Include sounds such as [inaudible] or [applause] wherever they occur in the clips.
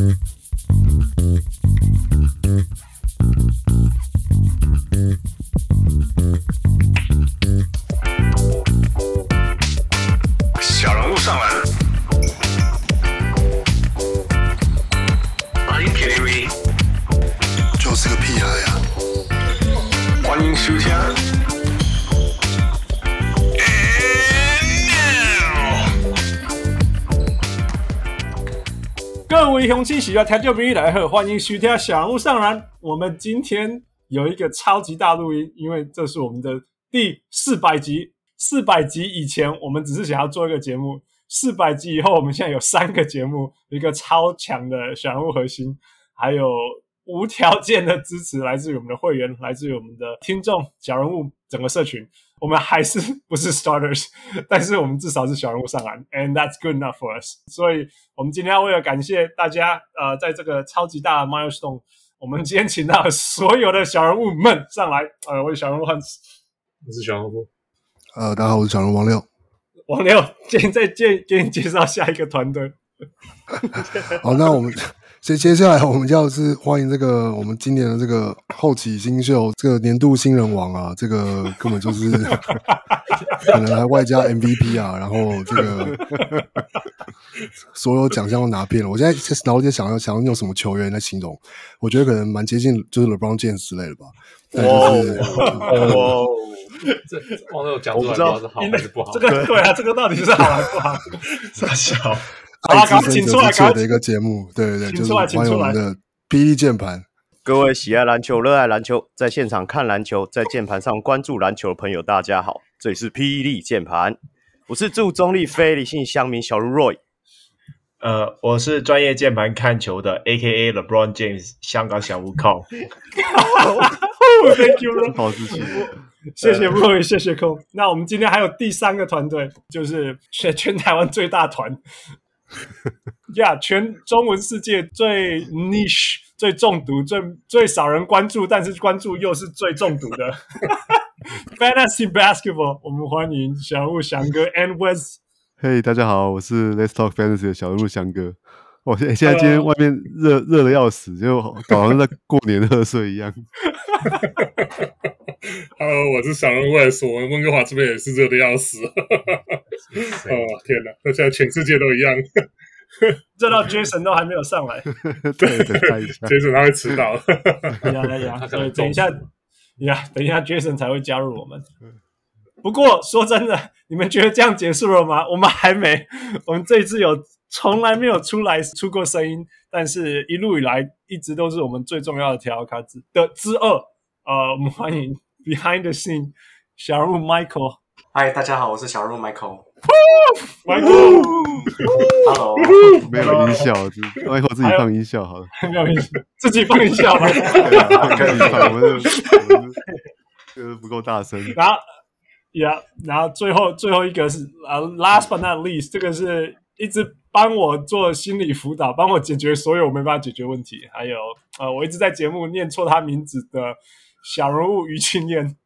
Mm-hmm. 喜欢听就比来喝，欢迎徐听小人物上篮。我们今天有一个超级大录音，因为这是我们的第四百集。四百集以前，我们只是想要做一个节目；四百集以后，我们现在有三个节目，一个超强的小人物核心，还有无条件的支持，来自于我们的会员，来自于我们的听众，小人物整个社群。我们还是 [laughs] 不是 starters，[laughs] 但是我们至少是小人物上篮，and that's good enough for us。所以，我们今天要为了感谢大家，呃，在这个超级大的 milestone，我们今天请到了所有的小人物们上来。呃，我是小人物汉斯，我是小人物。呃，大家好，我是小人物王六。王六，今天再介给你介绍下一个团队。[laughs] 好，那我们接接下来我们要是欢迎这个我们今年的这个后起新秀，这个年度新人王啊，这个根本就是 [laughs] 可能还外加 MVP 啊，然后这个所有奖项都拿遍了。我现在脑子里想要想要用什么球员来形容，我觉得可能蛮接近就是 LeBron James 之类的吧。但就是哦。[laughs] 这网友讲出来，不知道是好还是不好。这个对啊，这个到底是好还是不好？[laughs] 傻笑。爱之深责之切的一个节目，对对对，就是欢迎我们的霹雳键盘。各位喜爱篮球、热爱篮球，在现场看篮球，在键盘上关注篮球的朋友，大家好，这里是霹雳键盘，我是驻中立非理性乡民小如 Roy。呃，我是专业键盘看球的，A.K.A. LeBron James，香港小悟空。[laughs] Thank you，好自信。谢谢 Roy，谢谢空。那我们今天还有第三个团队，就是全全台湾最大团，呀，[laughs] yeah, 全中文世界最 niche、最中毒、最最少人关注，但是关注又是最中毒的 [laughs] Fantasy Basketball。我们欢迎小鹿翔哥 and Wes。嘿，大家好，我是 Let's Talk Fantasy 的小鹿翔哥。我现现在今天外面热热的要死，就搞像在过年贺岁一样。[laughs] Hello，我是小人物，我们温哥华这边也是热的要死。[laughs] 哦天哪，那现在全世界都一样，[laughs] 热到 Jason 都还没有上来。对，等一下，Jason 他会迟到。呀呀呀！对，等一下，呀，等一下，Jason 才会加入我们。不过说真的，你们觉得这样结束了吗？我们还没，我们这一次有从来没有出来出过声音，但是一路以来一直都是我们最重要的调卡之的之二。呃，我们欢迎 Behind the Scene 小人物 Michael。嗨，大家好，我是小人物 Michael。Michael，Hello，没有音效，Michael 自己放音效好了，没有音效，自己放音效吧。可以放，我们这个不够大声。然后。Yeah，然后最后最后一个是呃、uh,，last but not least，这个是一直帮我做心理辅导，帮我解决所有我没办法解决问题，还有呃，我一直在节目念错他名字的小人物于青燕。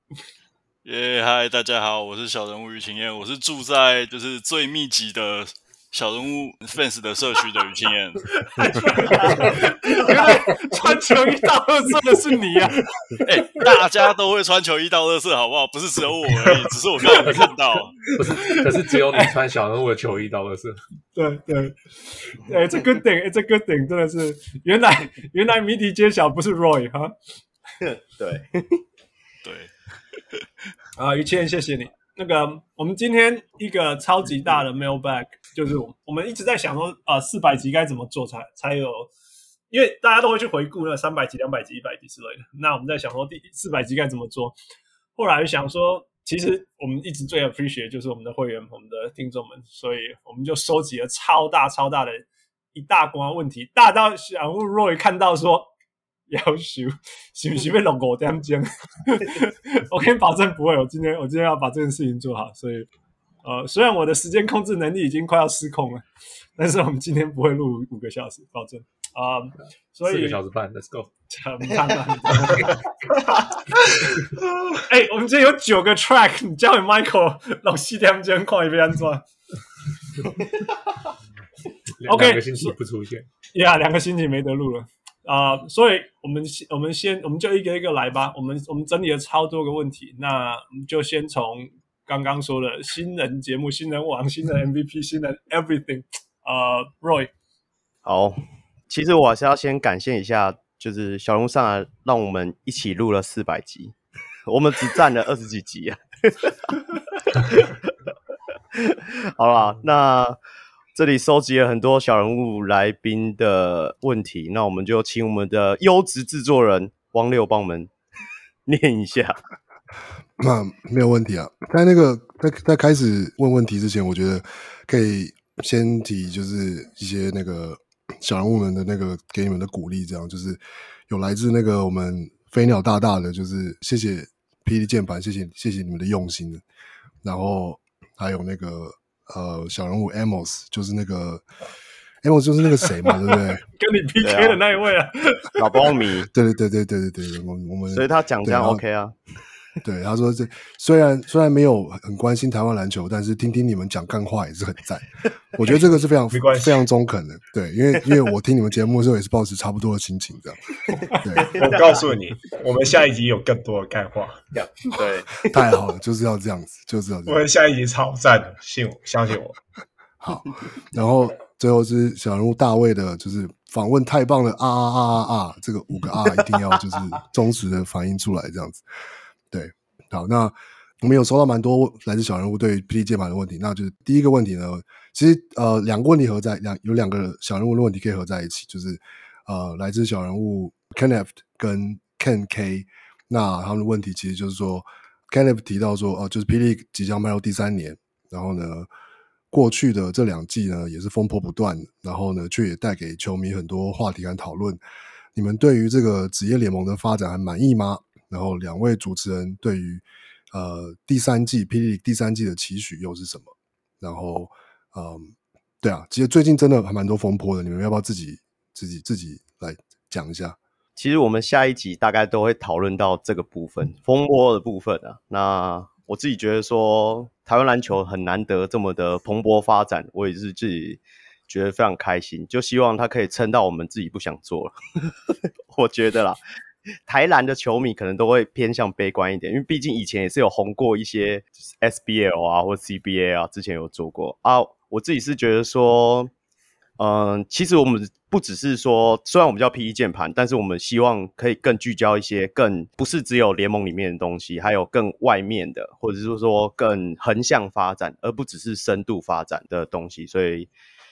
耶，嗨，大家好，我是小人物于青燕，我是住在就是最密集的。小人物 fans 的社区的于青燕，原来穿球衣到乐色的是你呀、啊！哎、欸，大家都会穿球衣到乐色，好不好？不是只有我而已，只是我刚刚没看到。不是，可是只有你穿小人物的球衣到乐色。对对，哎，这 good thing，哎，这 good thing，真的是原来原来谜底揭晓不是 Roy 哈？[laughs] 对对，啊，于青燕，谢谢你。那个，我们今天一个超级大的 mailbag，就是我我们一直在想说，啊、呃，四百集该怎么做才才有？因为大家都会去回顾那三百集、两百集、一百集之类的。那我们在想说，第四百集该怎么做？后来想说，其实我们一直最 appreciate 就是我们的会员、我们的听众们，所以我们就收集了超大超大的一大关问题，大到小人物 Roy 看到说。要求是不是被弄五点钟？[laughs] 我可以保证不会。我今天我今天要把这件事情做好，所以呃，虽然我的时间控制能力已经快要失控了，但是我们今天不会录五个小时，保证啊。呃、所以四个小时半，Let's go。[laughs] 哎、欸，我们今天有九个 track，你交给 Michael，老四点钟看一遍安怎？OK，两个星期不出现，呀，两个星期没得录了啊，uh, 所以我们我们先我们就一个一个来吧。我们我们整理了超多个问题，那我们就先从刚刚说的新人节目、新人王、新人 MVP、[laughs] 新人 Everything 啊、uh,，Roy。好，其实我还是要先感谢一下，就是小龙上来让我们一起录了四百集，我们只占了二十几集啊。[laughs] 好啦，那这里收集了很多小人物来宾的问题，那我们就请我们的优质制作人汪六帮我们 [laughs] 念一下。那 [coughs] 没有问题啊，在那个在在开始问问题之前，我觉得可以先提就是一些那个。小人物们的那个给你们的鼓励，这样就是有来自那个我们飞鸟大大的，就是谢谢霹雳键盘，谢谢谢谢你们的用心。然后还有那个呃小人物 Amos，就是那个 Amos 就是那个谁嘛，对不对？跟你 PK 的那一位啊，老包米。对对对对对对对，我我们所以他讲这样 OK 啊。对，他说这虽然虽然没有很关心台湾篮球，但是听听你们讲干话也是很赞。我觉得这个是非常非常中肯的。对，因为因为我听你们节目的时候也是抱持差不多的心情这样。[laughs] 对，我告诉你，我们下一集有更多的干话。对，[laughs] 太好了，就是要这样子，就是要这样子。我们下一集超赞的，信我，相信我。好，然后最后是小人物大卫的，就是访问太棒了啊啊啊啊啊！这个五个啊一定要就是忠实的反映出来，这样子。对，好，那我们有收到蛮多来自小人物对霹雳键盘的问题，那就是第一个问题呢，其实呃两个问题合在两有两个小人物的问题可以合在一起，就是呃来自小人物 Kenneth 跟 Ken K，那他们的问题其实就是说 Kenneth 提到说，呃就是霹雳即将迈入第三年，然后呢过去的这两季呢也是风波不断，然后呢却也带给球迷很多话题和讨论，你们对于这个职业联盟的发展还满意吗？然后两位主持人对于呃第三季霹雳第三季的期许又是什么？然后嗯，对啊，其实最近真的还蛮多风波的，你们要不要自己自己自己来讲一下？其实我们下一集大概都会讨论到这个部分风波的部分啊。那我自己觉得说，台湾篮球很难得这么的蓬勃发展，我也是自己觉得非常开心，就希望他可以撑到我们自己不想做了。[laughs] 我觉得啦。台篮的球迷可能都会偏向悲观一点，因为毕竟以前也是有红过一些 SBL 啊或 CBA 啊，之前有做过啊。我自己是觉得说，嗯，其实我们不只是说，虽然我们叫 PE 键盘，但是我们希望可以更聚焦一些，更不是只有联盟里面的东西，还有更外面的，或者是说更横向发展，而不只是深度发展的东西。所以，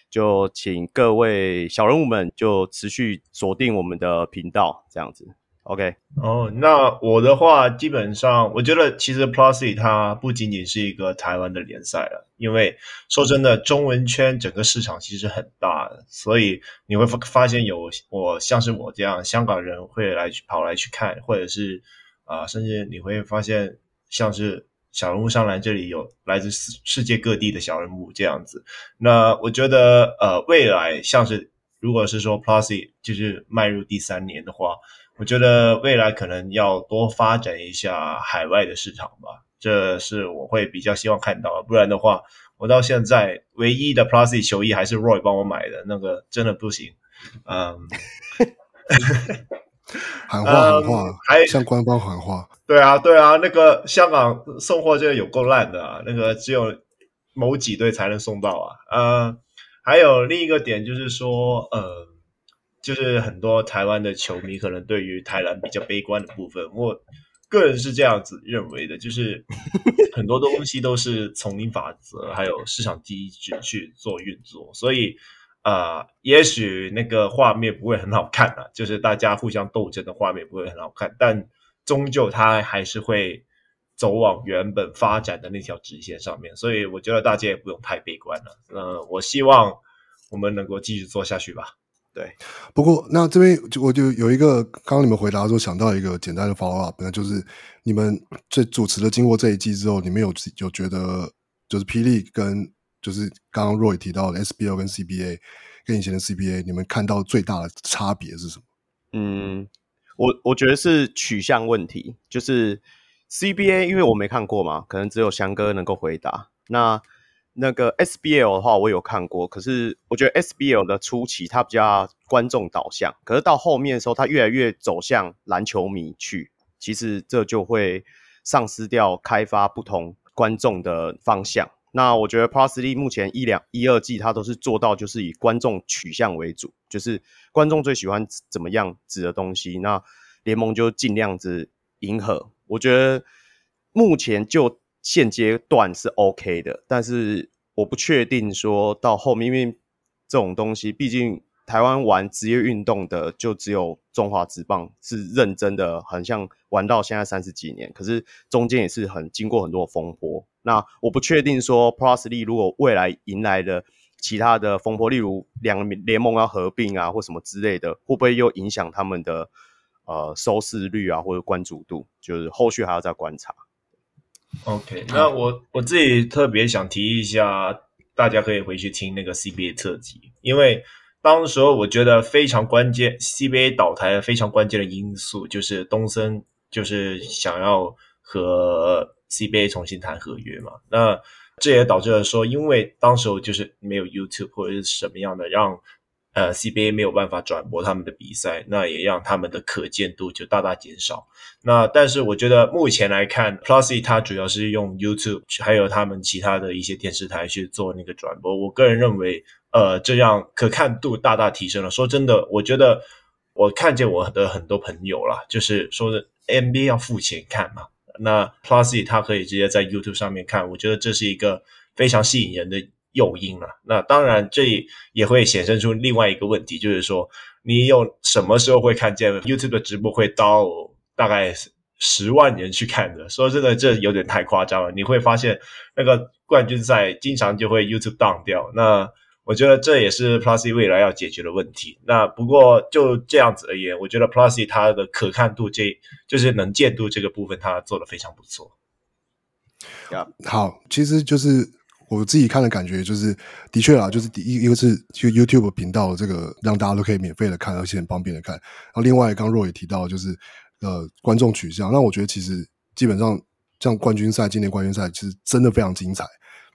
就请各位小人物们就持续锁定我们的频道，这样子。OK，哦，那我的话，基本上我觉得其实 Plus League 它不仅仅是一个台湾的联赛了，因为说真的，中文圈整个市场其实很大的，所以你会发发现有我像是我这样香港人会来去跑来去看，或者是啊、甚至你会发现像是小人物上篮这里有来自世世界各地的小人物这样子。那我觉得呃，未来像是如果是说 Plus League 就是迈入第三年的话。我觉得未来可能要多发展一下海外的市场吧，这是我会比较希望看到的。不然的话，我到现在唯一的 Plus 球衣还是 Roy 帮我买的那个，真的不行。嗯，[laughs] 喊话喊话，还向官方喊话。对啊对啊，那个香港送货真的有够烂的啊，那个只有某几队才能送到啊。嗯，还有另一个点就是说，呃。就是很多台湾的球迷可能对于台篮比较悲观的部分，我个人是这样子认为的，就是 [laughs] 很多东西都是丛林法则，还有市场机制去做运作，所以啊、呃，也许那个画面不会很好看啊，就是大家互相斗争的画面不会很好看，但终究它还是会走往原本发展的那条直线上面，所以我觉得大家也不用太悲观了。嗯、呃，我希望我们能够继续做下去吧。对，不过那这边就我就有一个，刚刚你们回答的时候想到一个简单的 follow up，那就是你们这主持的经过这一季之后，你们有有觉得就是霹雳跟就是刚刚 Roy 提到的 SBL 跟 CBA 跟以前的 CBA，你们看到最大的差别是什么？嗯，我我觉得是取向问题，就是 CBA 因为我没看过嘛，可能只有翔哥能够回答。那那个 SBL 的话，我有看过，可是我觉得 SBL 的初期它比较观众导向，可是到后面的时候，它越来越走向篮球迷去，其实这就会丧失掉开发不同观众的方向。那我觉得 Plus League 目前一两一二季，它都是做到就是以观众取向为主，就是观众最喜欢怎么样子的东西，那联盟就尽量子迎合。我觉得目前就。现阶段是 OK 的，但是我不确定说到后面，因为这种东西，毕竟台湾玩职业运动的就只有中华职棒是认真的，很像玩到现在三十几年，可是中间也是很经过很多风波。那我不确定说，Plus 力如果未来迎来的其他的风波，例如两个联盟要合并啊，或什么之类的，会不会又影响他们的呃收视率啊，或者关注度？就是后续还要再观察。OK，那我我自己特别想提一下，大家可以回去听那个 CBA 特辑，因为当时候我觉得非常关键，CBA 倒台非常关键的因素就是东森就是想要和 CBA 重新谈合约嘛，那这也导致了说，因为当时候就是没有 YouTube 或者是什么样的让。呃，CBA 没有办法转播他们的比赛，那也让他们的可见度就大大减少。那但是我觉得目前来看，Plus 它主要是用 YouTube，还有他们其他的一些电视台去做那个转播。我个人认为，呃，这样可看度大大提升了。说真的，我觉得我看见我的很多朋友啦，就是说 NBA 要付钱看嘛，那 Plus 它可以直接在 YouTube 上面看，我觉得这是一个非常吸引人的。诱因了，那当然这也会显现出另外一个问题，就是说你有什么时候会看见 YouTube 的直播会到大概十万人去看的？说真的，这有点太夸张了。你会发现那个冠军赛经常就会 YouTube down 掉。那我觉得这也是 Plus 未来要解决的问题。那不过就这样子而言，我觉得 Plus 它的可看度这就是能见度这个部分，它做的非常不错。Yeah. 好，其实就是。我自己看的感觉就是，的确啊，就是第一一个是就 YouTube 频道这个让大家都可以免费的看，而且很方便的看。然后另外刚刚若也提到，就是呃观众取向，那我觉得其实基本上像冠军赛，今年冠军赛其实真的非常精彩。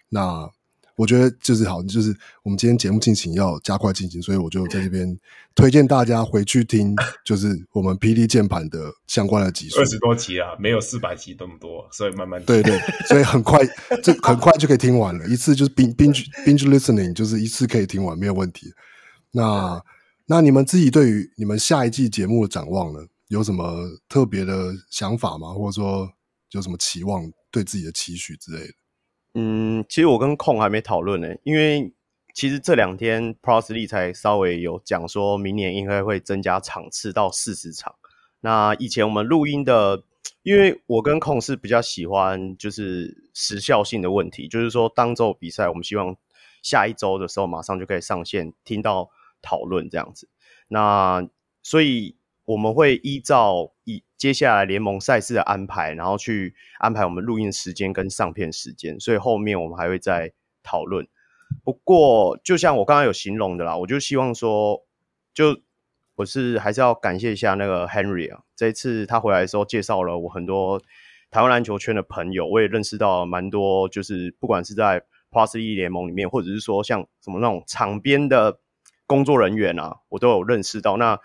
那我觉得就是好，就是我们今天节目进行要加快进行，所以我就在这边推荐大家回去听，就是我们 PD 键盘的相关的集数，二十多集啊，没有四百集那么多，所以慢慢对对，所以很快 [laughs] 就很快就可以听完了，一次就是 binge binge binge listening，就是一次可以听完没有问题。那那你们自己对于你们下一季节目的展望呢，有什么特别的想法吗？或者说有什么期望，对自己的期许之类的？嗯，其实我跟控还没讨论呢，因为其实这两天 Plus League 才稍微有讲说，明年应该会增加场次到四十场。那以前我们录音的，因为我跟控是比较喜欢就是时效性的问题，就是说当周比赛，我们希望下一周的时候马上就可以上线听到讨论这样子。那所以。我们会依照以接下来联盟赛事的安排，然后去安排我们录音时间跟上片时间，所以后面我们还会再讨论。不过，就像我刚刚有形容的啦，我就希望说，就我是还是要感谢一下那个 Henry 啊，这一次他回来的时候介绍了我很多台湾篮球圈的朋友，我也认识到蛮多，就是不管是在 Plus League 联盟里面，或者是说像什么那种场边的工作人员啊，我都有认识到。那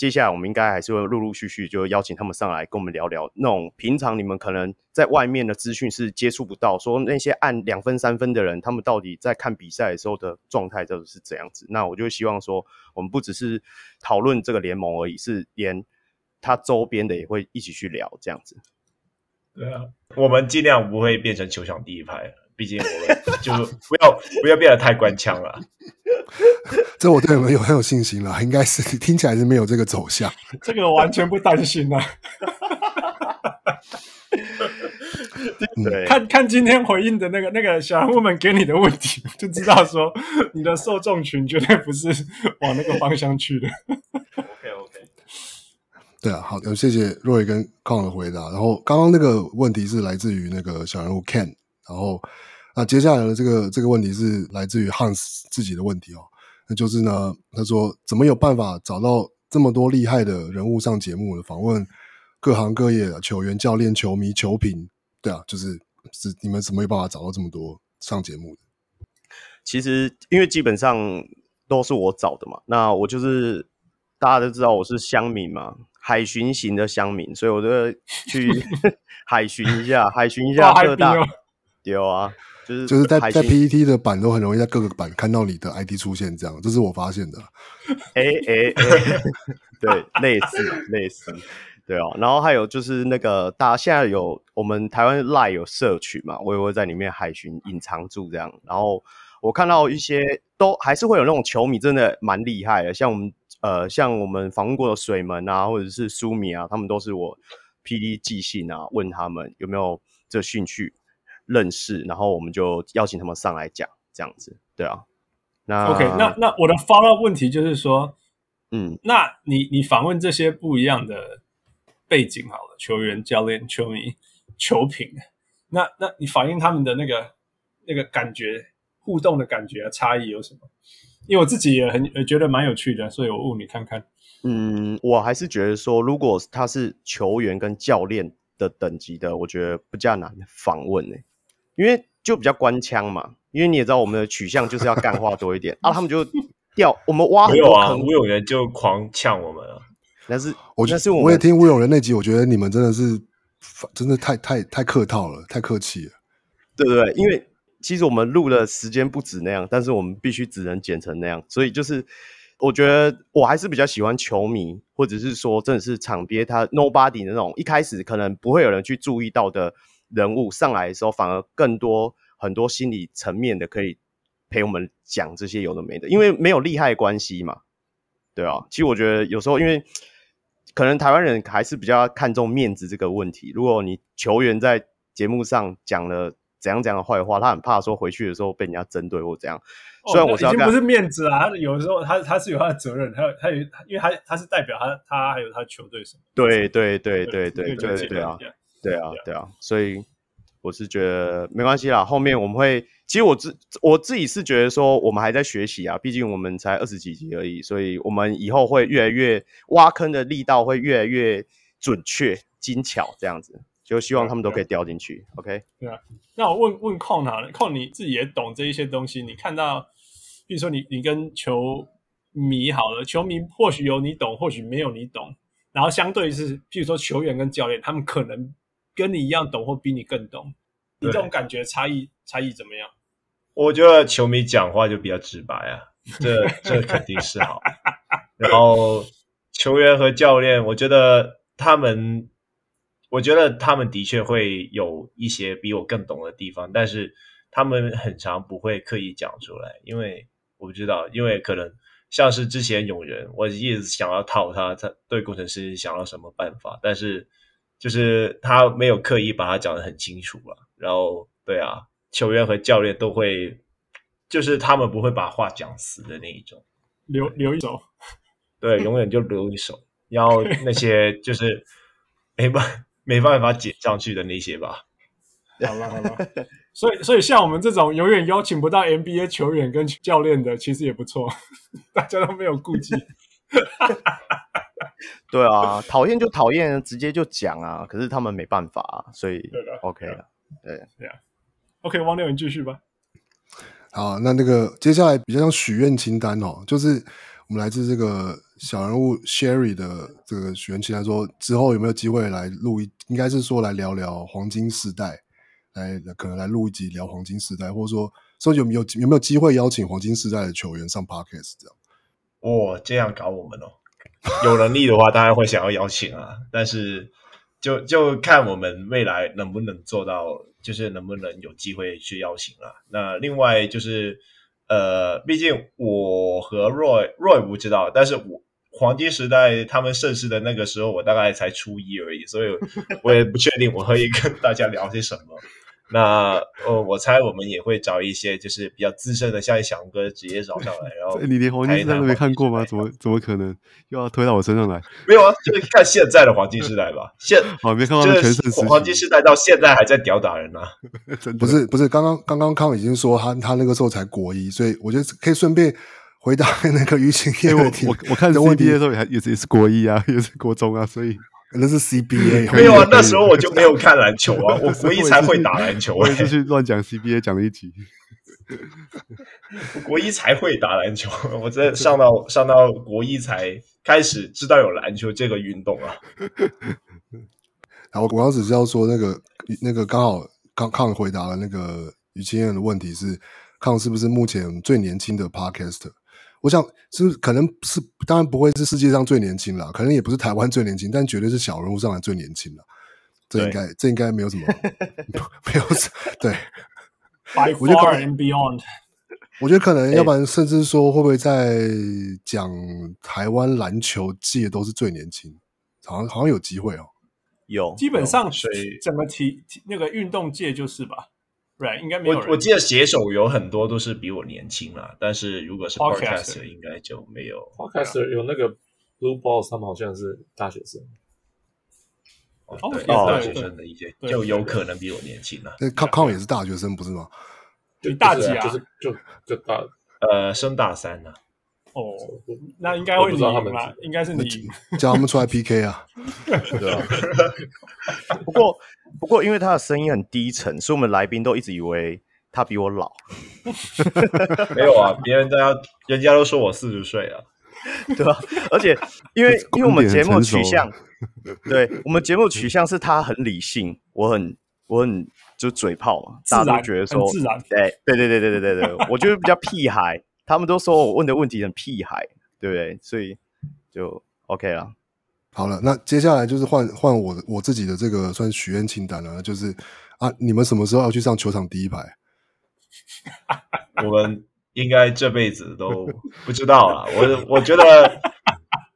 接下来我们应该还是会陆陆续续就邀请他们上来跟我们聊聊那种平常你们可能在外面的资讯是接触不到，说那些按两分三分的人，他们到底在看比赛的时候的状态都是怎样子？那我就希望说，我们不只是讨论这个联盟而已，是连他周边的也会一起去聊这样子。对啊，我们尽量不会变成球场第一排。毕竟我们就不要不要变得太官腔了，[laughs] 这我对你们有很有信心了，应该是听起来是没有这个走向，这个我完全不担心啊。对，看看今天回应的那个那个小人物们给你的问题，就知道说你的受众群绝对不是往那个方向去的。OK OK，对啊，好，谢谢若伟跟康的回答。然后刚刚那个问题是来自于那个小人物 Ken，然后。那接下来的这个这个问题是来自于 Hans 自己的问题哦，那就是呢，他说怎么有办法找到这么多厉害的人物上节目的访问各行各业的球员、教练、球迷、球评，对啊，就是是你们怎么有办法找到这么多上节目的？其实因为基本上都是我找的嘛，那我就是大家都知道我是乡民嘛，海巡型的乡民，所以我就去 [laughs] 海巡一下，海巡一下各大，有啊。就是就是在在 PTT 的版都很容易在各个版看到你的 ID 出现，这样，这是我发现的。哎哎哎，[laughs] 对，类似类似，对哦。然后还有就是那个大家现在有我们台湾 Line 有社群嘛，我也会在里面海巡隐藏住这样。然后我看到一些都还是会有那种球迷，真的蛮厉害的，像我们呃像我们访问过的水门啊，或者是苏米啊，他们都是我 PD 寄信啊，问他们有没有这兴趣。认识，然后我们就邀请他们上来讲，这样子，对啊。那 OK，那那我的 follow up 问题就是说，嗯，那你你访问这些不一样的背景好了，球员、教练、球迷、球评，那那你反映他们的那个那个感觉、互动的感觉啊差异有什么？因为我自己也很也觉得蛮有趣的，所以我问你看看。嗯，我还是觉得说，如果他是球员跟教练的等级的，我觉得不较难访问呢、欸。因为就比较官腔嘛，因为你也知道我们的取向就是要干话多一点 [laughs] 啊，他们就掉我们挖很多坑。吴永元就狂呛我们了。但是我觉得我也听吴永仁那集，我觉得你们真的是真的太太太客套了，太客气了。对不对？因为其实我们录的时间不止那样，但是我们必须只能剪成那样，所以就是我觉得我还是比较喜欢球迷，或者是说真的是场边他 nobody 的那种，一开始可能不会有人去注意到的。人物上来的时候，反而更多很多心理层面的可以陪我们讲这些有的没的，因为没有利害关系嘛。对啊，其实我觉得有时候因为可能台湾人还是比较看重面子这个问题，如果你球员在节目上讲了怎样怎样的坏话，他很怕说回去的时候被人家针对或怎样。虽然我知道，不是面子啊，他有的时候他他是有他的责任，他有他有，因为他他是代表他他还有他球队什么。对对对对对，对啊。对啊，对啊，所以我是觉得没关系啦。后面我们会，其实我自我自己是觉得说，我们还在学习啊，毕竟我们才二十几集而已，所以我们以后会越来越挖坑的力道会越来越准确、精巧，这样子，就希望他们都可以掉进去。OK？对啊，那我问问控好了，控你自己也懂这一些东西，你看到，比如说你你跟球迷好了，球迷或许有你懂，或许没有你懂，然后相对是，譬如说球员跟教练，他们可能。跟你一样懂或比你更懂，你这种感觉差异差异怎么样？我觉得球迷讲话就比较直白啊，这这肯定是好。[laughs] 然后球员和教练，我觉得他们，我觉得他们的确会有一些比我更懂的地方，但是他们很常不会刻意讲出来，因为我不知道，因为可能像是之前勇人，我一直想要套他，他对工程师想要什么办法，但是。就是他没有刻意把它讲得很清楚了，然后对啊，球员和教练都会，就是他们不会把话讲死的那一种，留留一手，[laughs] 对，永远就留一手，然后那些就 [laughs] 是没办没办法解上去的那些吧。好了好了，所以所以像我们这种永远邀请不到 NBA 球员跟教练的，其实也不错，[laughs] 大家都没有顾忌。对啊，讨厌就讨厌，直接就讲啊。可是他们没办法啊，所以 OK 了。对对啊，OK，汪六，你继续吧。好，那那个接下来比较像许愿清单哦，就是我们来自这个小人物 Sherry 的这个许愿清单，说之后有没有机会来录一，应该是说来聊聊黄金时代，来可能来录一集聊黄金时代，或者说说有没有有没有机会邀请黄金时代的球员上 Podcast 这样。哦，这样搞我们哦。[laughs] 有能力的话，当然会想要邀请啊，但是就就看我们未来能不能做到，就是能不能有机会去邀请啊。那另外就是，呃，毕竟我和 Roy Roy 不知道，但是我黄金时代他们盛世的那个时候，我大概才初一而已，所以我也不确定我可以跟大家聊些什么。那呃，我猜我们也会找一些就是比较资深的，像翔哥直接找上来，然后你连黄金时代都没看过吗？怎么怎么可能又要推到我身上来？没有啊，就是看现在的黄金时代吧。现 [laughs] 好没看到全盛时黄金时代到现在还在屌打人啊！[laughs] 不是不是，刚刚刚刚康已经说他他那个时候才国一，所以我觉得可以顺便回答 [laughs] 那个于情业问题。我我看 CBA 的时候也也是也是国一啊，也是国中啊，所以。那是 CBA，[laughs] 没有啊，那时候我就没有看篮球啊，[laughs] 我国一才会打篮球。我也是去乱讲 CBA 讲了一集。[laughs] 国一才会打篮球，我在上到上到国一才开始知道有篮球这个运动啊。然后我刚只是要说那个那个刚好康康回答了那个于清燕的问题是康是不是目前最年轻的 Podcaster？我想是可能是当然不会是世界上最年轻了，可能也不是台湾最年轻，但绝对是小人物上来最年轻了。这应该这应该没有什么 [laughs] 没有什么对。[laughs] By far and beyond，我觉得可能，要不然甚至说会不会在讲台湾篮球界都是最年轻，好像好像有机会哦。有，基本上整个体那个运动界就是吧，right？应该没有。我我记得写手有很多都是比我年轻啦，但是如果是 podcaster 应该就没有。podcaster 有那个 blue balls，他们好像是大学生。哦，对，大学生的一些就有可能比我年轻了。那康康也是大学生不是吗？就大几啊？就是就就大呃升大三了。哦那应该会找他们啦应该是你。[laughs] 叫他们出来 pk 啊。对啊。[laughs] 不过不过因为他的声音很低沉所以我们来宾都一直以为他比我老。[laughs] 没有啊别人都要人家都说我四十岁了对吧而且因为因为我们节目取向对我们节目取向是他很理性我很我很就嘴炮嘛大家都觉得说自然。对对对对对对对我就是比较屁孩。他们都说我问的问题很屁孩，对不对？所以就 OK 了。好了，那接下来就是换换我我自己的这个算许愿清单了，就是啊，你们什么时候要去上球场第一排？我们。应该这辈子都不知道了，[laughs] 我我觉得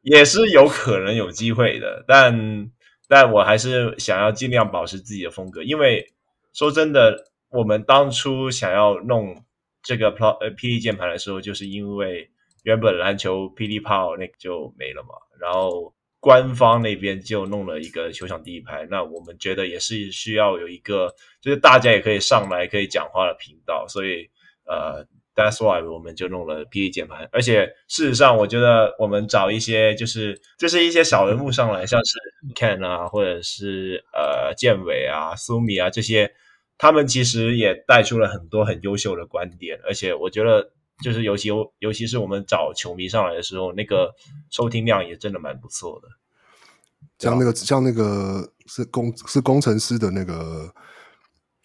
也是有可能有机会的，但但我还是想要尽量保持自己的风格，因为说真的，我们当初想要弄这个 pro 呃霹雳键盘的时候，就是因为原本篮球霹雳炮那个就没了嘛，然后官方那边就弄了一个球场第一排，那我们觉得也是需要有一个就是大家也可以上来可以讲话的频道，所以呃。That's why 我们就弄了霹雳键盘，而且事实上，我觉得我们找一些就是就是一些小人物上来，像是 Ken 啊，或者是呃建伟啊、苏米啊这些，他们其实也带出了很多很优秀的观点，而且我觉得就是尤其尤其是我们找球迷上来的时候，那个收听量也真的蛮不错的。像那个像那个是工是工程师的那个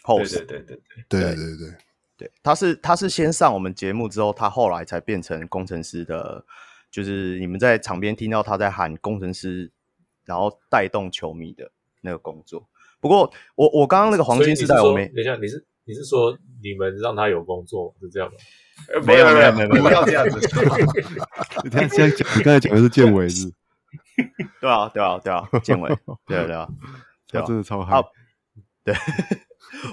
host，对对对对对对对对。对，他是他是先上我们节目之后，他后来才变成工程师的，就是你们在场边听到他在喊工程师，然后带动球迷的那个工作。不过我我刚刚那个黄金时代我没，等一下你是你是说你们让他有工作是这样吗？没有没有没有没有，不要这样子。[laughs] 你现在讲你刚才讲的是建伟是？[laughs] 对啊对啊对啊，建伟对 [laughs] 啊对啊，他真的超好。对。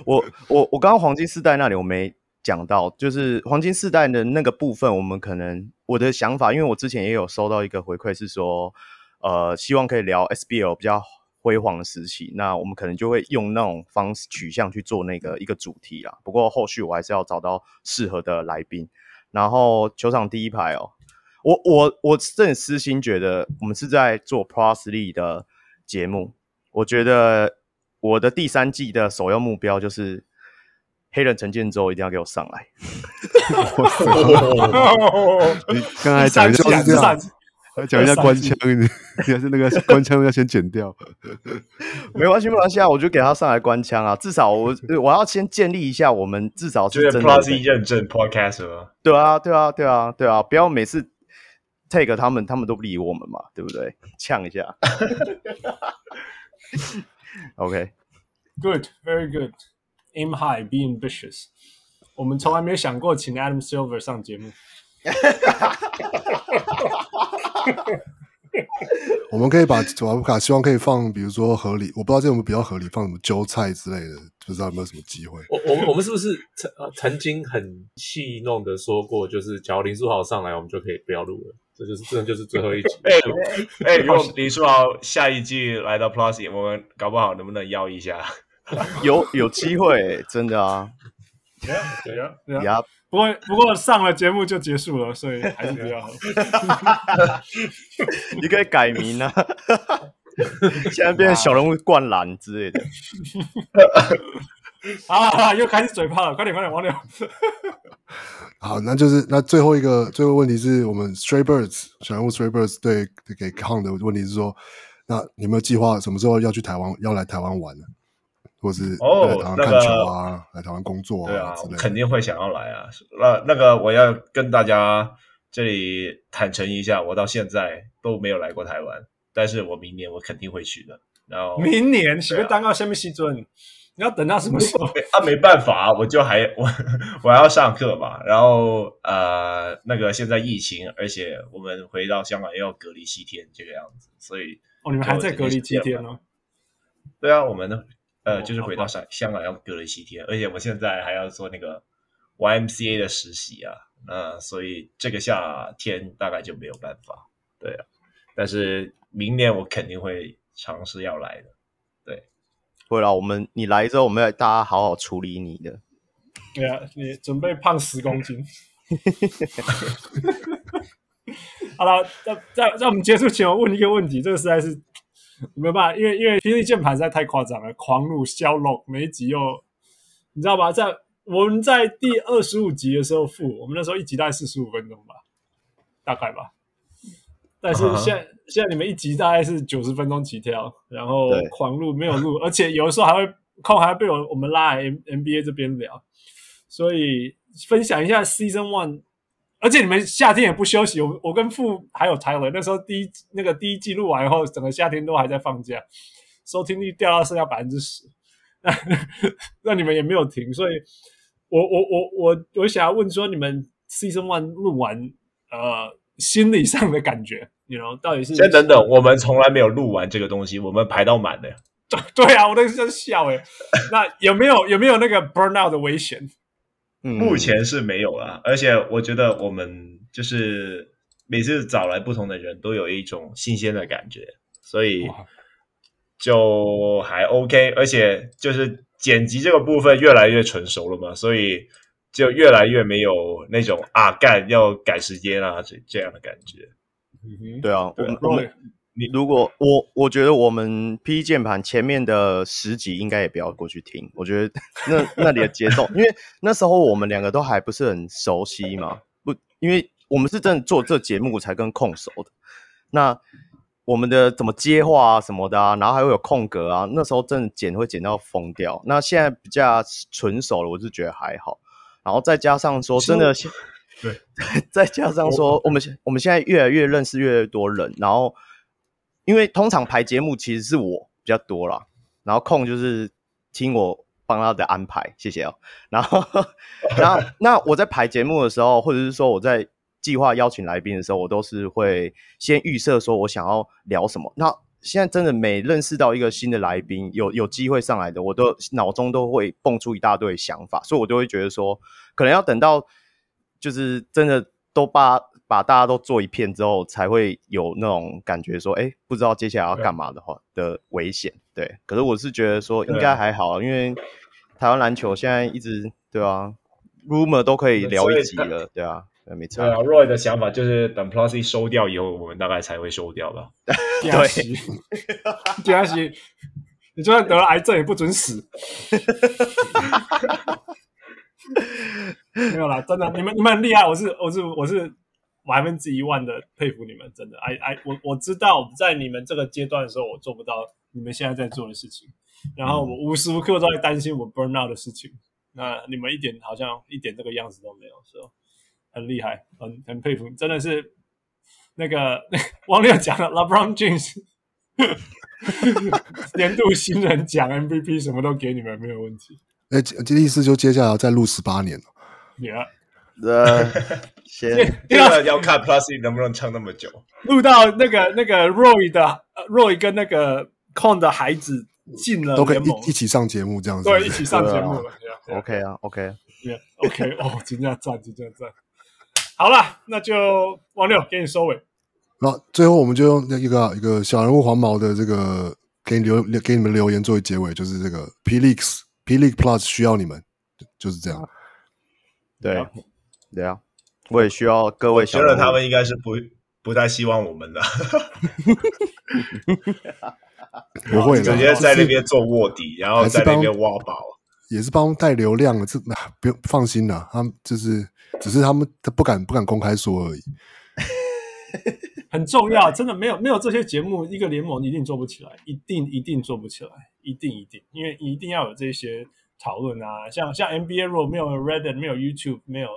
我我我刚刚黄金时代那里我没讲到，就是黄金世代的那个部分，我们可能我的想法，因为我之前也有收到一个回馈，是说，呃，希望可以聊 SBL 比较辉煌的时期，那我们可能就会用那种方式取向去做那个一个主题啦。不过后续我还是要找到适合的来宾。然后球场第一排哦，我我我真的私心觉得，我们是在做 Plus League 的节目，我觉得。我的第三季的首要目标就是黑人陈建州一定要给我上来。[laughs] [laughs] 你刚才讲就是这样，讲一下官腔，你还是那个官腔要先剪掉。没关系，没关系啊，我就给他上来官腔啊。至少我我要先建立一下，我们至少是真的 Plus 认证 Podcaster。对啊，对啊，对啊，对啊，不要每次 take 他们，他们都不理我们嘛，对不对？呛一下。OK, good, very good. Aim high, be ambitious. 我们从来没有想过请 Adam Silver 上节目。[laughs] [laughs] 我们可以把瓦布卡希望可以放，比如说合理，我不知道这有没有比较合理，放什么韭菜之类的，不知道有没有什么机会。我我们我们是不是曾曾经很戏弄的说过，就是假如林书豪上来，我们就可以不要录了。这就是这就是最后一集。哎 [laughs] 哎、欸，如果林书豪下一季来到 Plus，我们搞不好能不能邀一下？有有机会，真的啊。[laughs] 对啊，对啊。不过不过上了节目就结束了，所以还是比较好。[laughs] 你可以改名啊，[laughs] 现在变成小人物灌篮之类的。啊，又开始嘴炮了，快点快点，王柳。好，那就是那最后一个最后问题是我们 Stray Birds 小人物 Stray Birds 对给 Kong 的问题是说，那你有没有计划什么时候要去台湾，要来台湾玩呢？或是哦，来台湾看球啊，来台湾工作啊？对啊，之类肯定会想要来啊。那那个我要跟大家这里坦诚一下，我到现在都没有来过台湾，但是我明年我肯定会去的。然后明年喜欢当到下面西尊，你要等到什么时候？[laughs] 啊，没办法，我就还我我还要上课嘛。然后呃，那个现在疫情，而且我们回到香港又要隔离七天这个样子，所以哦，你们还在隔离七天呢？对啊，我们呢，呃，就是回到香香港要隔离七天，而且我现在还要做那个 YMCA 的实习啊，那，所以这个夏天大概就没有办法。对啊，但是明年我肯定会尝试要来的。对会啦，我们你来之后，我们要大家好好处理你的。对啊，你准备胖十公斤。[laughs] 好了，在在在我们结束前，我问一个问题，这个实在是 [laughs] 没有办法，因为因为霹雳键盘实在太夸张了，狂怒消龙，每一集又你知道吧？在我们在第二十五集的时候负，我们那时候一集大概四十五分钟吧，大概吧。但是现在、uh huh. 现在你们一集大概是九十分钟起跳，然后狂录没有录，而且有的时候还会空还会被我我们拉来 M NBA 这边聊，所以分享一下 Season One，而且你们夏天也不休息，我我跟傅还有 Tyler 那时候第一那个第一季录完以后，整个夏天都还在放假，收听率掉到剩下百分之十，那 [laughs] 那你们也没有停，所以我我我我我想要问说，你们 Season One 录完呃。心理上的感觉，你 you know 到底是先等等，我们从来没有录完这个东西，我们排到满的。对啊，我那时候笑诶。那有没有有没有那个 burnout 的危险？嗯，目前是没有啦。而且我觉得我们就是每次找来不同的人都有一种新鲜的感觉，所以就还 OK。而且就是剪辑这个部分越来越成熟了嘛，所以。就越来越没有那种啊干要赶时间啊这这样的感觉。嗯哼，对啊，对啊我们你如果我我觉得我们 P 键盘前面的十集应该也不要过去听，我觉得那那里的节奏，因为那时候我们两个都还不是很熟悉嘛，不，因为我们是真的做这节目才跟控熟的，那我们的怎么接话啊什么的啊，然后还会有空格啊，那时候真的剪会剪到疯掉。那现在比较纯熟了，我是觉得还好。然后再加上说，真的，对，[laughs] 再加上说，我们现我们现在越来越认识越来越多人。然后，因为通常排节目其实是我比较多啦，然后空就是听我帮他的安排，谢谢哦。然后，然后那我在排节目的时候，或者是说我在计划邀请来宾的时候，我都是会先预设说我想要聊什么。那现在真的每认识到一个新的来宾，有有机会上来的，我都脑中都会蹦出一大堆想法，所以我都会觉得说，可能要等到就是真的都把把大家都做一片之后，才会有那种感觉说，哎，不知道接下来要干嘛的话的危险。对，可是我是觉得说应该还好，因为台湾篮球现在一直对啊，rumor 都可以聊一集了，对啊。没错。对啊，Roy 的想法就是等 Plus 收掉以后，我们大概才会收掉吧。[laughs] 对，[laughs] 第二期，你就算得了癌症也不准死。[laughs] 没有啦，真的，你们你们很厉害，我是我是我是百分之一万的佩服你们，真的。哎哎，我我知道在你们这个阶段的时候，我做不到你们现在在做的事情，然后我无时无刻都在担心我 burn out 的事情。那你们一点好像一点这个样子都没有，是吧？很厉害，很很佩服，真的是那个 [laughs] 王六讲了，LeBron James [laughs] 年度新人奖 MVP 什么都给你们，没有问题。哎，这意思就接下来再录十八年了。Yeah，呃，先这个要看 Plus 能不能撑那么久，录到那个那个 Roy 的 Roy 跟那个 Con 的孩子进了都可以一一起上节目这样子，对，一起上节目。了。OK 啊，OK，OK，哦，真的赞，真的赞。好了，那就王六给你收尾。那最后我们就用那一个一个小人物黄毛的这个给你留给你们留言作为结尾，就是这个 P League P League Plus 需要你们，就是这样。对，对啊，我也需要各位小觉得他们应该是不不太希望我们的，[laughs] 不会，直接在那边做卧底，然后在那边挖宝。也是帮带流量的，这不用放心了，他们就是只是他们他不敢不敢公开说而已。[laughs] 很重要，真的没有没有这些节目，一个联盟一定做不起来，一定一定做不起来，一定一定，因为一定要有这些讨论啊，像像 NBA 如果没有 Reddit，没有 YouTube，没有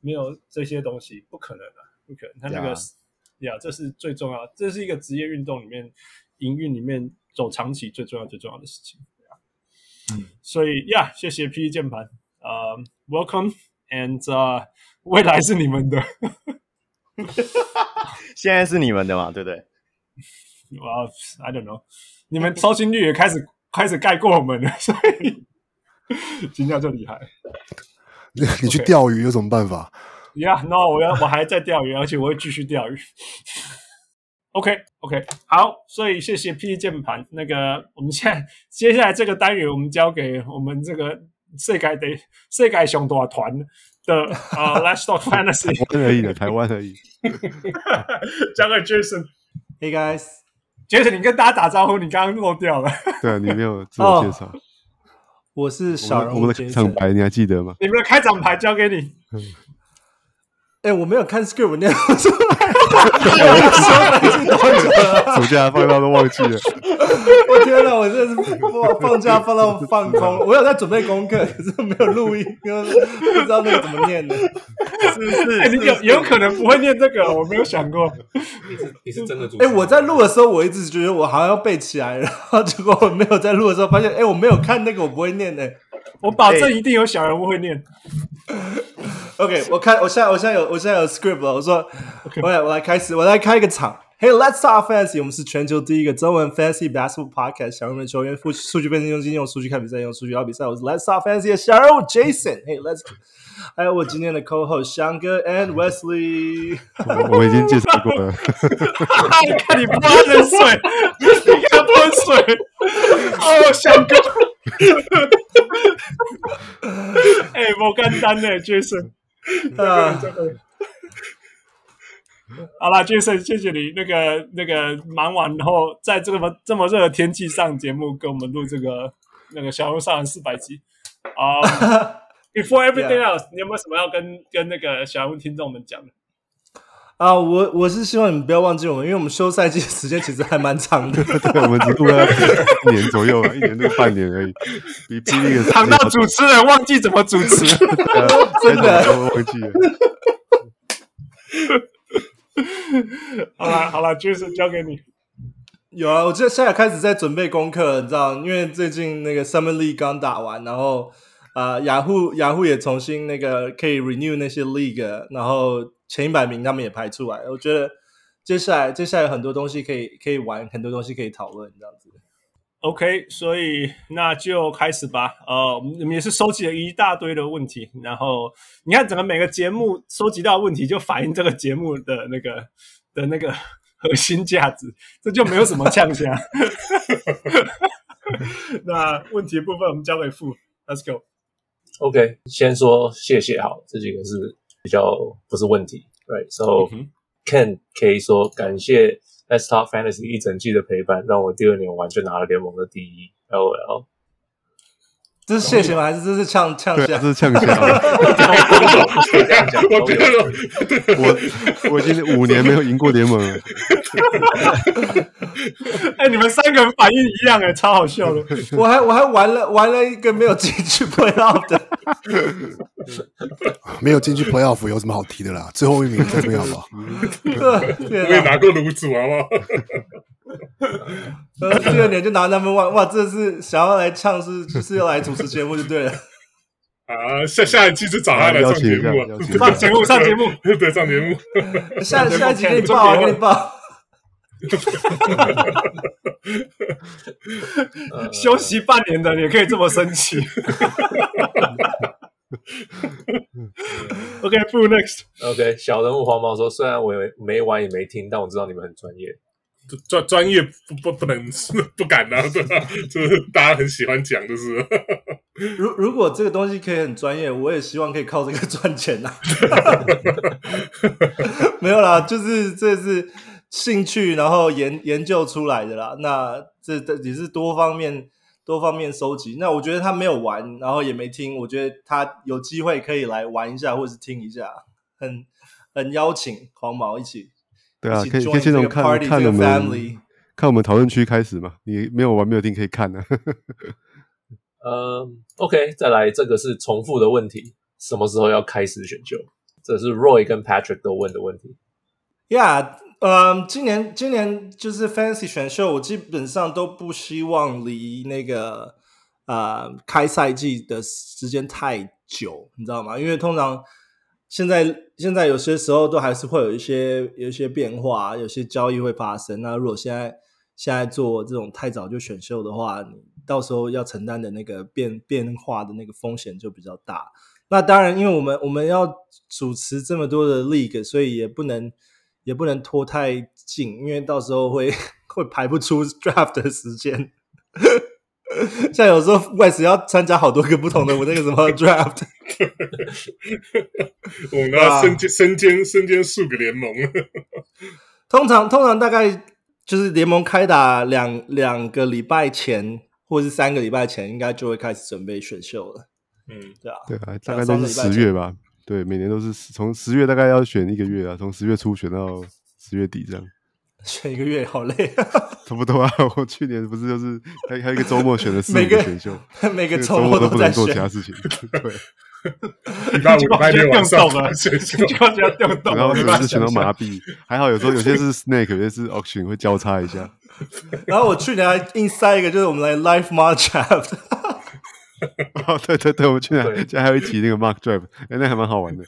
没有这些东西，不可能的，不可能。他那个呀，这是最重要，这是一个职业运动里面营运里面走长期最重要最重要的事情。嗯，所以呀，谢谢 PD 键盘，呃、uh,，Welcome and、uh, 未来是你们的。现在是你们的嘛，对不对？[laughs] 哇、well,，I don't know，你们收听率也开始开始盖过我们了，所以 [laughs] 今天就厉害。你 [laughs] [laughs] 你去钓鱼有什么办法？Yeah，no，我要我还在钓鱼，而且我会继续钓鱼。[laughs] OK，OK，、okay, 好，所以谢谢 PD 键盘。那个，我们现在接下来这个单元，我们交给我们这个世界的世界上大团的啊、uh,，Let's Talk Fantasy，台湾而已的，台湾而已。交给 Jason，Hey guys，Jason，你跟大家打招呼，你刚刚漏掉了。对啊，你没有自我介绍。Oh, 我是小人物，我们的开场白你还记得吗？你们的开场白交给你。嗯 [laughs] 哎、欸，我没有看 script，念不出来。我 [laughs] 暑假放到都忘记了。[laughs] 我天哪，我真的是放放假放到放空。我有在准备功课，可是没有录音，不知道那个怎么念的。是不是？欸、你有有可能不会念这个，我没有想过。你是你是真的主持人？哎、欸，我在录的时候，我一直觉得我好像要背起来，然后结果我没有在录的时候发现，哎、欸，我没有看那个，我不会念的。我保证一定有小人物会念。OK，我看，我现在，我现在有，我现在有 script 了。我说，OK，我来，我来开始，我来开一个场。Hey，Let's Talk Fantasy，我们是全球第一个中文 Fantasy Basketball Podcast。小人物球员，数数据分析用经验，用数据看比赛，用数据聊比赛。我是 Let's Talk Fantasy 的小人物 Jason。Hey，Let's，还有我今天的 Co-host 翔哥 and Wesley。我，我已经介绍过了。你看你不喝水，你看泼水。哦，翔哥。哎、欸，我简单呢，Jason。啊，好了，Jason，谢谢你。那个、那个忙完后，在这么这么热的天气上节目，跟我们录这个那个小人物上篮四百集。[laughs] 啊、um,，Before everything else，、yeah. 你有没有什么要跟跟那个小人物听众们讲的？啊，我我是希望你们不要忘记我们，因为我们休赛季的时间其实还蛮长的。[laughs] 对，我们只录了一年左右，一年多半年而已。比 [laughs] 比那个长到主持人忘记怎么主持，真的忘记了。[laughs] 好了好了就是交给你。有啊，我这现在开始在准备功课，你知道，因为最近那个 Summer League 刚打完，然后啊，雅虎雅虎也重新那个可以 renew 那些 league，然后。前一百名他们也排出来，我觉得接下来接下来有很多东西可以可以玩，很多东西可以讨论，这样。OK，所以那就开始吧。呃，我们也是收集了一大堆的问题，然后你看整个每个节目收集到的问题，就反映这个节目的那个 [laughs] 的那个核心价值，这就没有什么呛声。[laughs] 那问题部分我们交给付，Let's go。OK，先说谢谢好，这几个是。比较不是问题，Right？So、mm -hmm. Ken 可以说感谢 Let's Talk Fantasy 一整季的陪伴，让我第二年玩就拿了联盟的第一。LOL。这是谢谢吗？还是这是呛呛下？这是呛下。我我已经五年没有赢过联盟了。哎、欸，你们三个人反应一样哎、欸，超好笑的。我还我还玩了玩了一个没有进去 Playoff 的。没有进去 Playoff 有什么好提的啦？最后一名最重要吧？我也拿过炉子，好不好？[laughs] 呃，第二年就拿 Number One，哇，这是想要来唱是，就是要来主持节目就对了。[laughs] 啊，下下一期就找他来上 [laughs] 节目，上节目，上节目，对，上节目。下下一期给你报啊，给你报。休息半年的，你也可以这么生气。OK，Who next？OK，小人物黄毛说：“虽然我没没玩也没听，但我知道你们很专业。”专专业不不不能 [laughs] 不敢啊，对吧？[laughs] 就是大家很喜欢讲，[laughs] 就是。如如果这个东西可以很专业，我也希望可以靠这个赚钱呐、啊。没有啦，就是这是兴趣，然后研研究出来的啦。那这这也是多方面。多方面收集。那我觉得他没有玩，然后也没听，我觉得他有机会可以来玩一下，或是听一下，很很邀请黄毛一起。对啊，可以可以先从看看我们看我们讨论区开始嘛。你没有玩没有听可以看呢、啊。呃、uh,，OK，再来这个是重复的问题，什么时候要开始选秀？这是 Roy 跟 Patrick 都问的问题。Yeah，嗯，今年今年就是 Fantasy 选秀，我基本上都不希望离那个呃开赛季的时间太久，你知道吗？因为通常现在现在有些时候都还是会有一些有一些变化，有些交易会发生。那如果现在现在做这种太早就选秀的话，你到时候要承担的那个变变化的那个风险就比较大。那当然，因为我们我们要主持这么多的 league，所以也不能也不能拖太近，因为到时候会 [laughs] 会排不出 draft 的时间。[laughs] 像有时候 West 要参加好多个不同的我那个什么 [laughs] draft，我们要身兼身兼身兼数个联盟。[laughs] 通常通常大概就是联盟开打两两个礼拜前，或者是三个礼拜前，应该就会开始准备选秀了。嗯，对啊，对啊，大概都是十月吧。对，每年都是从十月大概要选一个月啊，从十月初选到十月底这样。选一个月好累啊！[laughs] 差不多啊，[laughs] 我去年不是就是还还有一个周末选了四个选秀，[laughs] 每个周末都不能做其他事情。对，礼拜五、礼拜六晚上选秀，然后就是选到麻痹。还好有时候有些是 Snake，有些是 Auction 会交叉一下。然后我去年还硬塞一个，就是我们来 life Mock Draft。[laughs] 哦，对对对，我们去年现在还有一期那个 Mark Drive，哎，那还蛮好玩的。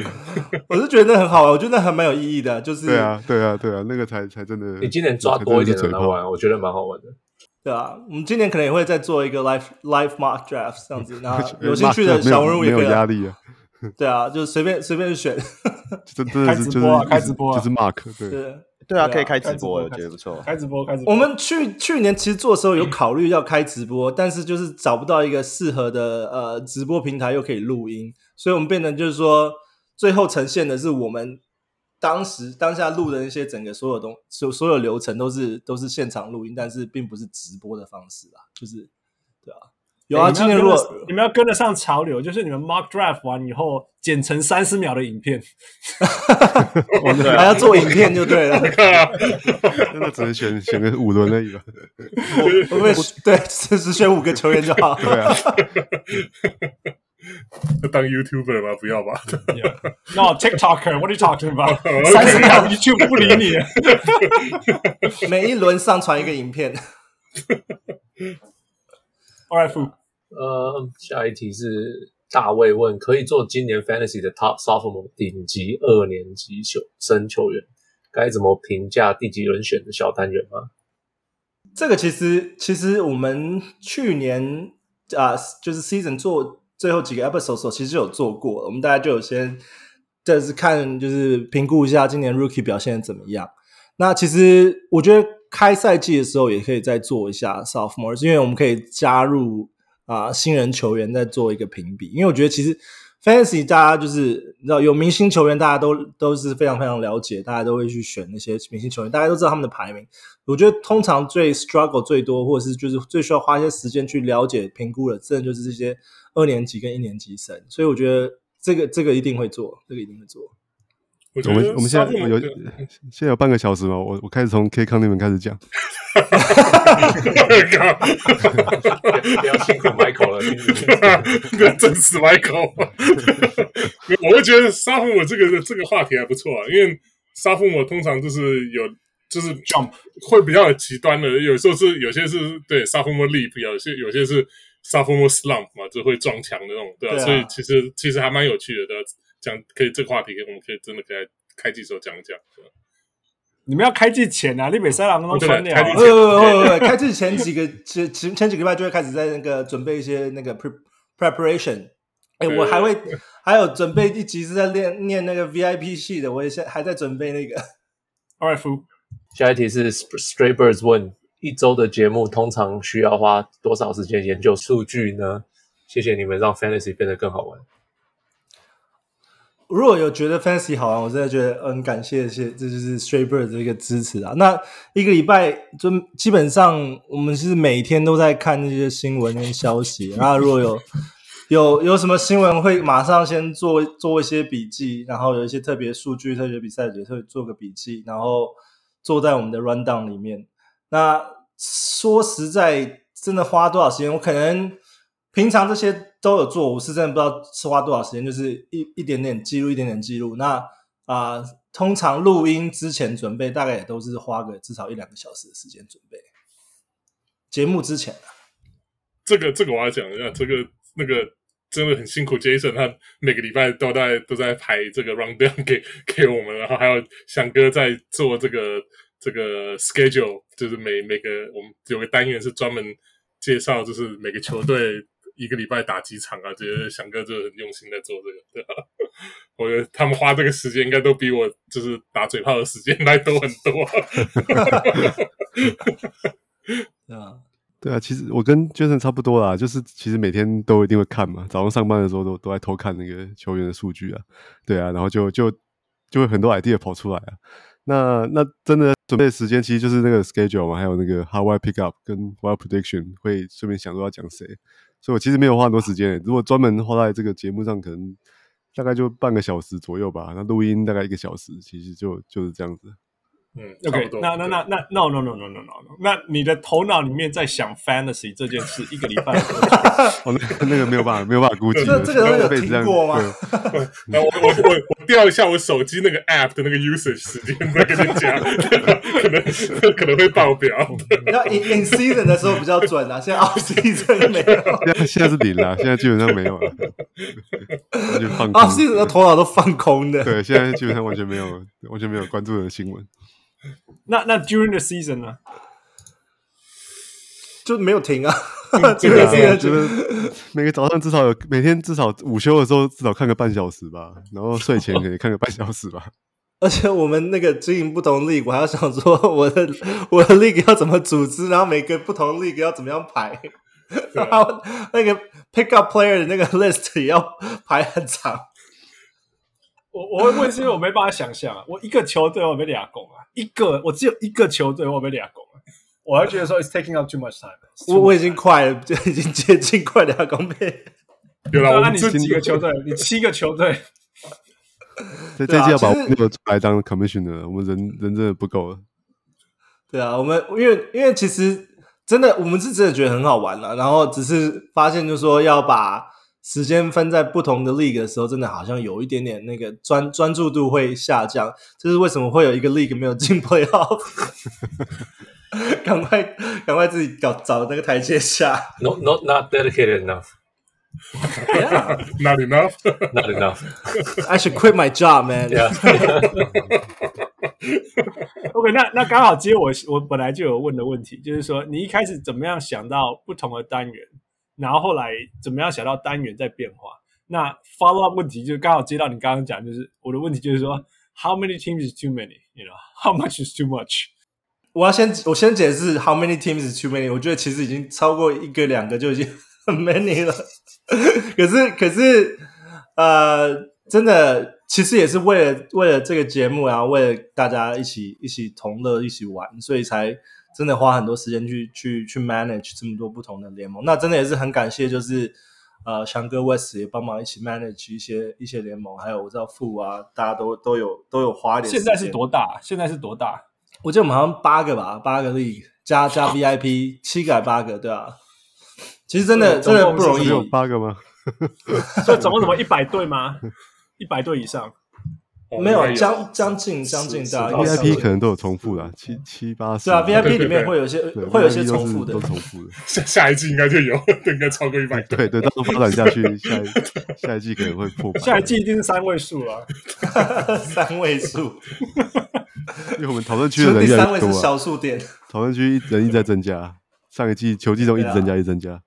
[laughs] 我是觉得那很好玩，我觉得那还蛮有意义的，就是对啊，对啊，对啊，那个才才真的。你今年抓多一点来玩，我觉得蛮好玩的。对啊，我们今年可能也会再做一个 live live Mark Draft 这样子，然后 [laughs] 有兴趣的小人物也可以。没有压力啊。对啊，就随便随便选。真真的是就是开直播，就是 Mark 对。对啊，可以开直播，我觉得不错。开直播，开直播。我们去去年其实做的时候有考虑要开直播，但是就是找不到一个适合的呃直播平台又可以录音，所以我们变成就是说，最后呈现的是我们当时当下录的那些整个所有东所所有流程都是都是现场录音，但是并不是直播的方式啊，就是。有啊，今年如果你们要跟得上潮流，就是你们 mock draft 完以后剪成三十秒的影片，[laughs] 还要做影片就对了。[laughs] [laughs] 那只能选选个五轮而已吧。我我对，只只选五个球员就好。对啊。当 YouTuber 吗，不要吧。No TikToker，What are you talking about？三十秒 YouTube 不理你。每一轮上传一个影片。All right，呃，下一题是大卫问：可以做今年 Fantasy 的 Top Sophomore 顶级二年级球生球员，该怎么评价第几轮选的小单元吗？这个其实其实我们去年啊、就是 Season 做最后几个 Episode 时候，其实有做过，我们大家就有先就是看就是评估一下今年 Rookie 表现怎么样。那其实我觉得。开赛季的时候也可以再做一下 sophomores，因为我们可以加入啊、新人球员在做一个评比。因为我觉得其实 fantasy 大家就是你知道有明星球员，大家都都是非常非常了解，大家都会去选那些明星球员，大家都知道他们的排名。我觉得通常最 struggle 最多，或者是就是最需要花一些时间去了解评估的，真的就是这些二年级跟一年级生。所以我觉得这个这个一定会做，这个一定会做。我，我们我们现在有现在有半个小时吗？我我开始从 K 康那边开始讲。不 [laughs] 要辛苦 Michael 了，真是 [laughs] Michael。[laughs] 我会觉得沙夫姆这个这个话题还不错啊，因为沙夫姆通常就是有就是 jump 会比较极端的，有时候是有些是对沙夫姆 leap，有些有些是沙夫姆 slump 嘛，就会撞墙的那种，对吧、啊？所以其实其实还蛮有趣的，对吧？讲可以这个话题，我们可以真的可以开季时候讲一讲。你们要开季前啊，你每三两分钟穿开季前，呃，[laughs] 开季前几个前前前几个礼拜就会开始在那个准备一些那个 pre preparation。哎，我还会还有准备一集是在练念那个 VIP 系的，我也现还在准备那个。All right，下一题是 Stray Birds 问：一周的节目通常需要花多少时间研究数据呢？谢谢你们让 Fantasy 变得更好玩。如果有觉得 fancy 好玩，我真的觉得很感谢，谢这就是 Stray Bird 的一个支持啊。那一个礼拜就基本上我们是每天都在看那些新闻跟消息，然后如果有有有什么新闻，会马上先做做一些笔记，然后有一些特别数据、特别比赛也会做个笔记，然后做在我们的 Rundown 里面。那说实在，真的花多少时间？我可能。平常这些都有做，我是真的不知道是花多少时间，就是一一点点记录，一点点记录。那啊、通常录音之前准备，大概也都是花个至少一两个小时的时间准备。节目之前啊，这个这个我要讲一下，这个那个真的很辛苦，Jason 他每个礼拜都在都在排这个 round down 给给我们，然后还有翔哥在做这个这个 schedule，就是每每个我们有个单元是专门介绍，就是每个球队。一个礼拜打几场啊？觉得翔哥就很用心在做这个，对吧？我觉得他们花这个时间应该都比我就是打嘴炮的时间来多很多。[laughs] 啊，对啊，其实我跟 Jason 差不多啦，就是其实每天都一定会看嘛，早上上班的时候都都在偷看那个球员的数据啊，对啊，然后就就就会很多 idea 跑出来啊。那那真的准备的时间其实就是那个 schedule 嘛，还有那个 how I pick up 跟 wild prediction 会顺便想说要讲谁。所以我其实没有花很多时间。如果专门花在这个节目上，可能大概就半个小时左右吧。那录音大概一个小时，其实就就是这样子。嗯，OK，那那那那 no no no no no no 那你的头脑里面在想 fantasy 这件事，一个礼拜，[laughs] 哦，那那个没有办法，没有办法估计。这这个有听过吗？[laughs] 那我我我我调一下我手机那个 app 的那个 usage 时间，再跟你讲，可能可能会爆表。那 in in season 的时候比较准啊，现在 off season 没有。现在现在是零了，现在基本上没有了，完全放空。off season 的头脑都放空的。对，现在基本上完全没有，完全没有关注的新闻。[laughs] 那那 during the season 呢？就没有停啊！[laughs] 这个是就是每个早上至少有每天至少午休的时候至少看个半小时吧，然后睡前可以看个半小时吧。[laughs] 而且我们那个经营不同 league，我还要想说我的我的 league 要怎么组织，然后每个不同 league 要怎么样排，然后那个 pick up player 的那个 list 也要排很长。我我会问，是因为我没办法想象啊，我一个球队我没俩攻啊，一个我只有一个球队我没俩攻啊，我还觉得说 it's taking up too much time。我我已经快了，就已经接近快俩攻配。有了，那你是几个球队？你七个球队。[laughs] 这这季要把那个出来当 commissioner，我们人人真的不够了。对啊，我们因为因为其实真的我们是真的觉得很好玩了，然后只是发现就是说要把。时间分在不同的 league 的时候，真的好像有一点点那个专专注度会下降。这是为什么会有一个 league 没有进 playoff？赶快赶快自己找找那个台阶下。No, not not dedicated enough. Yeah, not enough. Not enough. I should quit my job, man. Yeah. OK，那那刚好接我我本来就有问的问题，就是说你一开始怎么样想到不同的单元？然后后来怎么样想到单元在变化？那 follow up 问题就刚好接到你刚刚讲，就是我的问题就是说，how many teams is too many？You know how much is too much？我要先我先解释 how many teams is too many。我觉得其实已经超过一个两个就已经很 [laughs] many 了。可是可是呃，真的其实也是为了为了这个节目，然后为了大家一起一起同乐一起玩，所以才。真的花很多时间去去去 manage 这么多不同的联盟，那真的也是很感谢，就是呃翔哥 West 也帮忙一起 manage 一些一些联盟，还有我知道富啊，大家都都有都有花一点。现在是多大？现在是多大？我记得我们好像八个吧，八个 league 加加 VIP 七个还八个，对啊。其实真的真的不容易，有八个吗？[laughs] 所以总共怎么一百对吗？一百对以上。没有将将近将近大 VIP 可能都有重复的，七七八十。对啊，VIP 里面会有些会有些重复的，都重复的。[laughs] 下下一季应该就有，[laughs] 应该超过一百。对对，到时候发展下去，[laughs] 下一下一季可能会破百。下一季一定是三位数了，三位数。因为我们讨论区的人越来越多啊，小数点。讨论区人一直在增加，上一季球季中一直增加，一直增加。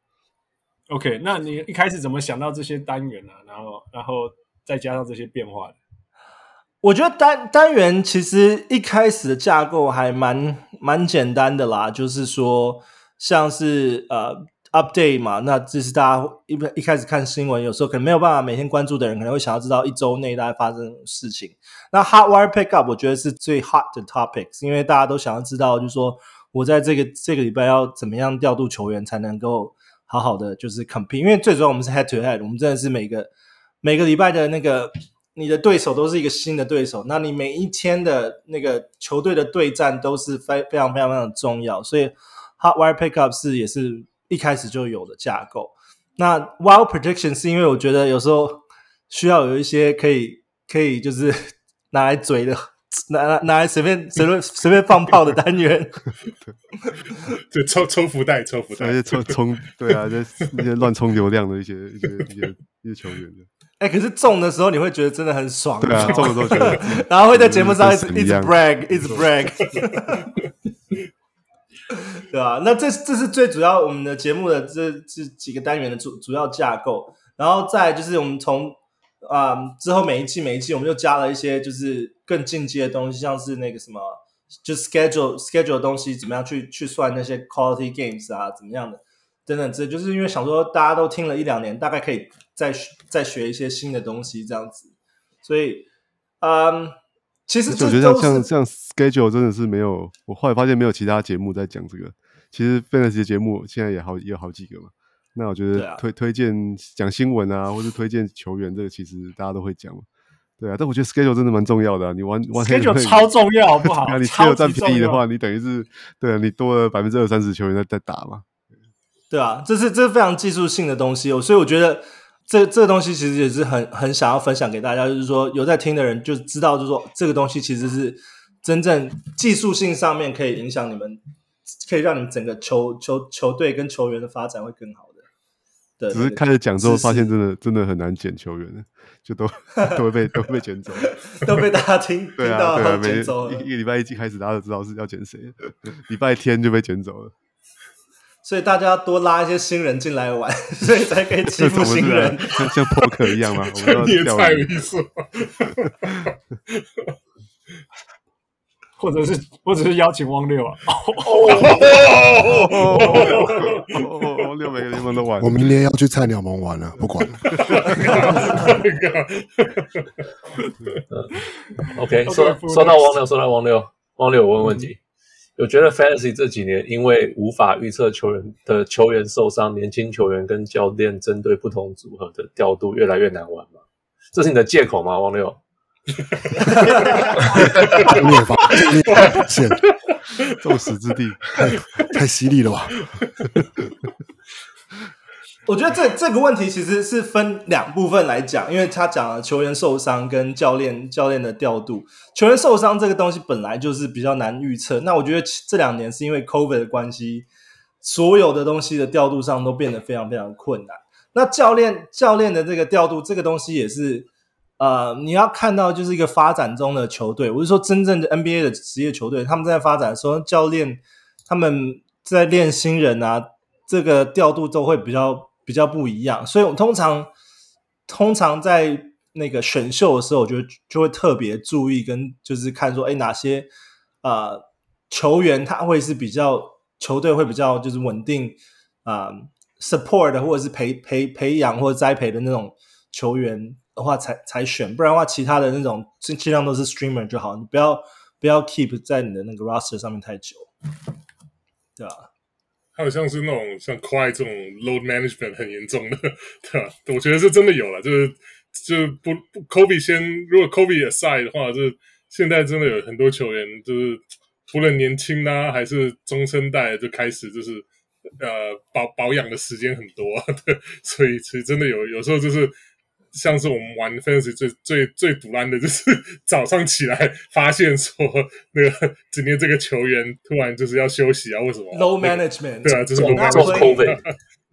OK，那你一开始怎么想到这些单元呢？然后，然后再加上这些变化的？我觉得单单元其实一开始的架构还蛮蛮简单的啦，就是说像是呃 update 嘛，那这是大家一一开始看新闻，有时候可能没有办法每天关注的人，可能会想要知道一周内大概发生什么事情。那 hot wire pickup 我觉得是最 hot 的 topics，因为大家都想要知道，就是说我在这个这个礼拜要怎么样调度球员才能够好好的就是 compete，因为最主要我们是 head to head，我们真的是每个每个礼拜的那个你的对手都是一个新的对手，那你每一天的那个球队的对战都是非非常非常非常重要，所以 hot wire pickup 是也是。一开始就有的架构，那 wild prediction 是因为我觉得有时候需要有一些可以可以就是 [laughs] 拿来嘴的，拿拿拿来随便随便随便放炮的单元，[laughs] 就，抽抽福袋，抽福袋，而且冲冲，对啊，这那些乱充流量的一些一些一些一些球员的。哎、欸，可是中的时候你会觉得真的很爽，对啊，中的时候觉得，[laughs] 然后会在节目上一直一直 brag，一直 brag。[laughs] 对啊，那这这是最主要我们的节目的这这几个单元的主主要架构，然后再就是我们从啊、呃、之后每一季每一季我们又加了一些就是更进阶的东西，像是那个什么就 schedule schedule 的东西，怎么样去去算那些 quality games 啊，怎么样的等等，这就是因为想说大家都听了一两年，大概可以再再学一些新的东西这样子，所以嗯。其实我觉得像像 schedule 真的是没有，我后来发现没有其他节目在讲这个。其实 fantasy 节目现在也好也有好几个嘛。那我觉得推、啊、推荐讲新闻啊，或是推荐球员，这个其实大家都会讲。对啊，但我觉得 schedule 真的蛮重要的、啊。你玩玩 schedule 超重要，好不好？[laughs] 那你 schedule 占便宜的话，你等于是对啊，你多了百分之二三十球员在在打嘛。对啊，这是这是非常技术性的东西哦，所以我觉得。这这个东西其实也是很很想要分享给大家，就是说有在听的人就知道，就是说这个东西其实是真正技术性上面可以影响你们，可以让你们整个球球球队跟球员的发展会更好的。对，只是开始讲之后，发现真的真的很难捡球员，就都 [laughs] 都会被都会被捡走，[laughs] 都被大家听 [laughs] 听到捡走了。一一个礼拜一季开始，大家都知道是要捡谁，礼拜天就被捡走了。所以大家要多拉一些新人进来玩，[laughs] 所以才可以欺负新人，[laughs] 像像 poker 一样吗？我们要 [laughs] 钓鱼，或者是或者是邀请汪六啊！汪六每个联盟都玩，我明年要去菜鸟盟玩了，不管了。OK，说说到汪六，说到汪六，汪六，我问问题。有觉得 Fantasy 这几年因为无法预测球员的球员受伤，年轻球员跟教练针对不同组合的调度越来越难玩吗？这是你的借口吗，王六？没发现，众矢之的，太太犀利了吧？我觉得这这个问题其实是分两部分来讲，因为他讲了球员受伤跟教练教练的调度。球员受伤这个东西本来就是比较难预测。那我觉得这两年是因为 COVID 的关系，所有的东西的调度上都变得非常非常困难。那教练教练的这个调度，这个东西也是呃，你要看到就是一个发展中的球队，我是说真正的 NBA 的职业球队，他们在发展的时候，教练他们在练新人啊，这个调度都会比较。比较不一样，所以我通常通常在那个选秀的时候，我觉得就会特别注意，跟就是看说，哎，哪些呃球员他会是比较球队会比较就是稳定啊、support，或者是培培培养或者栽培的那种球员的话才，才选，不然的话，其他的那种尽尽量都是 streamer 就好，你不要不要 keep 在你的那个 roster 上面太久，对吧？还有像是那种像 Cry 这种 load management 很严重的，[laughs] 对吧？我觉得是真的有了，就是就不不 Kobe 先，如果 Kobe aside 的话，就是现在真的有很多球员，就是除了年轻啊，还是中生代，就开始就是呃保保养的时间很多，[laughs] 对，所以其实真的有有时候就是。像是我们玩 Fantasy 最最最赌烂的就是 [laughs] 早上起来发现说那个今天这个球员突然就是要休息啊，为什么？Low management，对啊，就是 low management。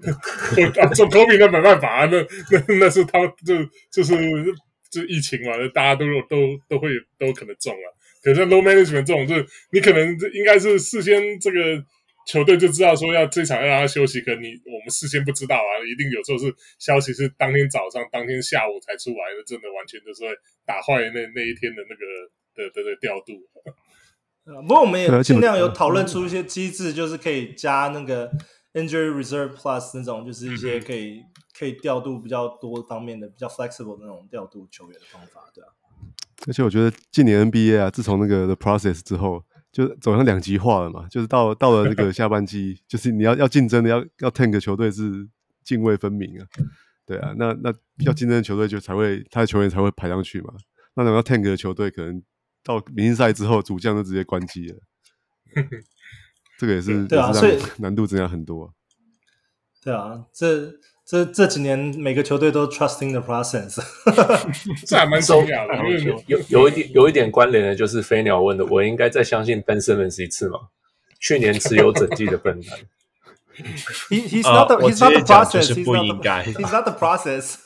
[laughs] 做 COVID 那没办法啊，那 [laughs] 那那是他就就是就疫情嘛，大家都都都会都可能中啊。可是 low management 这种，就是你可能应该是事先这个。球队就知道说要这场要让他休息，可你我们事先不知道啊，一定有时候是消息是当天早上、当天下午才出来的，真的完全就是会打坏那那一天的那个的的的调度。不过我们也尽量有讨论出一些机制，就是可以加那个 injury reserve plus 那种，就是一些可以、嗯、可以调度比较多方面的、比较 flexible 那种调度球员的方法，对啊。而且我觉得近年 NBA 啊，自从那个 The Process 之后，就走向两极化了嘛，就是到到了这个 [laughs] 下半季，就是你要要竞争的要要 tank 球队是泾渭分明啊，对啊，那那要竞争的球队就才会他的球员才会排上去嘛，那种要 tank 的球队可能到明星赛之后主将就直接关机了。[laughs] 这个也是对啊，所以难度增加很多。对啊，这这这几年每个球队都 trusting the process，[laughs] 这还蛮重要的。有有有一点有一点关联的，就是飞鸟问的，我应该再相信 Ben Simmons 一次吗？去年持有整季的笨蛋。[laughs] He he's not the he's not the process，不应该。[laughs] He's not the process。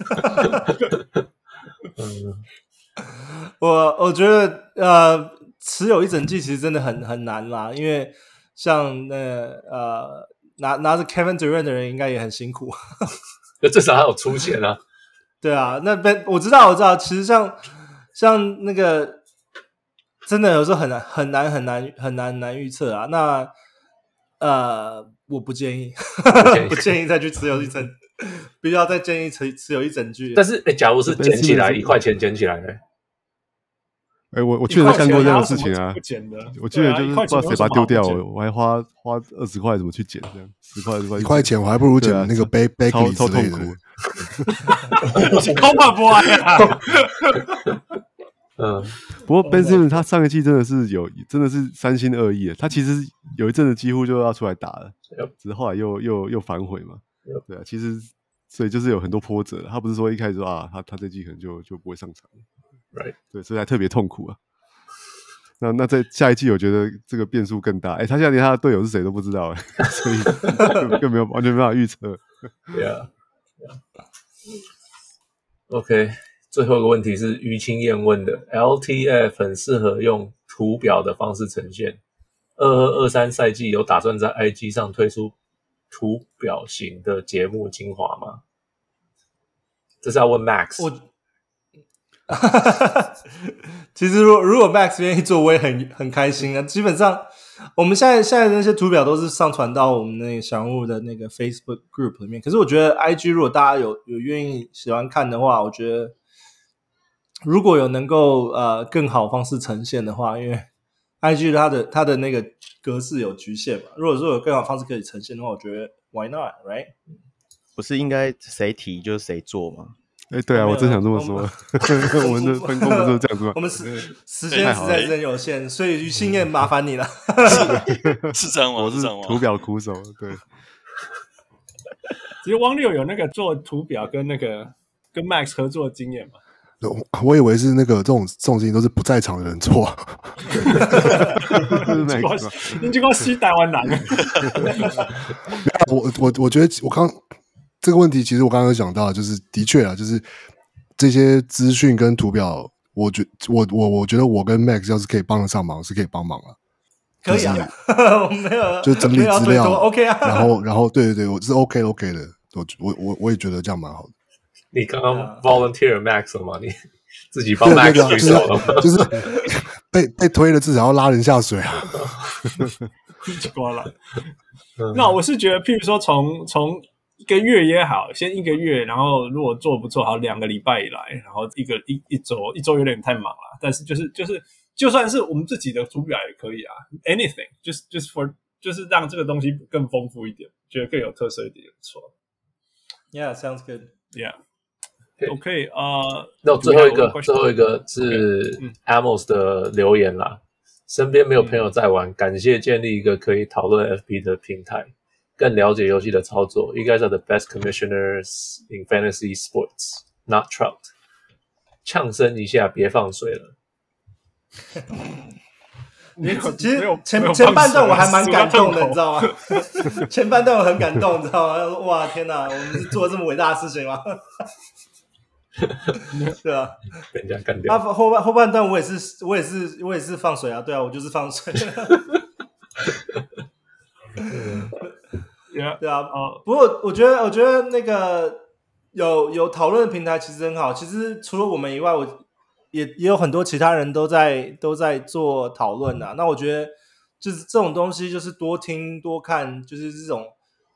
我我觉得呃，持有一整季其实真的很很难啦，因为。像那呃拿拿着 Kevin Durant 的人应该也很辛苦，[laughs] 那至少还有出钱啊。[laughs] 对啊，那边我知道我知道，其实像像那个真的有时候很难很难很难很难很难预测啊。那呃，我不建议，[laughs] 不建议再去持有一整，不要再建议持持有一整句。但是，哎，假如是捡起来一块钱捡起来呢？哎，我我确实干过这样的事情啊！我记得就是不知道谁把它丢掉，我还花花二十块怎么去捡？这样十块十块一块钱，我还不如捡那个杯杯超超痛苦。[laughs] 空马不爱啊！嗯，不过 Ben Simmons 他上一季真的是有，真的是三心二意的。他其实有一阵子几乎就要出来打了，只是后来又又又反悔嘛。对啊，其实所以就是有很多波折。他不是说一开始说啊，他他这季可能就就不会上场。Right. 对，所以还特别痛苦啊。那那在下一季，我觉得这个变数更大。哎，他现在连他的队友是谁都不知道，哎，[laughs] 所以更没有完全没办法预测。Yeah, yeah. OK，最后一个问题是于青燕问的：LTF 很适合用图表的方式呈现。二二二三赛季有打算在 IG 上推出图表型的节目精华吗？这是要问 Max。我哈哈哈其实，如如果 Max 愿意做，我也很很开心啊。基本上，我们现在现在的那些图表都是上传到我们那个小物的那个 Facebook Group 里面。可是，我觉得 IG 如果大家有有愿意喜欢看的话，我觉得如果有能够呃更好方式呈现的话，因为 IG 它的它的那个格式有局限嘛。如果说有更好方式可以呈现的话，我觉得 Why not，right？不是应该谁提就是谁做吗？哎，对啊，我真想这么说。[laughs] 我们的分工不是这样子吗？[laughs] 我们时时间实在是有限，所以于心燕麻烦你了。[laughs] 是这样吗？我是图表苦手。对，其实汪六有那个做图表跟那个跟 Max 合作的经验嘛？我以为是那个这种这种事情都是不在场的人做。你这个西台湾男。我我我觉得我刚。这个问题其实我刚刚有讲到，就是的确啊，就是这些资讯跟图表，我觉我我我觉得我跟 Max 要是可以帮得上忙，是可以帮忙了。可以啊，[laughs] 我没有，就整理资料，OK 啊。然后然后对对对，我是 OK OK 的，我我我我也觉得这样蛮好的。[laughs] 你刚刚 volunteer Max 了吗？你自己帮 Max 举手了吗？就是 [laughs] 被被推了，至少要拉人下水啊。挂了。那我是觉得，譬如说从从。一个月也好，先一个月，然后如果做不错，好两个礼拜以来，然后一个一一周，一周有点太忙了，但是就是就是，就算是我们自己的图表也可以啊，anything，就是就是 for，就是让这个东西更丰富一点，觉得更有特色一点，不错。Yeah，sounds good. Yeah. OK，呃，那最后一个，最后一个是 Amos 的留言啦。身边没有朋友在玩，感谢建立一个可以讨论 FP 的平台。更了解游戏的操作。You guys are the best commissioners in fantasy sports, not Trout。呛声一下，别放水了。[laughs] 你其实前前半段我还蛮感动的，你知道吗？[laughs] 前半段我很感动，你知道吗？哇，天哪，我们是做了这么伟大的事情吗？[laughs] 对啊，被人家干掉。后半后半段我也是，我也是，我也是放水啊！对啊，我就是放水。Yeah, 对啊，哦，不过我觉得，我觉得那个有有讨论的平台其实很好。其实除了我们以外，我也也有很多其他人都在都在做讨论啊。那我觉得就是这种东西，就是多听多看，就是这种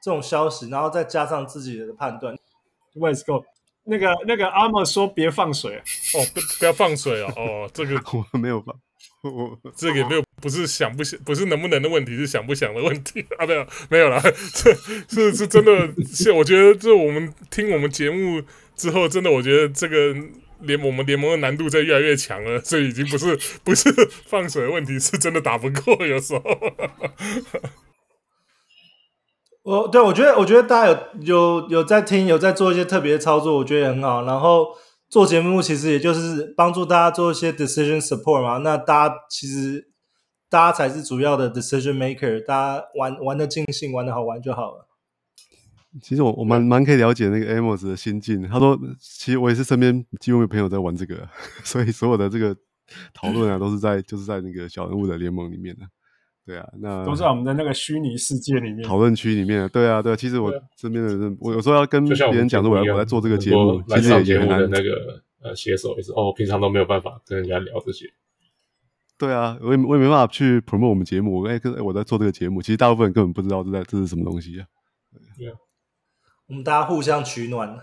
这种消息，然后再加上自己的判断。Let's go。那个那个阿莫说别放水哦，不不要放水哦哦，这个 [laughs] 我没有放，我这个也没有，不是想不想，不是能不能的问题，是想不想的问题啊，没有没有啦，这是是真的，是我觉得这我们听我们节目之后，真的我觉得这个联我们联盟的难度在越来越强了，所以已经不是不是放水的问题，是真的打不过，有时候。[laughs] 我对我觉得，我觉得大家有有有在听，有在做一些特别的操作，我觉得很好。然后做节目其实也就是帮助大家做一些 decision support 嘛。那大家其实大家才是主要的 decision maker，大家玩玩的尽兴，玩的好玩就好了。其实我我蛮蛮可以了解那个 Amos 的心境。他说，其实我也是身边几乎有朋友在玩这个，[laughs] 所以所有的这个讨论啊，都是在就是在那个小人物的联盟里面的。对啊，那都在我们的那个虚拟世界里面，讨论区里面。对啊，对啊，其实我身边的人，我有时候要跟别人讲说，我要我在做这个节目，其实也很难。那个呃，写手也是哦，平常都没有办法跟人家聊这些。对啊，我也我也没办法去 promote 我们节目。我哎，我在做这个节目，其实大部分人根本不知道这在这是什么东西啊。对啊，我们大家互相取暖。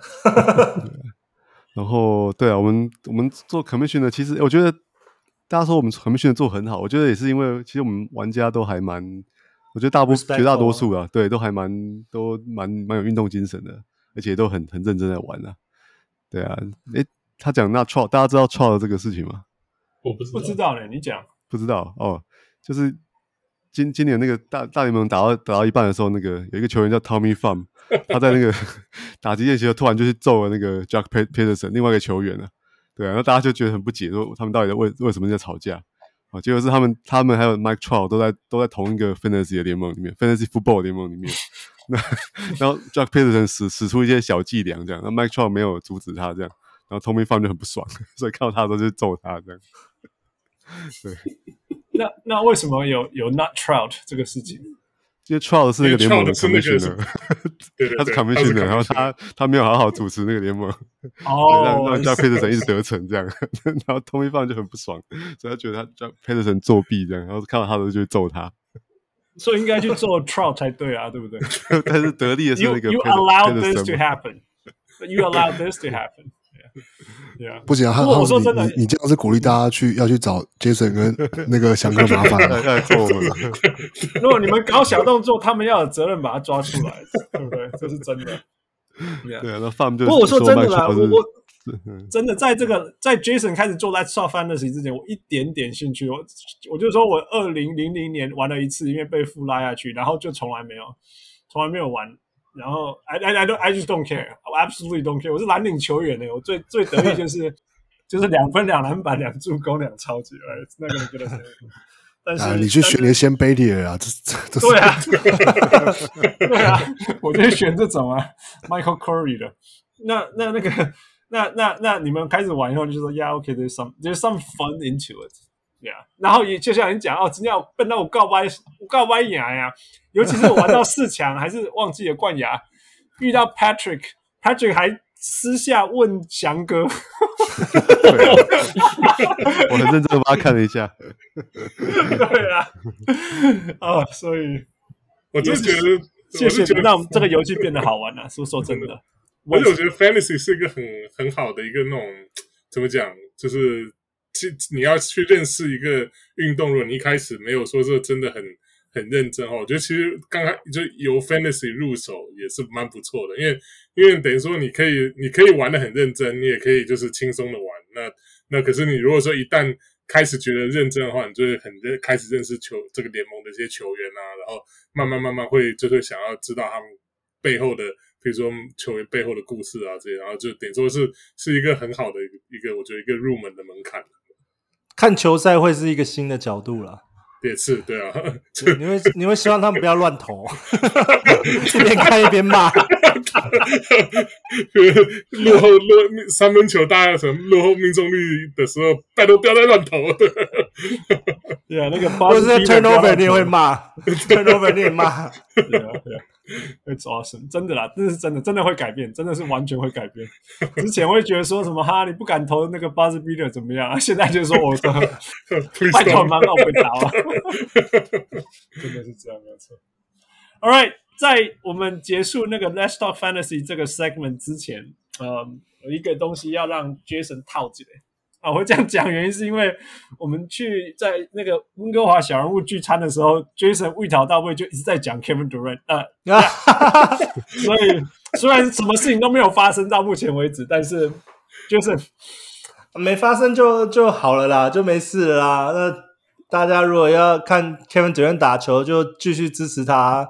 [laughs] 然后，对啊，我们我们做 commission 的，其实我觉得。大家说我们 commission 做很好，我觉得也是因为其实我们玩家都还蛮，我觉得大部分绝大多数啊，对，都还蛮都蛮蛮有运动精神的，而且都很很认真在玩啊。对啊，诶，他讲那 trout，大家知道 trout 这个事情吗？我不知道，不知道嘞，你讲不知道哦，就是今今年那个大大联盟打到打到一半的时候，那个有一个球员叫 Tommy Pham，他在那个 [laughs] 打击练习时候突然就去揍了那个 Jack Peterson 另外一个球员了。对啊，那大家就觉得很不解，说他们到底为为什么在吵架？啊，结果是他们他们还有 Mike Trout 都在都在同一个 Fantasy 的联盟里面，Fantasy Football 联盟里面。[laughs] 那然后 Jack Peterson 使使出一些小伎俩，这样，那 Mike Trout 没有阻止他，这样，然后 Tommy Pham 就很不爽，[laughs] 所以看到他的时候就揍他，这样。[laughs] 对，那那为什么有有 Not Trout 这个事情？因为 Trout 是那个联盟的 commissioner，他是 commissioner，然后他他没有好好主持那个联盟，哦，让让 Joc Pederson 一直得逞这样，然后 Tommy Pham 就很不爽，所以他觉得他 Joc Pederson 作弊这样，然后看到他的就会揍他，所以应该去揍 Trout 才对啊，对不对？但是得利的是那个 You allow this to happen, you allow this to happen. [laughs] Yeah. 不行啊！他我说真的，你你这样是鼓励大家去要去找 Jason 跟 [laughs] 那个翔哥麻烦来揍我们。[laughs] 如果你们搞小动作，他们要有责任把他抓出来，对不对？这是真的。Yeah. 对啊，那 Pham 就不过我说真的啦，我我真的在这个在 Jason 开始做 Let's Talk Fantasy 之前，我一点点兴趣，我我就说我二零零零年玩了一次，因为被富拉下去，然后就从来没有从来没有玩。然后，I I I don't I just don't care. I absolutely don't care. 我是蓝领球员呢，我最最得意就是就是两分两篮板两助攻两超级，哎，那个真的是。但是、啊、你去选那些贝利尔啊，这这这。对啊，对啊，我就选这种啊，Michael Curry 的。那那那个那那那你们开始玩以后，就说 Yeah, okay, there's some there's some fun into it. Yeah. 然后也就像你讲哦，今天要笨到我告歪我告歪牙呀。尤其是我玩到四强，还是忘记了冠亚，[laughs] 遇到 Patrick，Patrick 还私下问翔哥，我很认真的帮他看了一下，对啊，哦，所以我就觉得，谢谢你让这个游戏变得好玩了，啊。[laughs] 说说真的，我就觉得 Fantasy 是一个很很好的一个那种怎么讲，就是去你要去认识一个运动，如果你一开始没有说这真的很。很认真哦，我觉得其实刚开就由 fantasy 入手也是蛮不错的，因为因为等于说你可以你可以玩的很认真，你也可以就是轻松的玩。那那可是你如果说一旦开始觉得认真的话，你就会很认开始认识球这个联盟的这些球员啊，然后慢慢慢慢会就会想要知道他们背后的，比如说球员背后的故事啊这些，然后就等于说是是一个很好的一个一个我觉得一个入门的门槛。看球赛会是一个新的角度了。也是对啊，[laughs] 你会你会希望他们不要乱投，[laughs] 一边看一边骂。[laughs] 落后落三分球大概什么落后命中率的时候，拜托不要再乱投。对啊，那个或者是 turnover 你也会骂，turnover 你也骂。对啊，对啊。[laughs] It's awesome，真的啦，这是真的，真的会改变，真的是完全会改变。之前会觉得说什么哈，你不敢投那个 buzzer beater 怎么样？现在就说我的 [laughs] 拜托蛮好回答啊，[laughs] 真的是这样没错。All right，在我们结束那个 Let's Talk Fantasy 这个 segment 之前，呃，有一个东西要让 Jason 套起来。啊，我会这样讲，原因是因为我们去在那个温哥华小人物聚餐的时候，Jason 未讨到位，就一直在讲 Kevin Durant，啊呃，所以虽然什么事情都没有发生到目前为止，但是 Jason [laughs] 没发生就就好了啦，就没事了啦。那大家如果要看 Kevin Durant 打球，就继续支持他，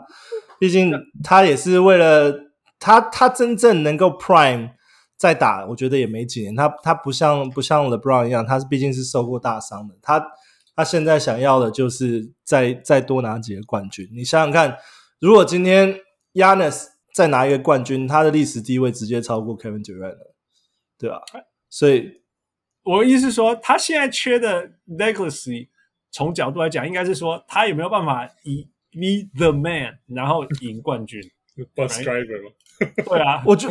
毕竟他也是为了他，他真正能够 Prime。再打，我觉得也没几年。他他不像不像 LeBron 一样，他是毕竟是受过大伤的。他他现在想要的就是再再多拿几个冠军。你想想看，如果今天 Giannis 再拿一个冠军，他的历史地位直接超过 Kevin Durant 了，对吧？所以我的意思是说，他现在缺的 legacy，从角度来讲，应该是说他有没有办法以 be the man，然后赢冠军。[laughs] Bus driver 吗？对啊，我就。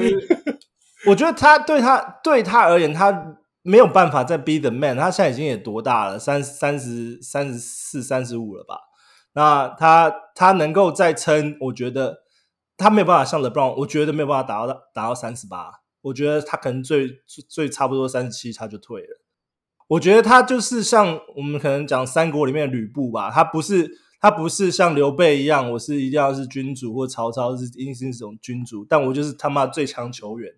我觉得他对他对他而言，他没有办法再 be the man。他现在已经也多大了？三三十三十四、三十五了吧？那他他能够再撑，我觉得他没有办法像 LeBron，我觉得没有办法达到达到三十八。我觉得他可能最最差不多三十七他就退了。我觉得他就是像我们可能讲三国里面的吕布吧，他不是。他不是像刘备一样，我是一定要是君主，或曹操是一定是这种君主，但我就是他妈最强球员。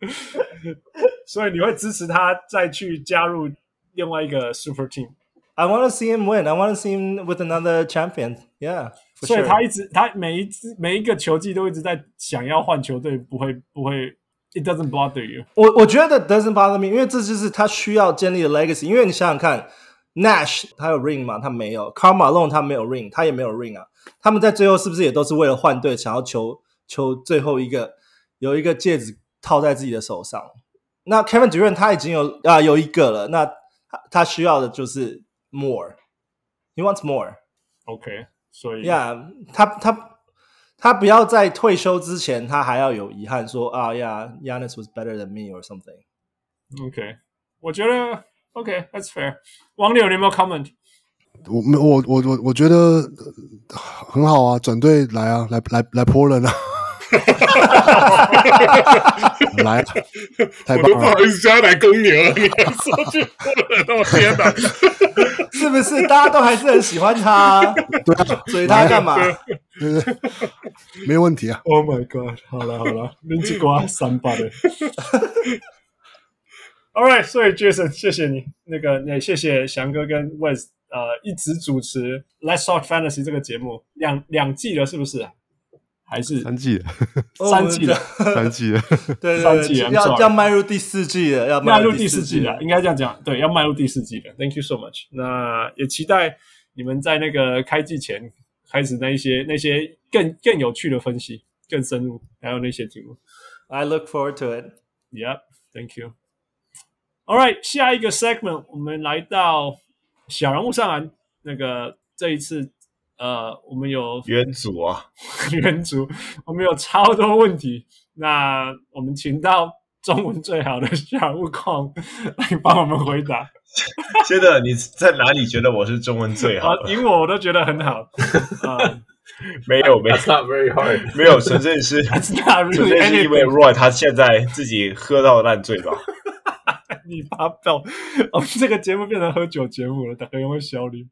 [laughs] 所以你会支持他再去加入另外一个 super team。I want to see him win. I want to see him with another champion. Yeah. 所以他一直他每一次每一个球季都一直在想要换球队，不会不会。It doesn't bother you。我我觉得 doesn't bother me，因为这就是他需要建立的 legacy。因为你想想看。Nash 他有 ring 吗？他没有。Karl Malone 他没有 ring，他也没有 ring 啊。他们在最后是不是也都是为了换队，想要求求最后一个有一个戒指套在自己的手上？那 Kevin Durant 他已经有啊有一个了，那他他需要的就是 more，he wants more。OK，所以呀，yeah, 他他他不要在退休之前，他还要有遗憾说啊呀，Giannis was better than me or something。OK，我觉得。 OK，that's、okay, fair。王柳，你有没有 comment？我没，我我我我觉得很好啊，转队来啊，来来来泼人 [laughs] 啊！来，太棒了！不好意思，加来公牛，你还说去泼人？我天哪！是不是大家都还是很喜欢他？[laughs] 对啊，追他干嘛？对对，没有问题啊！Oh my god！好了好了，你只挂三八的。All right，所以 Jason，谢谢你，那个也谢谢翔哥跟 Wes，呃，一直主持 Let's Talk Fantasy 这个节目两两季了，是不是？还是三季了？三季了，三季了，对 [laughs] 对，三季要要迈入第四季了，要迈入第四季了，应该这样讲，对，要迈入第四季了。Thank you so much。那也期待你们在那个开季前开始那一些那些更更有趣的分析，更深入，还有那些题目。I look forward to it. Yep. Thank you. All right，下一个 segment，我们来到小人物上篮。那个这一次，呃，我们有元祖啊，[laughs] 元祖，我们有超多问题。那我们请到中文最好的小人物控来帮我们回答。现在你在哪里觉得我是中文最好的？[laughs] 因为我都觉得很好。呃、[laughs] 没有没有 That's not very hard，没有，纯粹是纯粹是因为 Roy 他现在自己喝到烂醉吧。你发飙，[laughs] 我们这个节目变成喝酒节目了，大家有没有效率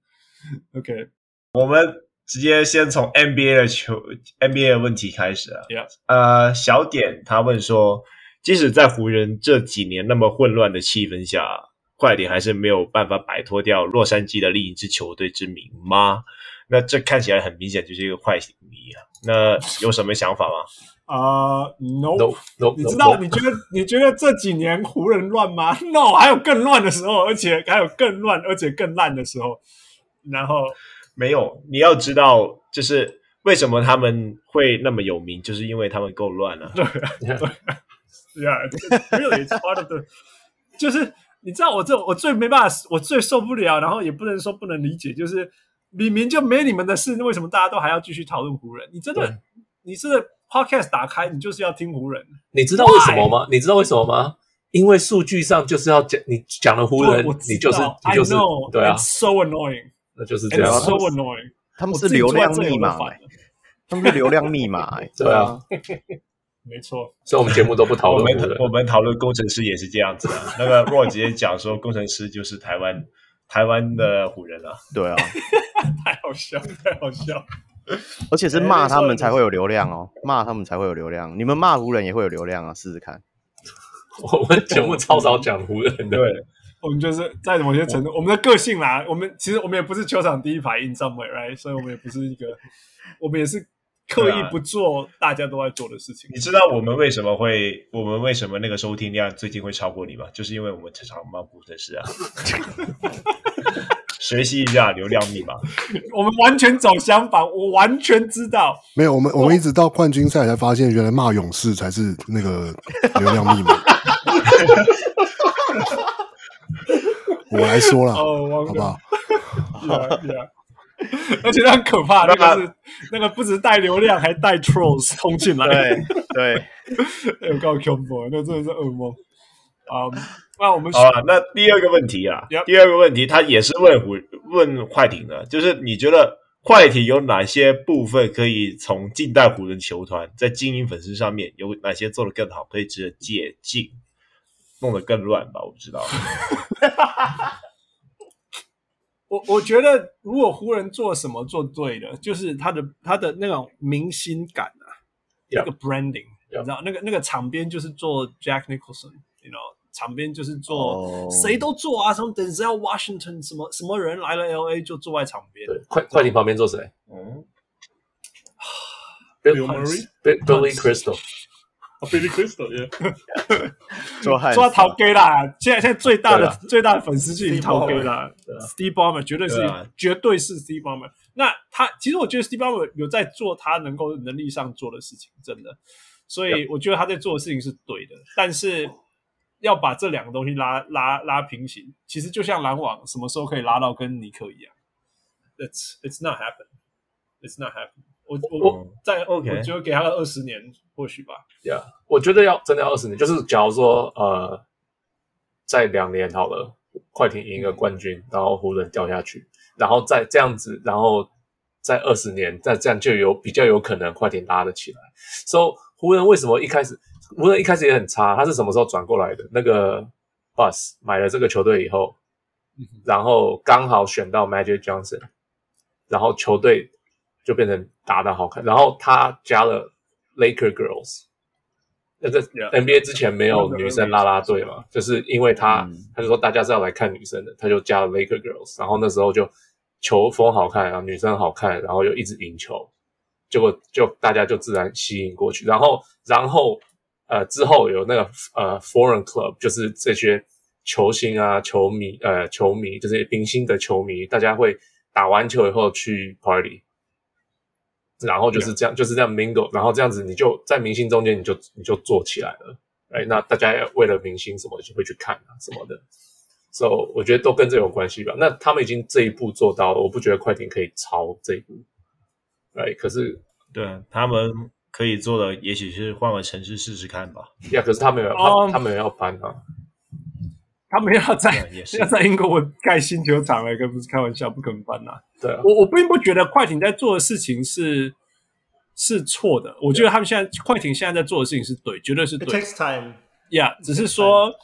？OK，我们直接先从 NBA 的球 NBA 的问题开始啊。Yeah. 呃，小点他问说，即使在湖人这几年那么混乱的气氛下，快点还是没有办法摆脱掉洛杉矶的另一支球队之名吗？那这看起来很明显就是一个坏球迷啊。那有什么想法吗？啊、uh,，no，, no, no 你知道？No, 你觉得你觉得这几年湖人乱吗？No，还有更乱的时候，而且还有更乱而且更烂的时候。然后没有，你要知道，就是为什么他们会那么有名，就是因为他们够乱了、[laughs] 啊。对对，Yeah，really，it's part of the，[laughs] 就是你知道我这我最没办法，我最受不了，然后也不能说不能理解，就是明明就没你们的事，为什么大家都还要继续讨论湖人？你真的，你是。Podcast 打开，你就是要听湖人。你知道为什么吗？你知道为什么吗？因为数据上就是要讲你讲了湖人，你就是你就是 I know, 对啊。So annoying，那就是这样。So annoying。他们是流量密码、欸，他们是流量密码、欸，[laughs] 对啊，[laughs] 没错。所以我们节目都不讨论。我们我们讨论工程师也是这样子的。[laughs] 那个 Roy 直接讲说，工程师就是台湾台湾的湖人啊，对啊，太好笑，太好笑。[laughs] 而且是骂他们才会有流量哦，骂他们才会有流量。你们骂湖人也会有流量啊，试试看。[laughs] 我们节目超少讲湖人的。对。我们就是在某些程度，我们的个性啦，我们其实我们也不是球场第一排 in somewhere，right？所以我们也不是一个，我们也是刻意不做大家都在做的事情。你知道我们为什么会，我们为什么那个收听量最近会超过你吗？就是因为我们常常骂不的事啊。[laughs] 学习一下流量密码，[laughs] 我们完全走相反，我完全知道。没有，我们我们一直到冠军赛才发现，原来骂勇士才是那个流量密码。[laughs] 我来说了，哦，好不好？而且那很可怕，那个是那个不止带流量，还带 trolls 冲进来，对对，[laughs] 有够恐怖，那真的是噩梦啊！那我们好了，那第二个问题啊，第二个问题，他也是问胡问快艇的，就是你觉得快艇有哪些部分可以从近代湖人球团在经营粉丝上面有哪些做得更好，可以值得借鉴？弄得更乱吧，我不知道。[laughs] 我我觉得，如果湖人做什么做对的，就是他的他的那种明星感啊.那个 branding，yeah. 你知道，那个那个场边就是做 Jack Nicholson，you know，场边就是做谁、oh. 都做啊，什么 Denzel Washington，什么什么人来了 LA 就坐在场边。对，快快艇旁边坐谁？嗯，Bill Murray，Billy Crystal。Billy Crystal，耶，说说陶给啦，现在现在最大的最大的粉丝就是陶给啦，Steve Ballmer 绝对是绝对是 Steve Ballmer。那他其实我觉得 Steve Ballmer 有在做他能够能力上做的事情，真的，所以我觉得他在做的事情是对的。但是要把这两个东西拉拉拉平行，其实就像篮网什么时候可以拉到跟尼克一样？It's it's not happen. It's not happen. 我我我在 OK，我就给他二十年。或许吧，Yeah，我觉得要真的要二十年，就是假如说呃，在两年好了，快艇赢一个冠军，然后湖人掉下去，然后再这样子，然后再二十年，再这样就有比较有可能快艇拉得起来。So 湖人为什么一开始湖人一开始也很差？他是什么时候转过来的？那个 Bus 买了这个球队以后，然后刚好选到 Magic Johnson，然后球队就变成打的好看，然后他加了。Laker Girls，那个 NBA 之前没有女生啦啦队嘛，就是因为他、嗯、他就说大家是要来看女生的，他就加了 Laker Girls，然后那时候就球风好看，然后女生好看，然后又一直赢球，结果就大家就自然吸引过去，然后然后呃之后有那个呃 Foreign Club，就是这些球星啊球迷呃球迷就是明星的球迷，大家会打完球以后去 Party。然后就是这样，就是这样 mingle，然后这样子你就在明星中间，你就你就做起来了，哎，那大家为了明星什么就会去看啊什么的，so 我觉得都跟这有关系吧。那他们已经这一步做到了，我不觉得快艇可以超这一步，哎，可是对他们可以做的，也许是换个城市试试看吧。呀，可是他们有，他他们也要搬啊。他们要在 [laughs] 要在英国我盖新球场了，可不是开玩笑，不可能搬呐、啊。对啊，我我并不觉得快艇在做的事情是是错的，我觉得他们现在快艇现在在做的事情是对，绝对是对。It takes time，呀，yeah, 只是说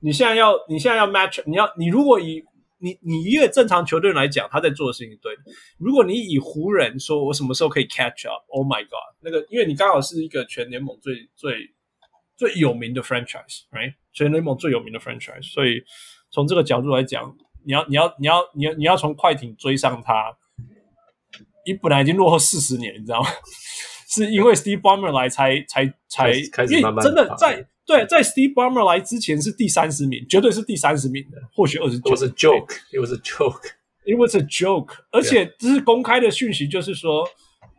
你现在要你现在要 match，你要你如果以你你一个正常球队来讲，他在做的事情对。如果你以湖人说，我什么时候可以 catch up？Oh my god，那个因为你刚好是一个全联盟最最。最有名的 franchise，right？全联盟最有名的 franchise，所以从这个角度来讲，你要你要你要你要你要从快艇追上他，你本来已经落后四十年，你知道吗？[laughs] 是因为 Steve Ballmer 来才才才，因为真的在对在 Steve Ballmer 来之前是第三十名，绝对是第三十名的，或许二十九。It was a joke. It was a joke. It was a joke. 而且这是公开的讯息，就是说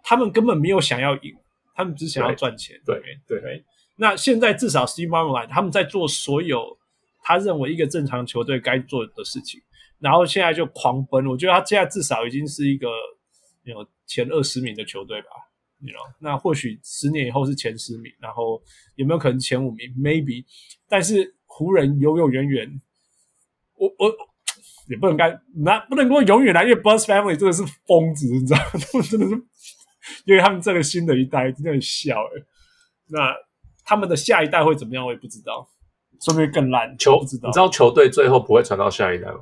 他们根本没有想要赢，他们只想要赚钱。对对。对那现在至少 Steve Ballmer 来他们在做所有他认为一个正常球队该做的事情，然后现在就狂奔。我觉得他现在至少已经是一个有前二十名的球队吧，你知道？那或许十年以后是前十名，然后有没有可能前五名？Maybe。但是湖人永永远远，我我也不能该那不能够永远来，因为 Buzz Family 真的是疯子，你知道吗？[laughs] 他们真的是，因为他们这个新的一代真的很笑诶。那他们的下一代会怎么样？我也不知道，说不定更烂。球不知道，你知道球队最后不会传到下一代吗？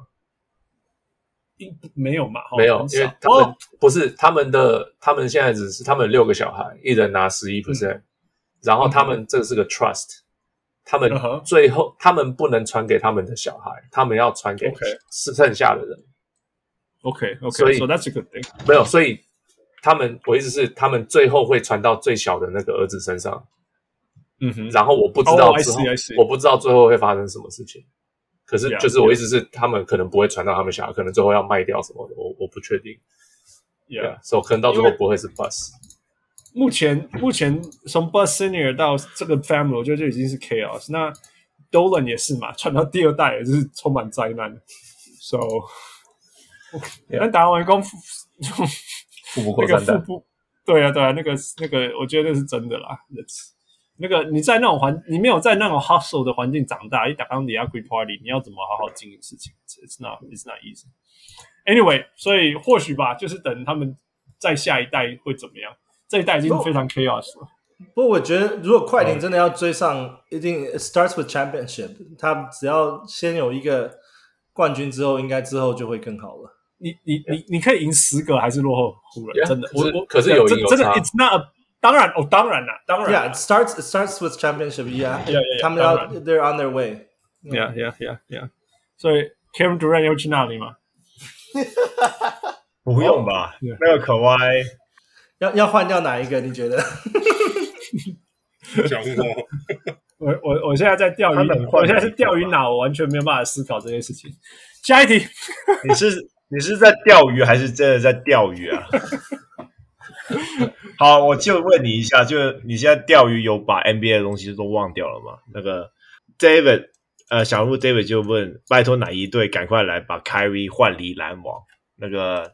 没有嘛？没有，因为他们、哦、不是他们的，他们现在只是他们六个小孩，一人拿十一 percent，然后他们这是个 trust，、嗯、他们最后、嗯、他们不能传给他们的小孩，他们要传给剩下的人。OK OK，所以 so that's a good thing。没有，所以他们我意思是，他们最后会传到最小的那个儿子身上。嗯哼，然后我不知道之后，哦、I see, I see. 我不知道最后会发生什么事情。可是，就是我意思是，他们可能不会传到他们小孩，可能最后要卖掉什么的，我我不确定。Yeah，所以可能到最后不会是 Bus。目前，目前从 Bus Senior 到这个 Family，我觉得就已经是 Chaos。那 Dolan 也是嘛，传到第二代也是充满灾难。So，那打完功夫，富不过三代。对啊，对啊，那个那个，我觉得那是真的啦。那个你在那种环，你没有在那种 hustle 的环境长大，一打刚你要 quit party，你要怎么好好经营事情？It's not, it's not easy. Anyway，所以或许吧，就是等他们在下一代会怎么样？这一代已经非常 chaos 了。不过我觉得，如果快艇真的要追上，嗯、一定 starts with championship。他只要先有一个冠军之后，应该之后就会更好了。你你你你可以赢十个还是落后湖人？真的，我我可是有赢有差。真的，It's not a。当然哦，当然啦，当然。Yeah, it starts it starts with championship. Yeah, yeah, yeah. 他们要 they're on their way. Yeah, yeah, yeah, yeah. 所以 Kevin Durant 要去哪里吗？不用吧，那个可歪。要要换掉哪一个？你觉得？讲我，我我我现在在钓鱼，我现在是钓鱼脑，我完全没有办法思考这件事情。下一题，你是你是在钓鱼还是真的在钓鱼啊？ [laughs] [laughs] [laughs] [laughs] 好，我就问你一下，就你现在钓鱼有把 NBA 的东西都忘掉了吗？那个 David，呃，小鹿 David 就问，拜托哪一队赶快来把 k y r i 换离篮网？那个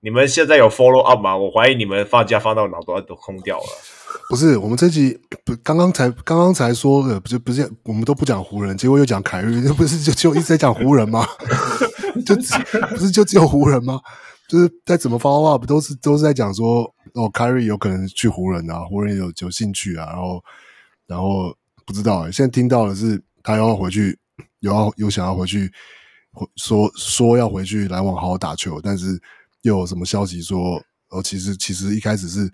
你们现在有 follow up 吗？我怀疑你们放假放到脑袋都空掉了。不是，我们这集不刚刚才刚刚才说的，不是不是，我们都不讲湖人，结果又讲凯瑞，那 [laughs] 不是就就一直在讲湖人吗？[laughs] 就不是就只有湖人吗？就是在怎么发话不都是都是在讲说哦，Kyrie 有可能去湖人啊，湖人有有兴趣啊，然后然后不知道，现在听到的是他要回去，有要有想要回去，说说要回去篮网好好打球，但是又有什么消息说哦，其实其实一开始是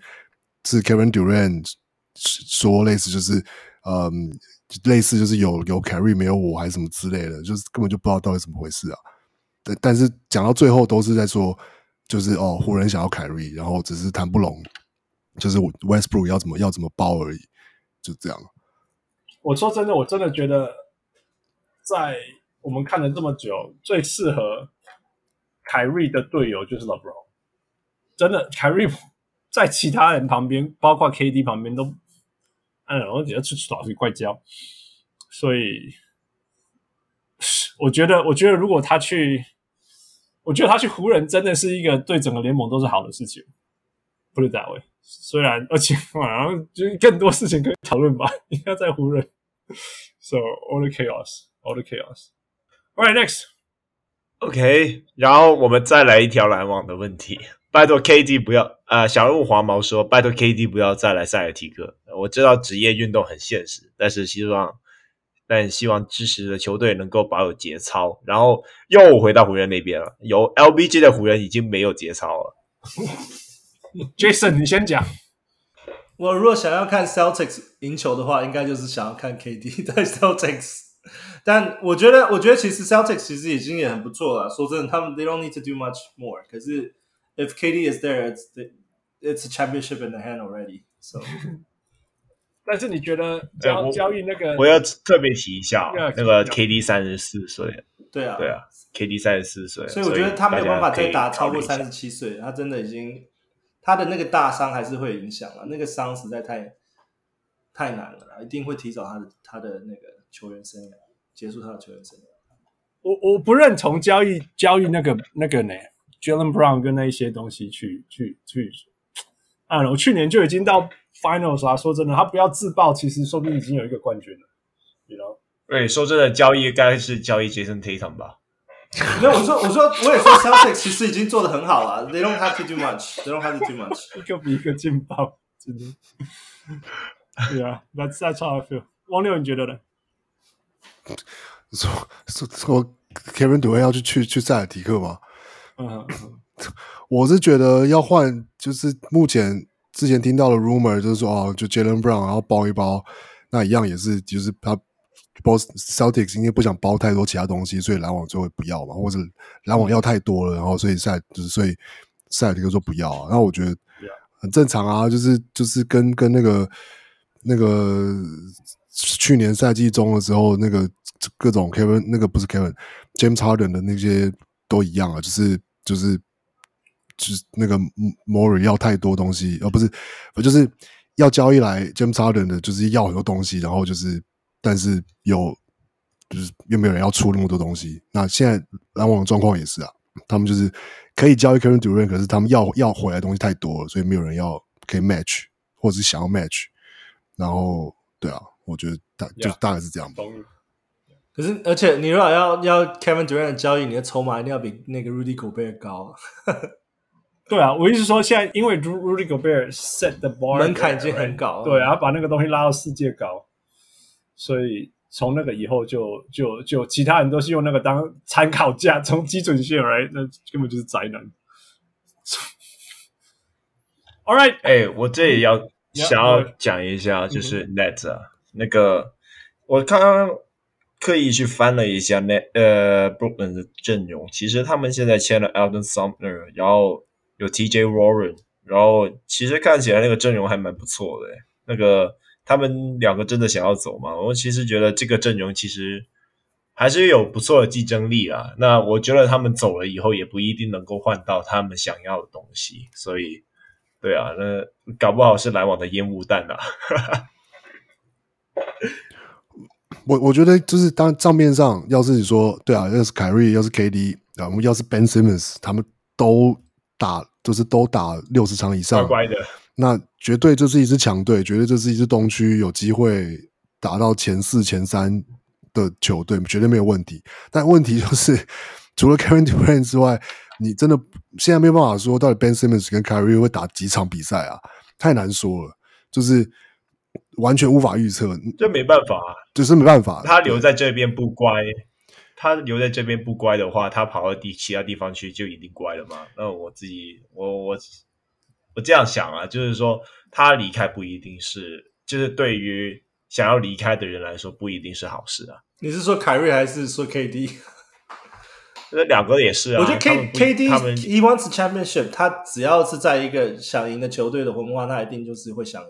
是 Kevin Durant 说类似就是嗯类似就是有有 Kyrie 没有我还是什么之类的，就是根本就不知道到底怎么回事啊。但但是讲到最后都是在说。就是哦，湖人想要凯瑞，然后只是谈不拢，就是 Westbrook 要怎么要怎么包而已，就这样。我说真的，我真的觉得，在我们看了这么久，最适合凯瑞的队友就是 LeBron。真的，凯瑞在其他人旁边，包括 KD 旁边都，哎，我觉得出去老是怪叫。所以，我觉得，我觉得如果他去。我觉得他去湖人真的是一个对整个联盟都是好的事情不是大卫。虽然而且好像就更多事情可以讨论吧，应该在湖人。So all the chaos, all the chaos. All right, next. OK，然后我们再来一条篮网的问题。拜托 KD 不要啊、小人物黄毛说：“拜托 KD 不要再来塞尔提克。”我知道职业运动很现实，但是希望。但希望支持的球队能够保有节操，然后又回到湖人那边了。有 LBJ 的湖人已经没有节操了。Jason，你先讲。我如果想要看 Celtics 赢球的话，应该就是想要看 KD 在 Celtics。但我觉得，我觉得其实 Celtics 其实已经也很不错了。说真的，他们 They don't need to do much more。可是 If KD is there, it's it's a championship in the hand already. So. 但是你觉得交交易那个，我要特别提一下，那个 KD 三十四岁，对啊，对啊，KD 三十四岁，所以我觉得他没有办法再打超过三十七岁，他真的已经他的那个大伤还是会影响了，那个伤实在太太难了，一定会提早他的他的那个球员生涯，结束他的球员生涯。我我不认同交易交易那个那个呢，Jaylen Brown 跟那一些东西去去去，啊，我去年就已经到。Finals 啊，说真的，他不要自爆，其实说不定已经有一个冠军了，你知道？对，说真的，交易该是交易 Jason Tatum 吧？没有，我说我说我也说 Celtics 其实已经做的很好了，They don't have to do much. They don't have to do much. 一个比一个劲爆，真的。Yeah，that's that's how I feel。王六，你觉得呢？说说说，Kevin Durant 要去去去塞尔提克吗？嗯，我是觉得要换，就是目前之前听到的 rumor 就是说哦，就 Jaylen Brown 然后包一包，那一样也是就是他。Boss Celtics 因为不想包太多其他东西，所以篮网就会不要嘛，或者篮网要太多了，然后所以赛就是所以赛尔提克说不要啊。然后我觉得很正常啊，就是就是跟跟那个那个去年赛季中的时候那个各种 Kevin 那个不是 Kevin James Harden 的那些都一样啊，就是就是就是那个 Morey 要太多东西，而、呃、不是就是要交易来 James Harden 的，就是要很多东西，然后就是。但是有，就是又没有人要出那么多东西。那现在篮网的状况也是啊，他们就是可以交易 Kevin Durant，可是他们要要回来的东西太多了，所以没有人要可以 match，或者是想要 match。然后，对啊，我觉得大就大概是这样吧。可是，而且你如果要要 Kevin Durant 的交易，你的筹码一定要比那个 Rudy Gobert 高。对啊，我意思是说，现在因为 Rudy Gobert set the bar 门槛已经很高，对啊，把那个东西拉到世界高。所以从那个以后就就就其他人都是用那个当参考价，从基准线来，那根本就是宅男。All right，哎、欸，我这里要想要讲一下，就是 Net 啊，嗯、那个我刚刚刻意去翻了一下 Net 呃 Brooklyn 的阵容，其实他们现在签了 Eldon Sumner，然后有 TJ Warren，然后其实看起来那个阵容还蛮不错的，那个。他们两个真的想要走吗？我其实觉得这个阵容其实还是有不错的竞争力啊。那我觉得他们走了以后，也不一定能够换到他们想要的东西。所以，对啊，那搞不好是篮网的烟雾弹啊。[laughs] 我我觉得就是当账面上要是你说对啊，要是凯瑞，要是 KD 啊，我们要是 Ben Simmons，他们都打就是都打六十场以上，乖乖的。那绝对就是一支强队，绝对就是一支东区有机会打到前四、前三的球队，绝对没有问题。但问题就是，[laughs] 除了 Kevin Durant 之外，你真的现在没有办法说到底 Ben Simmons 跟 Kyrie 会打几场比赛啊？太难说了，就是完全无法预测。这没办法，啊就是没办法。他留在这边不乖，他留在这边不乖的话，他跑到地其他地方去就一定乖了吗？那我自己，我我。我这样想啊，就是说他离开不一定是，就是对于想要离开的人来说不一定是好事啊。你是说凯瑞还是说 KD？那两个也是啊。我觉得 K KD 他们 he wants championship，他只要是在一个想赢的球队的文化，他一定就是会想赢。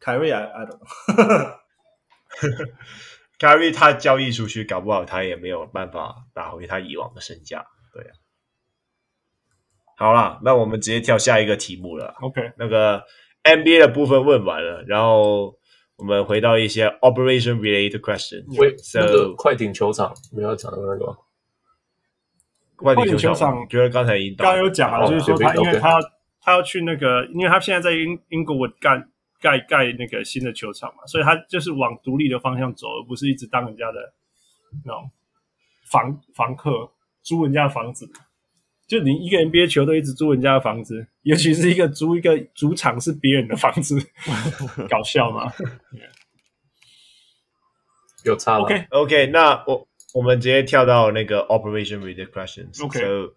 凯瑞啊，I don't know。[laughs] 凯瑞他交易出去，搞不好他也没有办法打回他以往的身价，对啊。好啦，那我们直接跳下一个题目了。OK，那个 NBA 的部分问完了，然后我们回到一些 operation related，so, 那个快艇球场没有讲的那个？快艇球场，我觉得刚才已经刚刚有讲了，哦、就是说他因为他他要去那个，因为他现在在英英国盖盖盖那个新的球场嘛，所以他就是往独立的方向走，而不是一直当人家的那种房房客，租人家的房子。就你一个 NBA 球队一直租人家的房子，尤其是一个租一个主场是别人的房子，[laughs] 搞笑吗？[laughs] 有差了。OK OK，那我我们直接跳到那个 Operation with the Questions。OK，so,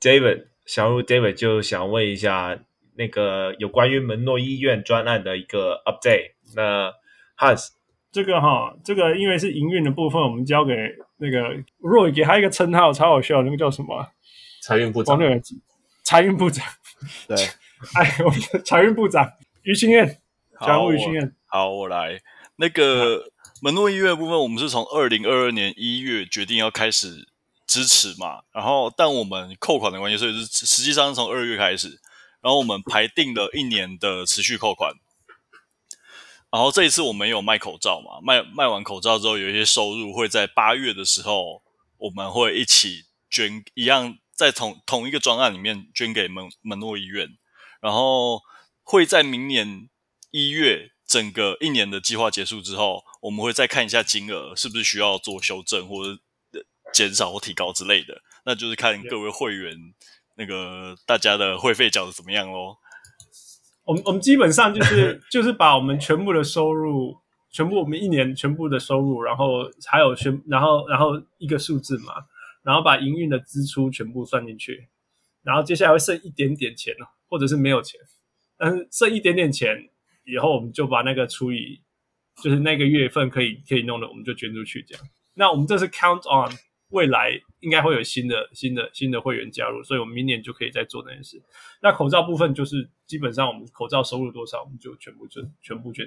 David，小鹿 David 就想问一下那个有关于门诺医院专案的一个 update。那 Hans。这个哈，这个因为是营运的部分，我们交给那个 Roy，给他一个称号，超好笑，那个叫什么？财运部长。财运部长。对，[laughs] 哎，我们的财运部长于清燕，财务于清燕。好，我来。那个门诺医院的部分，我们是从二零二二年一月决定要开始支持嘛，然后但我们扣款的关系，所以是实际上是从二月开始，然后我们排定了一年的持续扣款。然后这一次我们有卖口罩嘛，卖卖完口罩之后有一些收入会在八月的时候，我们会一起捐，一样在同同一个专案里面捐给门门诺医院，然后会在明年一月整个一年的计划结束之后，我们会再看一下金额是不是需要做修正或者减少或提高之类的，那就是看各位会员那个大家的会费缴的怎么样喽。我们我们基本上就是就是把我们全部的收入，全部我们一年全部的收入，然后还有全然后然后一个数字嘛，然后把营运的支出全部算进去，然后接下来会剩一点点钱了，或者是没有钱，但是剩一点点钱以后，我们就把那个除以就是那个月份可以可以弄的，我们就捐出去这样。那我们这是 count on 未来应该会有新的新的新的会员加入，所以我们明年就可以再做那件事。那口罩部分就是基本上我们口罩收入多少，我们就全部捐全部捐。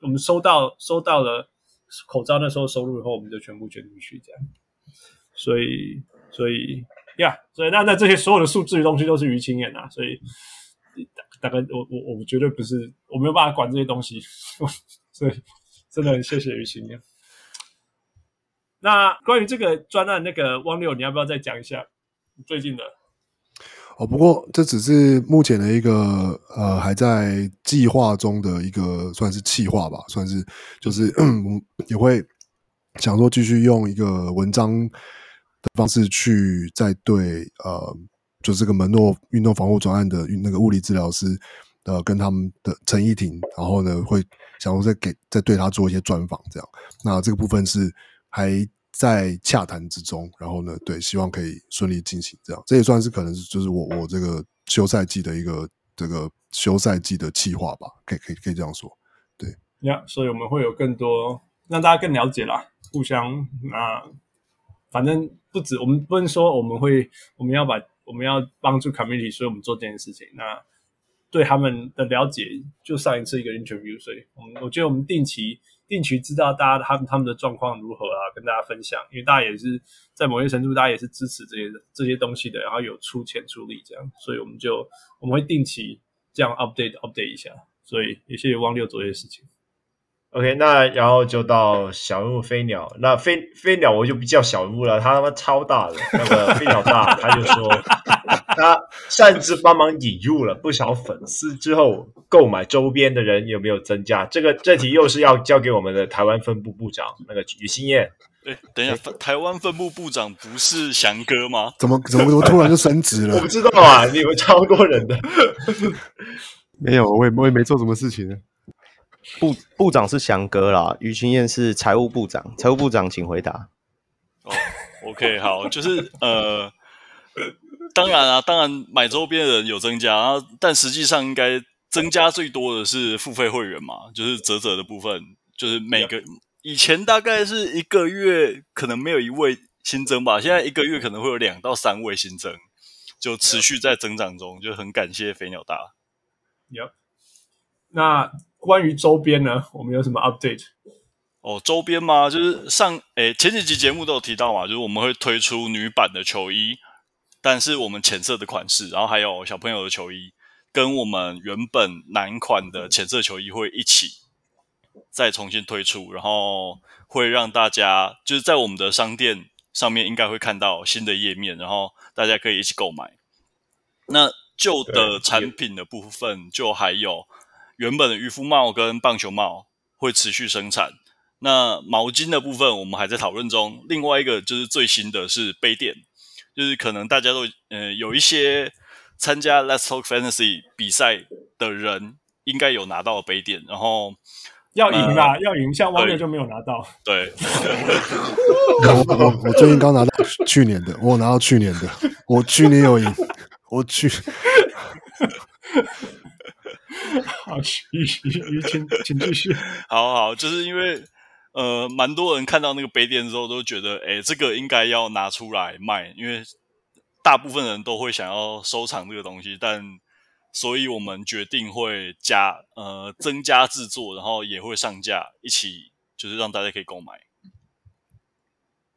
我们收到收到了口罩那时候收入以后，我们就全部捐出去这样。所以所以呀所以那那这些所有的数字的东西都是于青燕呐，所以大概我我我们绝对不是我没有办法管这些东西，[laughs] 所以真的很谢谢于青燕。那关于这个专案，那个汪六，你要不要再讲一下最近的？哦，不过这只是目前的一个呃还在计划中的一个算是企划吧，算是就是 [clears throat] 我们也会想说继续用一个文章的方式去再对呃，就是这个门诺运动防护专案的那个物理治疗师呃跟他们的陈依婷，然后呢会想说再给再对他做一些专访，这样。那这个部分是还。在洽谈之中，然后呢，对，希望可以顺利进行，这样，这也算是可能是就是我我这个休赛季的一个这个休赛季的计划吧，可以可以可以这样说，对，呀所以我们会有更多让大家更了解啦，互相那反正不止我们不能说我们会我们要把我们要帮助 community，所以我们做这件事情，那对他们的了解就上一次一个 interview，所以我们我觉得我们定期。定期知道大家他们他们的状况如何啊，跟大家分享，因为大家也是在某些程度，大家也是支持这些这些东西的，然后有出钱出力这样，所以我们就我们会定期这样 update update 一下，所以也谢谢汪六做这些事情。OK，那然后就到小人物飞鸟，那飞飞鸟我就不叫小人物了，他他妈超大的，那个飞鸟大，他就说他擅自帮忙引入了不少粉丝之后，购买周边的人有没有增加？这个这题又是要交给我们的台湾分部部长那个于心燕。对，等一下，台湾分部部长不是翔哥吗？怎么怎么怎么突然就升职了？[laughs] 我不知道啊，你们超多人的。[laughs] 没有，我也我也没做什么事情。部部长是翔哥啦，于清燕是财务部长。财务部长，请回答。哦，OK，好，就是呃，[laughs] 当然啊，当然买周边的人有增加，但实际上应该增加最多的是付费会员嘛，就是泽泽的部分，就是每个以前大概是一个月可能没有一位新增吧，现在一个月可能会有两到三位新增，就持续在增长中，就很感谢肥鸟大。有，那。关于周边呢，我们有什么 update？哦，周边吗？就是上诶前几集节目都有提到嘛，就是我们会推出女版的球衣，但是我们浅色的款式，然后还有小朋友的球衣，跟我们原本男款的浅色球衣会一起再重新推出，然后会让大家就是在我们的商店上面应该会看到新的页面，然后大家可以一起购买。那旧的产品的部分就还有。原本的渔夫帽跟棒球帽会持续生产，那毛巾的部分我们还在讨论中。另外一个就是最新的是杯垫，就是可能大家都呃有一些参加 Let's Talk Fantasy 比赛的人应该有拿到杯垫，然后要赢啦，呃、要赢，像汪六就没有拿到。对，[laughs] 我我我最近刚拿到去年的，我拿到去年的，我去年有赢，我去。[laughs] 好，继续，请请继续。好好，就是因为呃，蛮多人看到那个杯垫之后，都觉得，哎，这个应该要拿出来卖，因为大部分人都会想要收藏这个东西。但，所以我们决定会加呃增加制作，然后也会上架，一起就是让大家可以购买。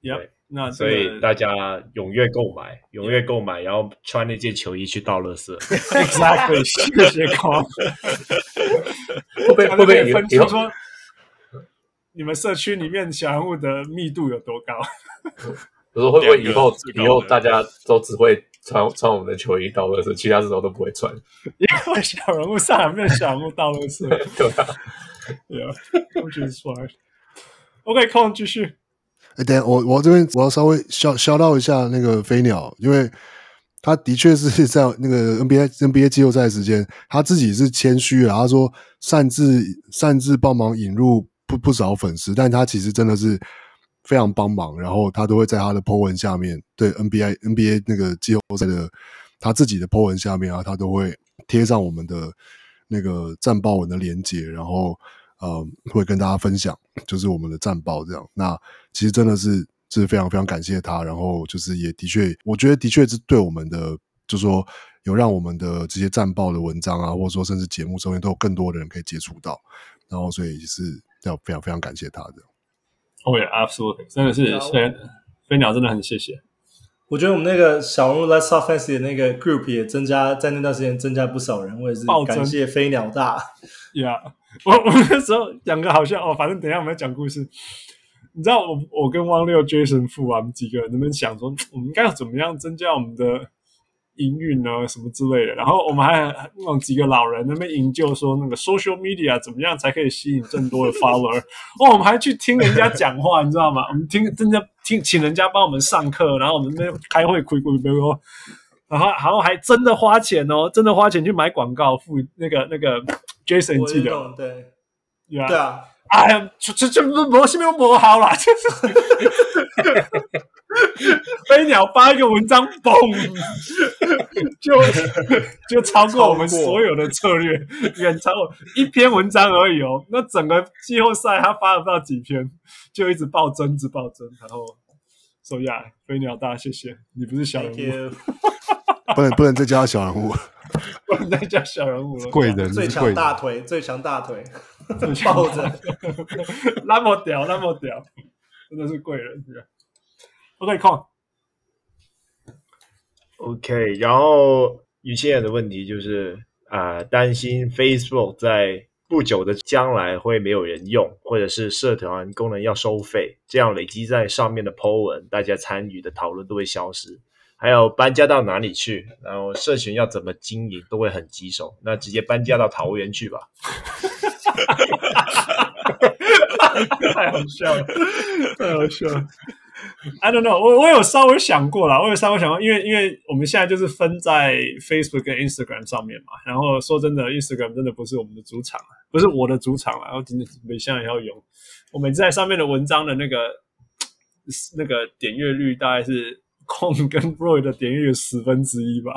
Yep. 那所以大家踊跃购买，踊跃购买，然后穿那件球衣去倒垃圾。Exactly，[laughs] 谢谢光。会不会会不会分出说你们社区里面小人物的密度有多高？[laughs] 我说会不会以后以后大家都只会穿 [laughs] 穿我们的球衣到垃圾，其他时候都不会穿？因为小人物上来没有小人物到垃圾，[laughs] 对吧？Yeah，which is fine。OK，空继续。哎，等下我我这边我要稍微消消到一下那个飞鸟，因为他的确是在那个 NBA NBA 季后赛时间，他自己是谦虚了，他说擅自擅自帮忙引入不不少粉丝，但他其实真的是非常帮忙，然后他都会在他的 po 文下面对 NBA NBA 那个季后赛的他自己的 po 文下面啊，他都会贴上我们的那个战报文的连接，然后。呃，会跟大家分享，就是我们的战报这样。那其实真的是是非常非常感谢他，然后就是也的确，我觉得的确是对我们的，就说有让我们的这些战报的文章啊，或者说甚至节目中间都有更多的人可以接触到，然后所以是要非常非常感谢他的。哦，yeah，absolutely，真的是，飞飞鸟真的很谢谢。我觉得我们那个小人物 Let's Talk Fantasy 的那个 group 也增加，在那段时间增加不少人，我也是感谢飞鸟大。Yeah。[laughs] 我我那时候讲个好像哦，反正等一下我们要讲故事。你知道我我跟汪六、Jason 富啊，我们几个人在那边想说，我们应该要怎么样增加我们的营运呢？什么之类的。然后我们还那种几个老人那边营救说，那个 social media 怎么样才可以吸引更多的 follower？[laughs] 哦，我们还去听人家讲话，你知道吗？我们听真的听，请人家帮我们上课，然后我们那边开会，亏亏亏亏。然后，然后还真的花钱哦，真的花钱去买广告，付那个那个 Jason 记得对，对啊，对啊，哎呀，这这这模是没有磨好啦，就是 [laughs] 飞鸟发一个文章，嘣，[laughs] 就 [laughs] 就超过我们所有的策略，远超过一篇文章而已哦。那整个季后赛他发了不知道几篇，就一直暴增，一直暴增，然后说呀，飞鸟大，谢谢你，不是小人物。不能不能再叫小人物，不能再叫小人物了。贵人最强大腿，最强大腿，抱着，那么屌，那么屌，真的是贵人。OK，come。OK，然后有些人的问题就是啊、呃，担心 Facebook 在不久的将来会没有人用，或者是社团功能要收费，这样累积在上面的 po 文，大家参与的讨论都会消失。还有搬家到哪里去，然后社群要怎么经营，都会很棘手。那直接搬家到桃园去吧。[laughs] 太好笑了，太好笑了。[laughs] I don't know，我我有稍微想过啦，我有稍微想过，因为因为我们现在就是分在 Facebook 跟 Instagram 上面嘛。然后说真的，Instagram 真的不是我们的主场，不是我的主场了。然后今天每项也要用，我每次在上面的文章的那个那个点阅率大概是。控跟 Roy 的点阅率十分之一吧，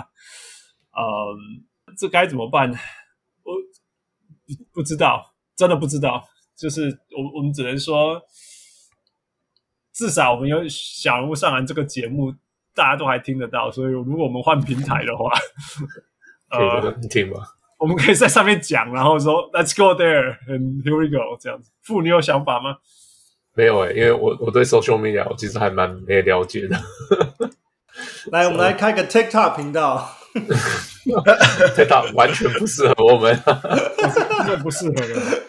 嗯，这该怎么办呢？我不知道，真的不知道。就是我我们只能说，至少我们有小人物上篮这个节目，大家都还听得到。所以如果我们换平台的话，[laughs] 呃，你听吗？我们可以在上面讲，然后说 Let's go there and here we go 这样子。父，你有想法吗？没有哎、欸，因为我我对 social media 我其实还蛮没了解的。来，[laughs] 我们来开个 TikTok 频道。[laughs] TikTok 完全不适合我们，根本不适合的。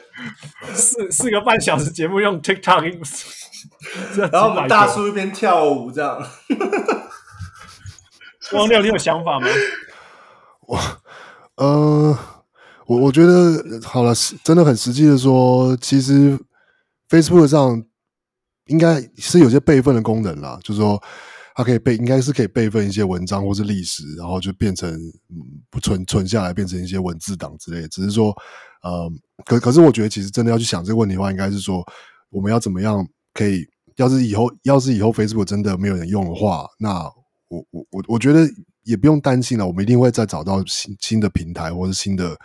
四四个半小时节目用 TikTok，[laughs] 然后我们大叔一边跳舞这样。[laughs] 汪六，你有想法吗？[laughs] 我，呃，我我觉得好了，真的很实际的说，其实 Facebook 上。应该是有些备份的功能啦，就是说它可以备，应该是可以备份一些文章或是历史，然后就变成不存存下来，变成一些文字档之类的。只是说，呃，可可是我觉得其实真的要去想这个问题的话，应该是说我们要怎么样可以，要是以后要是以后 Facebook 真的没有人用的话，那我我我我觉得也不用担心了，我们一定会再找到新新的平台或是新的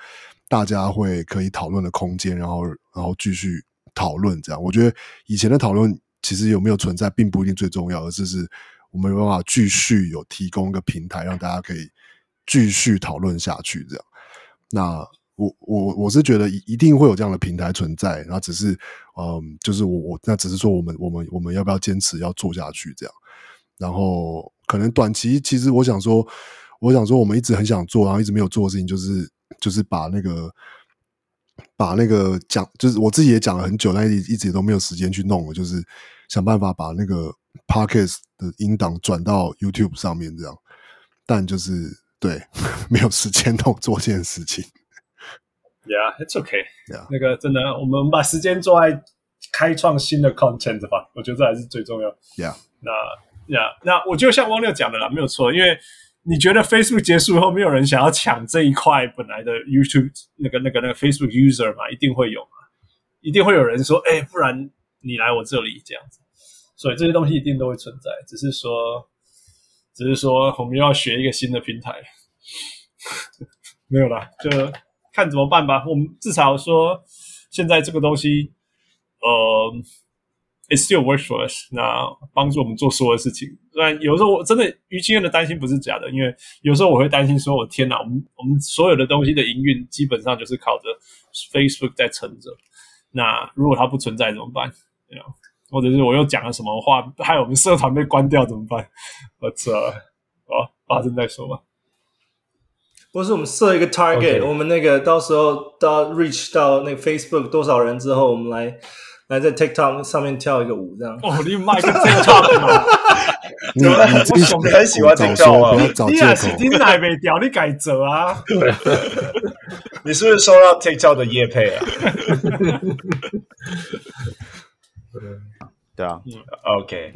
大家会可以讨论的空间，然后然后继续讨论这样。我觉得以前的讨论。其实有没有存在并不一定最重要，而是是我们有办法继续有提供一个平台，让大家可以继续讨论下去。这样，那我我我是觉得一定会有这样的平台存在，然后只是嗯，就是我我那只是说我们我们我们要不要坚持要做下去这样。然后可能短期其实我想说，我想说我们一直很想做，然后一直没有做的事情，就是就是把那个。把那个讲，就是我自己也讲了很久，但一一直都没有时间去弄了，就是想办法把那个 Podcast 的音档转到 YouTube 上面，这样。但就是对，[laughs] 没有时间弄做这件事情。Yeah, it's okay. Yeah. 那个真的，我们把时间做在开创新的 content 吧，我觉得这还是最重要。Yeah，那呀，yeah, 那我就像汪六讲的啦，没有错，因为你觉得 Facebook 结束以后，没有人想要抢这一块本来的 YouTube 那个、那个、那个 Facebook user 嘛，一定会有嘛，一定会有人说，哎，不然你来我这里这样子，所以这些东西一定都会存在，只是说，只是说我们又要学一个新的平台，[laughs] 没有啦，就看怎么办吧。我们至少说，现在这个东西，呃。，it's still works for us。那帮助我们做所有的事情。虽然有时候我真的于心的担心不是假的，因为有时候我会担心说：“我天哪，我们我们所有的东西的营运基本上就是靠着 Facebook 在撑着。那如果它不存在怎么办？或者是我又讲了什么话，害我们社团被关掉怎么办？我操！好，发生再说吧。不是我们设一个 target，Okay. 我们那个到时候到 reach 到那个 Facebook 多少人之后，我们来。来在 TikTok 上面跳一个舞，这样。哦，你卖个 TikTok 吗？[laughs] 你你很喜欢 TikTok 啊？你也是，你哪没掉？你改折啊？[laughs] 你是不是收到 TikTok 的业配啊？[laughs] 对啊。OK。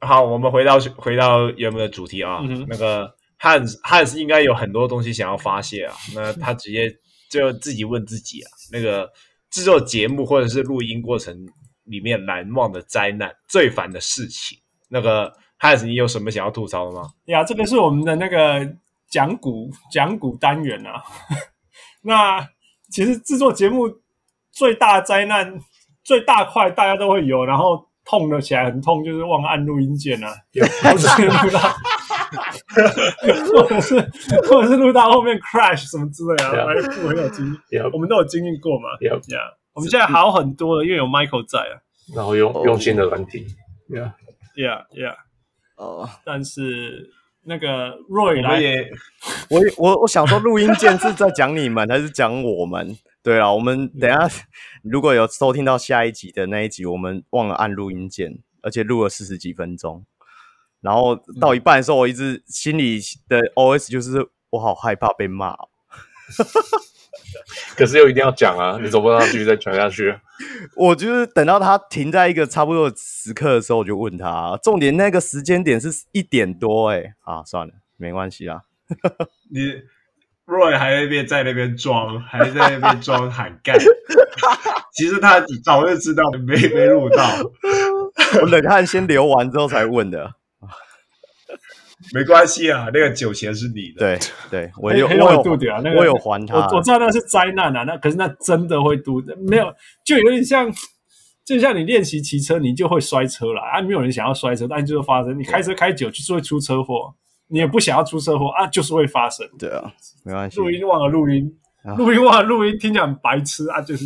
好，我们回到回到原本的主题啊。那个 Hans Hans 应该有很多东西想要发泄啊。那他直接就自己问自己啊，那个。制作节目或者是录音过程里面难忘的灾难、最烦的事情，那个 Hans，你有什么想要吐槽的吗？呀，这个是我们的那个讲古讲古单元啊。[laughs] 那其实制作节目最大灾难、最大块大家都会有，然后痛了起来很痛，就是忘按录音键啊。[laughs] [laughs] 或者是或者是录到后面 crash 什么之类的，来我很有经历，我们都有经历过嘛。Yeah, yeah. 我们现在好很多了，因为有 Michael 在啊。然后用用新的软体，Yeah, Yeah, Yeah. 哦，但是那个 Roy 来，我我我想说，录音键是在讲你们还是讲我们？[laughs] 对啊，我们等一下如果有收听到下一集的那一集，我们忘了按录音键，而且录了四十几分钟。然后到一半的时候，我一直心里的 OS 就是我好害怕被骂，可是又一定要讲啊，你总不能继续再讲下去。[laughs] 我就是等到他停在一个差不多的时刻的时候，我就问他，重点那个时间点是一点多，哎，啊，算了，没关系啦。[laughs] 你 Roy 还在那边在那边装，还在那边装喊干，[laughs] 其实他早就知道没没录到，我冷汗先流完之后才问的。没关系啊，那个酒钱是你的。对对，我有我有度的啊，那个我有还他。我我知道那是灾难啊，那可是那真的会度的，没有就有点像，就像你练习骑车，你就会摔车了啊。没有人想要摔车，但就是发生。你开车开久就是会出车祸，你也不想要出车祸啊，就是会发生。对啊，没关系。录音忘了录音，录音忘了录音，听起来很白痴啊，就是。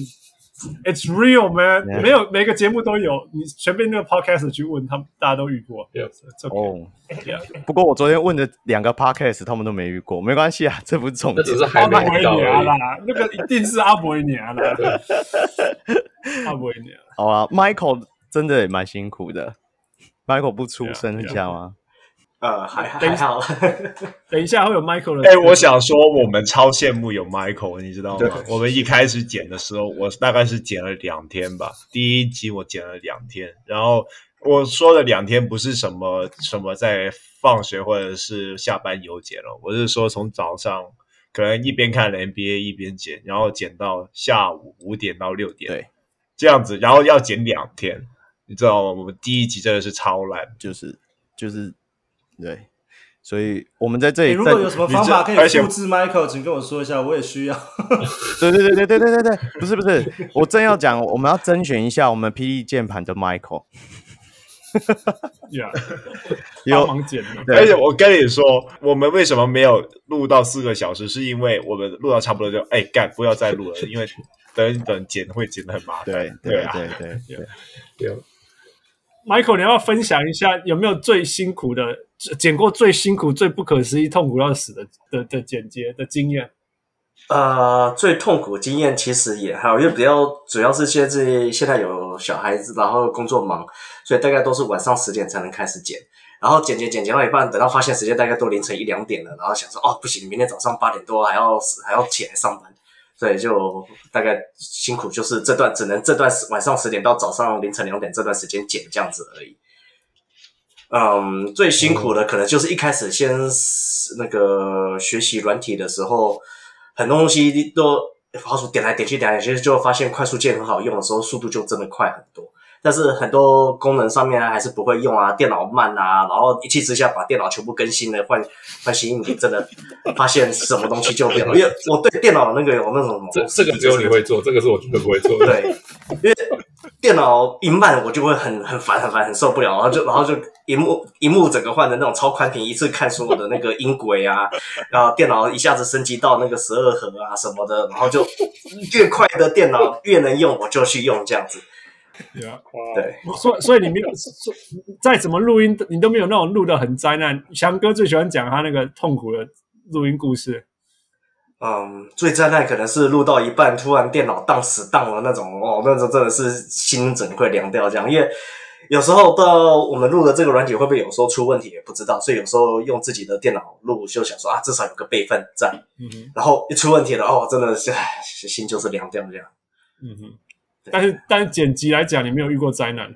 It's real, man. 没有每个节目都有，你随便那个 podcast 去问他们，大家都遇过。哦 Yeah.，不过我昨天问的两个 podcast，他们都没遇过，没关系啊，[laughs] 这不是重点。这只是还没遇到啦，那个一定是阿伯一年啦。[laughs] 阿伯一年。好啊，Michael 真的也蛮辛苦的。Michael 不出声一下吗？呃，还还好。[laughs] 等一下会有 Michael 的。哎，我想说，我们超羡慕有 Michael，你知道吗？我们一开始剪的时候，我大概是剪了两天吧。第一集我剪了两天，然后我说的两天不是什么什么在放学或者是下班有剪了，我是说从早上可能一边看 NBA 一边剪，然后剪到下午五点到六点，对，这样子，然后要剪两天，你知道吗？我们第一集真的是超烂，就是就是。对，所以我们在这里。如果有什么方法可以复制 Michael，请跟我说一下，我也需要。[laughs] 对对对对对对对对，不是不是，我正要讲，我们要甄选一下我们 PD 键盘的 Michael。哈哈哈哈哈！有忙剪，而且我跟你说，我们为什么没有录到四个小时，是因为我们录到差不多就哎，干不要再录了，因为等一等剪会剪的很麻烦。对对对对对，Michael，你要分享一下有没有最辛苦的？剪过最辛苦、最不可思议、痛苦要死的的的剪接的经验，呃，最痛苦经验其实也还好，因为比较主要是现在现在有小孩子，然后工作忙，所以大概都是晚上十点才能开始剪，然后剪剪剪剪到一半，等到发现时间大概都凌晨一两点了，然后想说哦不行，明天早上八点多还要还要起来上班，所以就大概辛苦，就是这段只能这段晚上十点到早上凌晨两点这段时间剪这样子而已。嗯，最辛苦的可能就是一开始先那个学习软体的时候，很多东西都滑鼠点来点去点来点去，就发现快速键很好用的时候，速度就真的快很多。但是很多功能上面还是不会用啊，电脑慢啊，然后一气之下把电脑全部更新了，换换新硬体，真的发现什么东西就变了。因为我对电脑那个有那种这这个只有你会做，这个是我绝对不会做的。对，因为电脑一慢，我就会很很烦很烦很受不了，然后就然后就荧幕荧幕整个换成那种超宽屏，一次看所有的那个音轨啊，[laughs] 然后电脑一下子升级到那个十二核啊什么的，然后就越快的电脑越能用，我就去用这样子。Yeah, wow. 对，所以所以你没有，再怎么录音，你都没有那种录的很灾难。翔哥最喜欢讲他那个痛苦的录音故事。嗯，最灾难可能是录到一半，突然电脑宕死宕了那种哦，那种真的是心整个会凉掉这样。因为有时候到我们录的这个软体会不会有时候出问题也不知道，所以有时候用自己的电脑录就想说啊，至少有个备份在。嗯哼。然后一出问题了哦，真的是心就是凉掉这样。嗯哼。但是，但是剪辑来讲，你没有遇过灾难？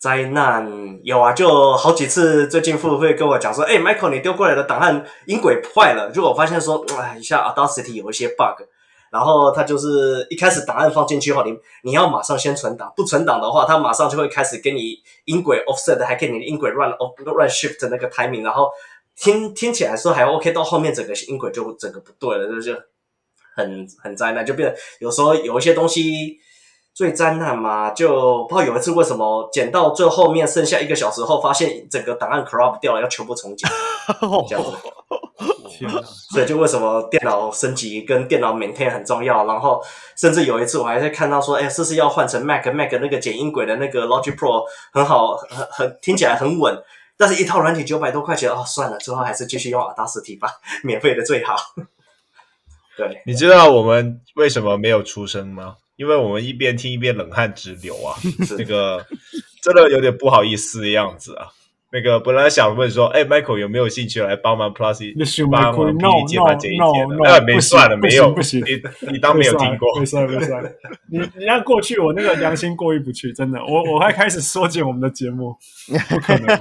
灾难有啊，就好几次。最近父会跟我讲说：“哎、，Michael，你丢过来的档案音轨坏了。”结果我发现说：“哎，一下 Audacity 有一些 bug。”然后他就是一开始档案放进去后，你你要马上先存档，不存档的话，他马上就会开始给你音轨 offset，还给你的音轨 run off run shift 那个 timing，然后听听起来说还 OK，到后面整个音轨就整个不对了，就就很很灾难，就变得有时候有一些东西。最灾难嘛，就不知道有一次为什么剪到最后面剩下一个小时后，发现整个档案 corrupt 掉了，要全部重剪，[laughs] 这样子。所以就为什么电脑升级跟电脑 maintain 很重要，然后甚至有一次我还在看到说，哎，是不是要换成 Mac？Mac 那个剪音轨的那个 Logic Pro 很好，很很听起来很稳，但是一套软体九百多块钱，哦，算了，最后还是继续用 Audacity 吧，[laughs] 免费的最好。对，你知道我们为什么没有出声吗？因为我们一边听一边冷汗直流啊，[laughs] 那个真的有点不好意思的样子啊。那个本来想问说，哎，Michael 有没有兴趣来帮忙 Plus 帮忙 PD 接班这一天的？哎，没算了，没有，不行，你你当没有听过，没算了，没算。你你让过去，我那个良心过意不去，真的，我我还开始缩减我们的节目，不可能。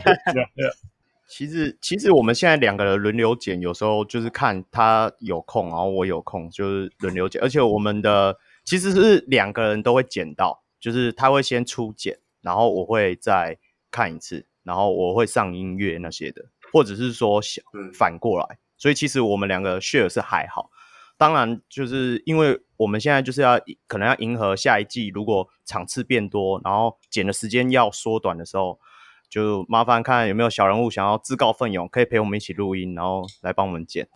[laughs] 其实其实我们现在两个人轮流剪，有时候就是看他有空，然后我有空，就是轮流剪，而且我们的。其实是两个人都会剪到，就是他会先初剪，然后我会再看一次，然后我会上音乐那些的，或者是说反过来。所以其实我们两个 share 是还好。当然，就是因为我们现在就是要可能要迎合下一季，如果场次变多，然后剪的时间要缩短的时候。就麻烦看有没有小人物想要自告奋勇，可以陪我们一起录音，然后来帮我们剪，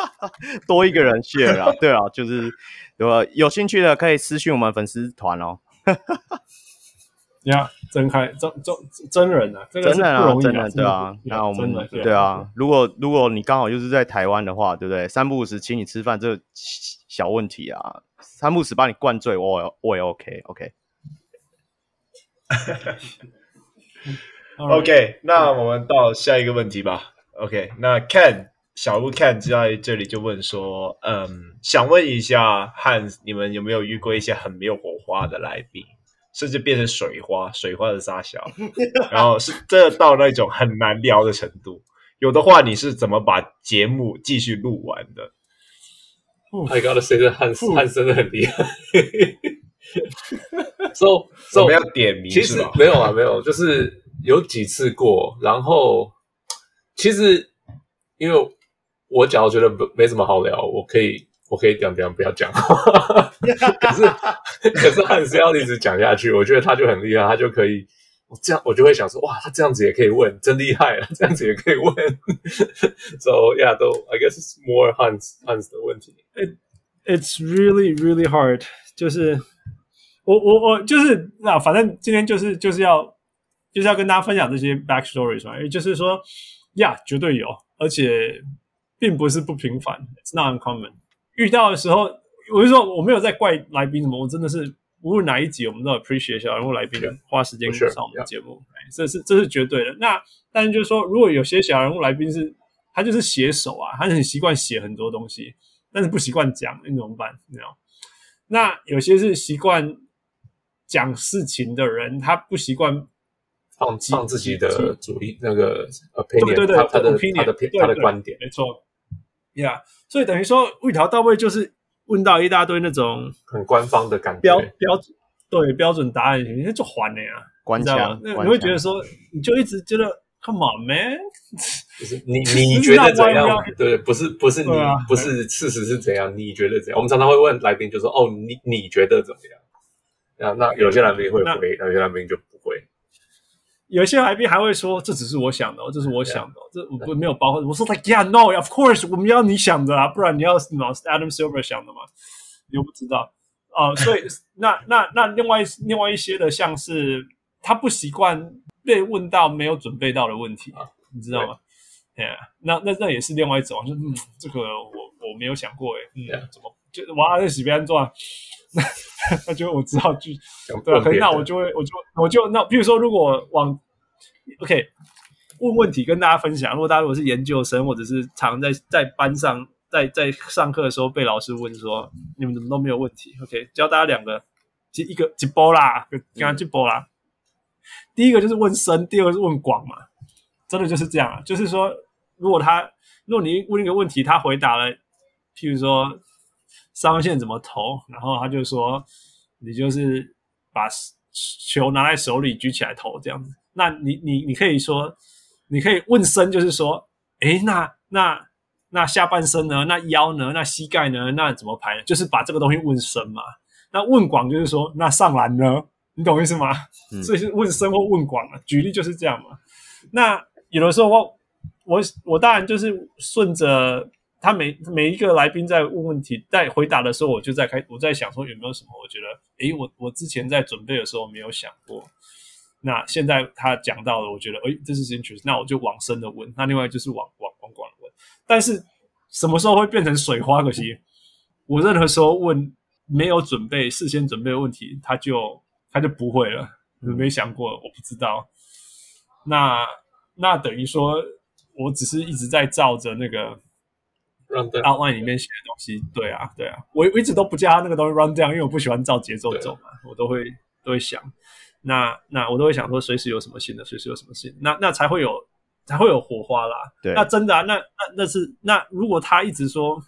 [laughs] 多一个人 share 啊，对啊，就是有有兴趣的可以私讯我们粉丝团哦。[laughs] 呀，真开真真真人啊，这个真人啊，真人对啊，那我们对啊，如果如果你刚好就是在台湾的话，对不对？三不五时请你吃饭，这个小问题啊，三不五时把你灌醉，我我也 OK OK。[laughs] OK，那我们到下一个问题吧。OK，那 Ken 小鹿 Ken 在这里就问说，嗯，想问一下，Hans，你们有没有遇过一些很没有火花的来宾，甚至变成水花，水花的撒小，[laughs] 然后是这到那种很难聊的程度？有的话，你是怎么把节目继续录完的？I gotta say，这汉斯汉真的很厉害。[laughs] [laughs] so, so 我们要点名，其实没有啊，没有，就是。有几次过，然后其实因为我假如觉得没没什么好聊，我可以我可以讲讲不要讲，[laughs] 可是 [laughs] 可是汉斯要一直讲下去，我觉得他就很厉害，他就可以我这样我就会想说哇，他这样子也可以问，真厉害啊，[laughs] 这样子也可以问。so yeah，都 I guess it's more Hans Hans 的问题。It it's really really hard，就是我我我就是那反正今天就是就是要。就是要跟大家分享这些 backstories 嘛，也就是说，呀，绝对有，而且并不是不平凡，it's not uncommon。遇到的时候，我就说我没有在怪来宾什么，我真的是无论哪一集，我们都 appreciate 小人物来宾花时间上我们的节目，这是这是绝对的。那但是就是说，如果有些小人物来宾是他就是写手啊，他很习惯写很多东西，但是不习惯讲，那怎么办？你知道？那有些是习惯讲事情的人，他不习惯放放自己的主意，那个 opinion，对对对，他他的 opinion，他的对对他的观点，没错。呀、yeah，所以等于说一条到位就是问到一大堆那种很官方的感觉，标标准对标准答案，你就还了呀，关枪，那你会觉得说，你就一直觉得。Come on, man！[laughs] 就是你你觉得怎样？对，不是不是你、啊、不是事实是怎样？你觉得怎样？我们常常会问来宾，就说：“哦，你你觉得怎么样？”那那有些来宾会回，有些来宾就不会。有些来宾还会说：“这只是我想的，这是我想的，这我没有包括。”我说：“Like yeah, no, of course，我们要你想的啊，不然你要什么 Adam Silver 想的嘛？你又不知道啊、呃。所以 [laughs] 那那那另外另外一些的，像是他不习惯。被问到没有准备到的问题，啊、你知道吗？对啊，那那那也是另外一种，就嗯，这个我我没有想过，诶嗯，yeah. 怎么就哇在洗边转？那 [laughs] 那就我知道去，对啊，可能那我就会，我就我就那，比如说，如果往 OK 问问题跟大家分享，如果大家如果是研究生，或者是常在在班上在在上课的时候被老师问说，你们怎么都没有问题？OK，教大家两个，一个一波啦，刚刚一波啦。第一个就是问深，第二个是问广嘛，真的就是这样啊。就是说，如果他，如果你问一个问题，他回答了，譬如说三分线怎么投，然后他就说，你就是把球拿在手里举起来投这样子。那你你你可以说，你可以问深，就是说，诶，那那那下半身呢？那腰呢？那膝盖呢？那怎么排？就是把这个东西问深嘛。那问广就是说，那上篮呢？你懂意思吗？所以是问深或问广嘛。举例就是这样嘛。那有的时候我我我当然就是顺着他每每一个来宾在问问题，在回答的时候，我就在开我在想说有没有什么我觉得诶，我我之前在准备的时候没有想过。那现在他讲到了，我觉得诶，这是 interest，那我就往深的问。那另外就是往往往广问。但是什么时候会变成水花？可惜我任何时候问没有准备、事先准备的问题，他就。他就不会了，没想过，我不知道。那那等于说，我只是一直在照着那个 run outline 里面写的东西。对啊，对啊，我我一直都不叫他那个东西 run down，因为我不喜欢照节奏走嘛，我都会都会想。那那我都会想说，随时有什么新的，随时有什么新的，那那才会有才会有火花啦。对，那真的啊，那那那是那如果他一直说，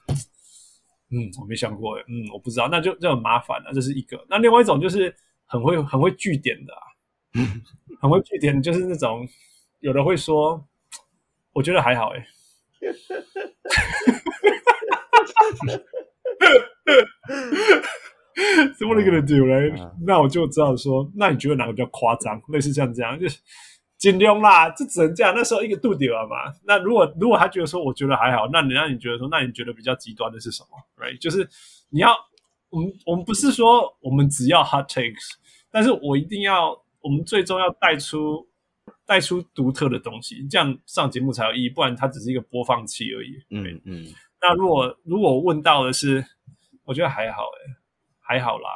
嗯，我没想过，嗯，我不知道，那就就很麻烦了。这是一个。那另外一种就是。很会很会据点的啊，[laughs] 很会据点，就是那种有的会说，我觉得还好哎，[laughs] 怎么能给他丢嘞？那我就知道说，那你觉得哪个比较夸张？类似像这样，就是尽量啦，这只能这样。那时候一个度点了嘛。那如果如果他觉得说，我觉得还好，那你让你觉得说，那你觉得比较极端的是什么？Right？就是你要。我们我们不是说我们只要 hot takes，但是我一定要，我们最终要带出带出独特的东西，这样上节目才有意义，不然它只是一个播放器而已。嗯嗯。那如果如果问到的是，我觉得还好诶，还好啦，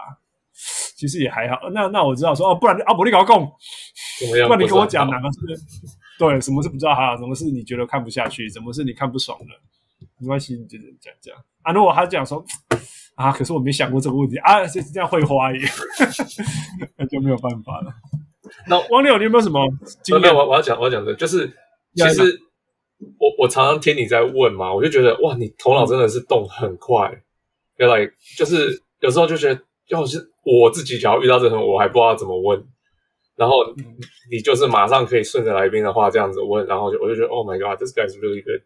其实也还好。那那我知道说哦，不然阿伯你搞共，不然你跟我讲哪个是对，什么是不知道还好，什么是你觉得看不下去，什么是你看不爽的，没关系，你就讲讲啊。如果他讲说。啊！可是我没想过这个问题啊，是这样会花耶，[laughs] 那就没有办法了。那王六，你有没有什么经验？没有，我我要讲，我要讲的，就是其实我我常常听你在问嘛，我就觉得哇，你头脑真的是动很快。原来就是有时候就觉得，要是我自己只要遇到这种，我还不知道怎么问，然后你就是马上可以顺着来宾的话这样子问，然后就我就觉得，Oh my God，this guy is really good。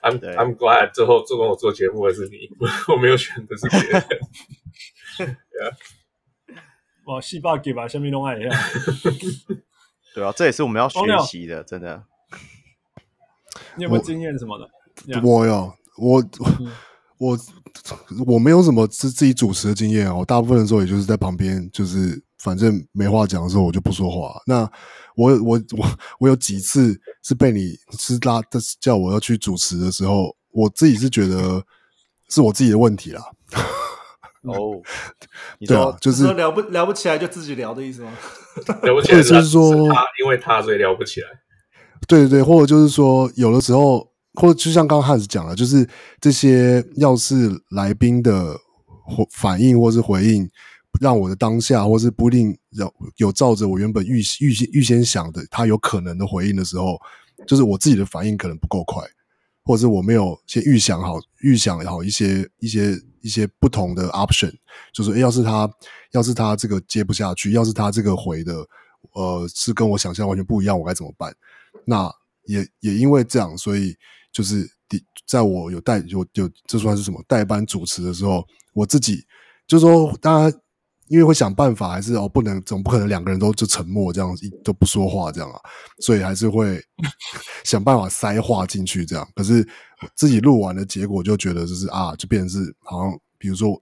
I'm I'm glad 最后做跟我做节目的是你，[laughs] 我没有选的是别人。[laughs] Yeah. 哇，细胞给吧，下面弄爱一下。[laughs] 对啊，这也是我们要学习的，真的。你有没有经验什么的？我有，我 [laughs] 我我没有什么自自己主持的经验啊，我大部分的时候也就是在旁边，就是反正没话讲的时候，我就不说话。那我我我我有几次是被你是拉的叫我要去主持的时候，我自己是觉得是我自己的问题啦。哦，[laughs] 对啊，就是说聊不聊不起来就自己聊的意思吗？[laughs] 聊不起来就是说他因为他所以聊不起来。对对对，或者就是说有的时候，或者就像刚刚汉斯讲了，就是这些要是来宾的反应或是回应，让我的当下或是不一定有有照着我原本预预先预先想的他有可能的回应的时候，就是我自己的反应可能不够快，或者是我没有先预想好预想好一些一些一些不同的 option，就是要是他要是他这个接不下去，要是他这个回的呃是跟我想象完全不一样，我该怎么办？那也也因为这样，所以就是。在我有带有有这算是什么代班主持的时候，我自己就是说，大家因为会想办法，还是哦不能总不可能两个人都就沉默这样都不说话这样啊，所以还是会 [laughs] 想办法塞话进去这样。可是自己录完的结果就觉得就是啊，就变成是好像比如说，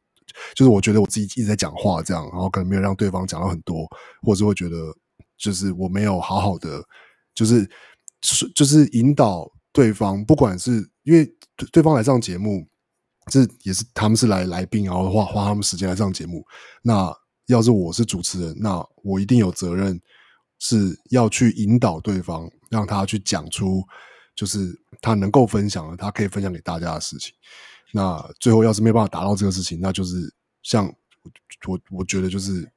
就是我觉得我自己一直在讲话这样，然后可能没有让对方讲到很多，或者是会觉得就是我没有好好的就是就是引导。对方不管是因为对方来上节目，这也是他们是来来宾，然后花花他们时间来上节目。那要是我是主持人，那我一定有责任是要去引导对方，让他去讲出就是他能够分享的，他可以分享给大家的事情。那最后要是没办法达到这个事情，那就是像我我觉得就是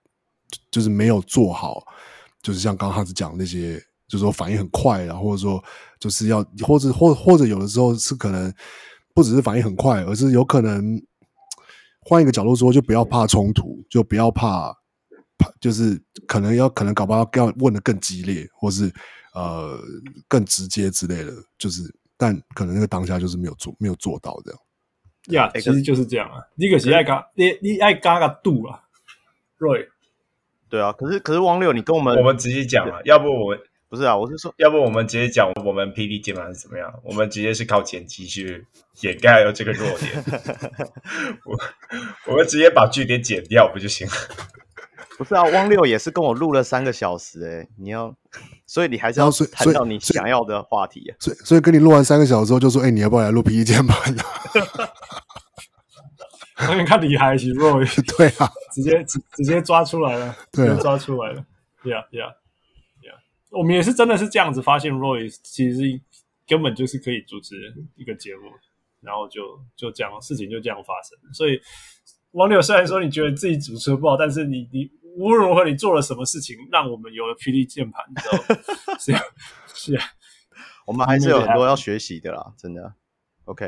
就是没有做好，就是像刚刚他是讲那些。就是说反应很快，然后或者说就是要，或者或或者有的时候是可能不只是反应很快，而是有可能 [tsk] 换一个角度说，就不要怕冲突，就不要怕怕，就是可能要可能搞不好要问的更激烈，或是呃更直接之类的，就是但可能那个当下就是没有做没有做到这样。呀、yeah，其实就是这样啊，你可是爱嘎你你爱嘎嘎度啊，Roy。对啊，可是可是汪六，你跟我们我们直接讲啊，要不我们。不是啊，我是说，要不我们直接讲我们 PD 键盘是怎么样？我们直接是靠剪辑去掩盖了这个弱点。[laughs] 我我们直接把句点剪掉不就行了？不是啊，汪六也是跟我录了三个小时哎、欸，你要，所以你还是要谈到你想要的话题啊。所以所以，所以跟你录完三个小时之后，就说哎、欸，你要不要来录 PD 键盘呢？你看厉害是 Roy，对啊，直接直直接抓出来了，对、啊，直接抓出来了，Yeah Yeah。我们也是真的是这样子发现，Roy 其实根本就是可以主持一个节目，然后就就这样事情就这样发生。所以王柳虽然说你觉得自己主持的不好，但是你你无论如何你做了什么事情，让我们有了 PD 键盘，你知道吗？[laughs] 是啊，是啊，我们还是有很多要学习的啦，真的。OK，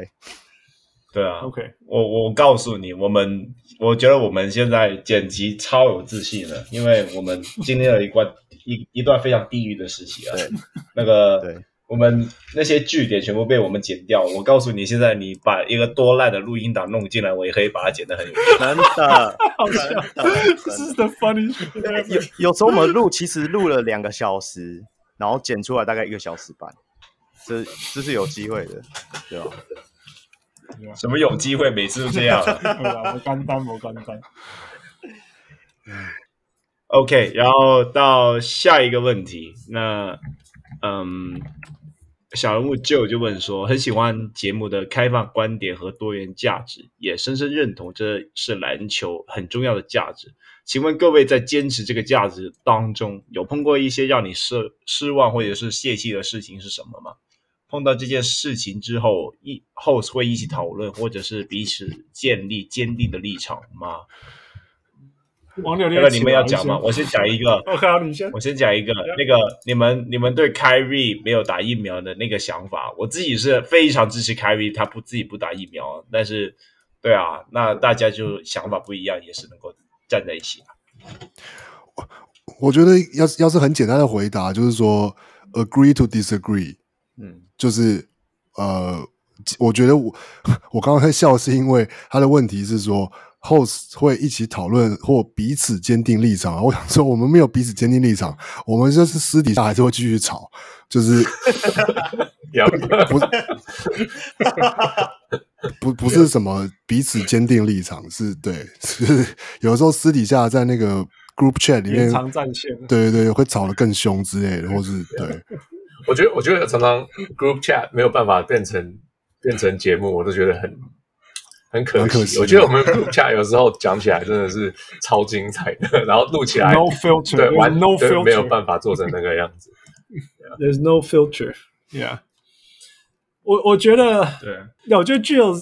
对啊，OK，我我告诉你，我们我觉得我们现在剪辑超有自信的，因为我们经历了一关。一一段非常地狱的时期啊，对，那个，对，我们那些据点全部被我们剪掉。我告诉你，现在你把一个多烂的录音档弄进来，我也可以把它剪得很有趣。真的，[laughs] 好笑。[laughs] This is the funny。有有时候我们录，其实录了两个小时，然后剪出来大概一个小时半，这这是有机会的，对吧？什么有机会？每次都这样。[laughs] 我干单，我干单。OK，然后到下一个问题，那嗯，小人物 Joe 就问说，很喜欢节目的开放观点和多元价值，也深深认同这是篮球很重要的价值。请问各位在坚持这个价值当中，有碰过一些让你失失望或者是泄气的事情是什么吗？碰到这件事情之后，一后会一起讨论，或者是彼此建立坚定的立场吗？王六，那个你们要讲吗？我先讲一个。[laughs] OK，你先。我先讲一个。那个你们你们对 Kyrie 没有打疫苗的那个想法，我自己是非常支持 Kyrie，他不自己不打疫苗。但是，对啊，那大家就想法不一样，也是能够站在一起。我我觉得要是要是很简单的回答，就是说 agree to disagree。嗯，就是呃，我觉得我 [laughs] 我刚刚在笑，是因为他的问题是说。Host 会一起讨论或彼此坚定立场。我想说，我们没有彼此坚定立场，我们就是私底下还是会继续吵，就是不 [laughs] 不不是什么彼此坚定立场，是对，是有时候私底下在那个 group chat 里面，对对对，会吵得更凶之类的，或是对。我觉得，我觉得常常 group chat 没有办法变成变成节目，我都觉得很。很可惜，可惜，我觉得我们录起来有时候讲起来真的是超精彩的，然后录起来 no filter，对，完 no filter，没有办法做成那个样子。[laughs] There's no filter，yeah。我我觉得，对，我觉得具有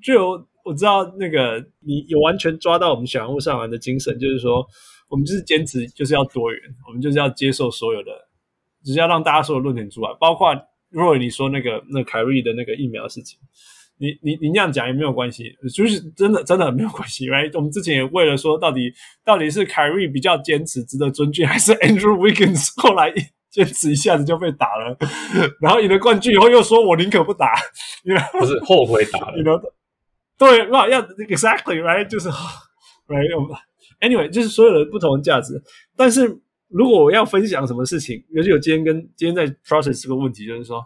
具有，我我知道那个你有完全抓到我们小人物上篮的精神，就是说我们就是坚持就是要多元，我们就是要接受所有的，只是要让大家所有论点出来，包括如果你说那个那凯瑞的那个疫苗的事情。你你你那样讲也没有关系，就是真的真的没有关系，right？我们之前也为了说到底到底是凯瑞比较坚持值得尊敬，还是 Andrew Wiggins 后来坚持一下子就被打了，然后赢了冠军以后又说我宁可不打，你知道不是后悔打了，你知道对，那要 exactly right 就是 right，anyway 就是所有的不同的价值，但是如果我要分享什么事情，尤其我今天跟今天在 process 这个问题，就是说。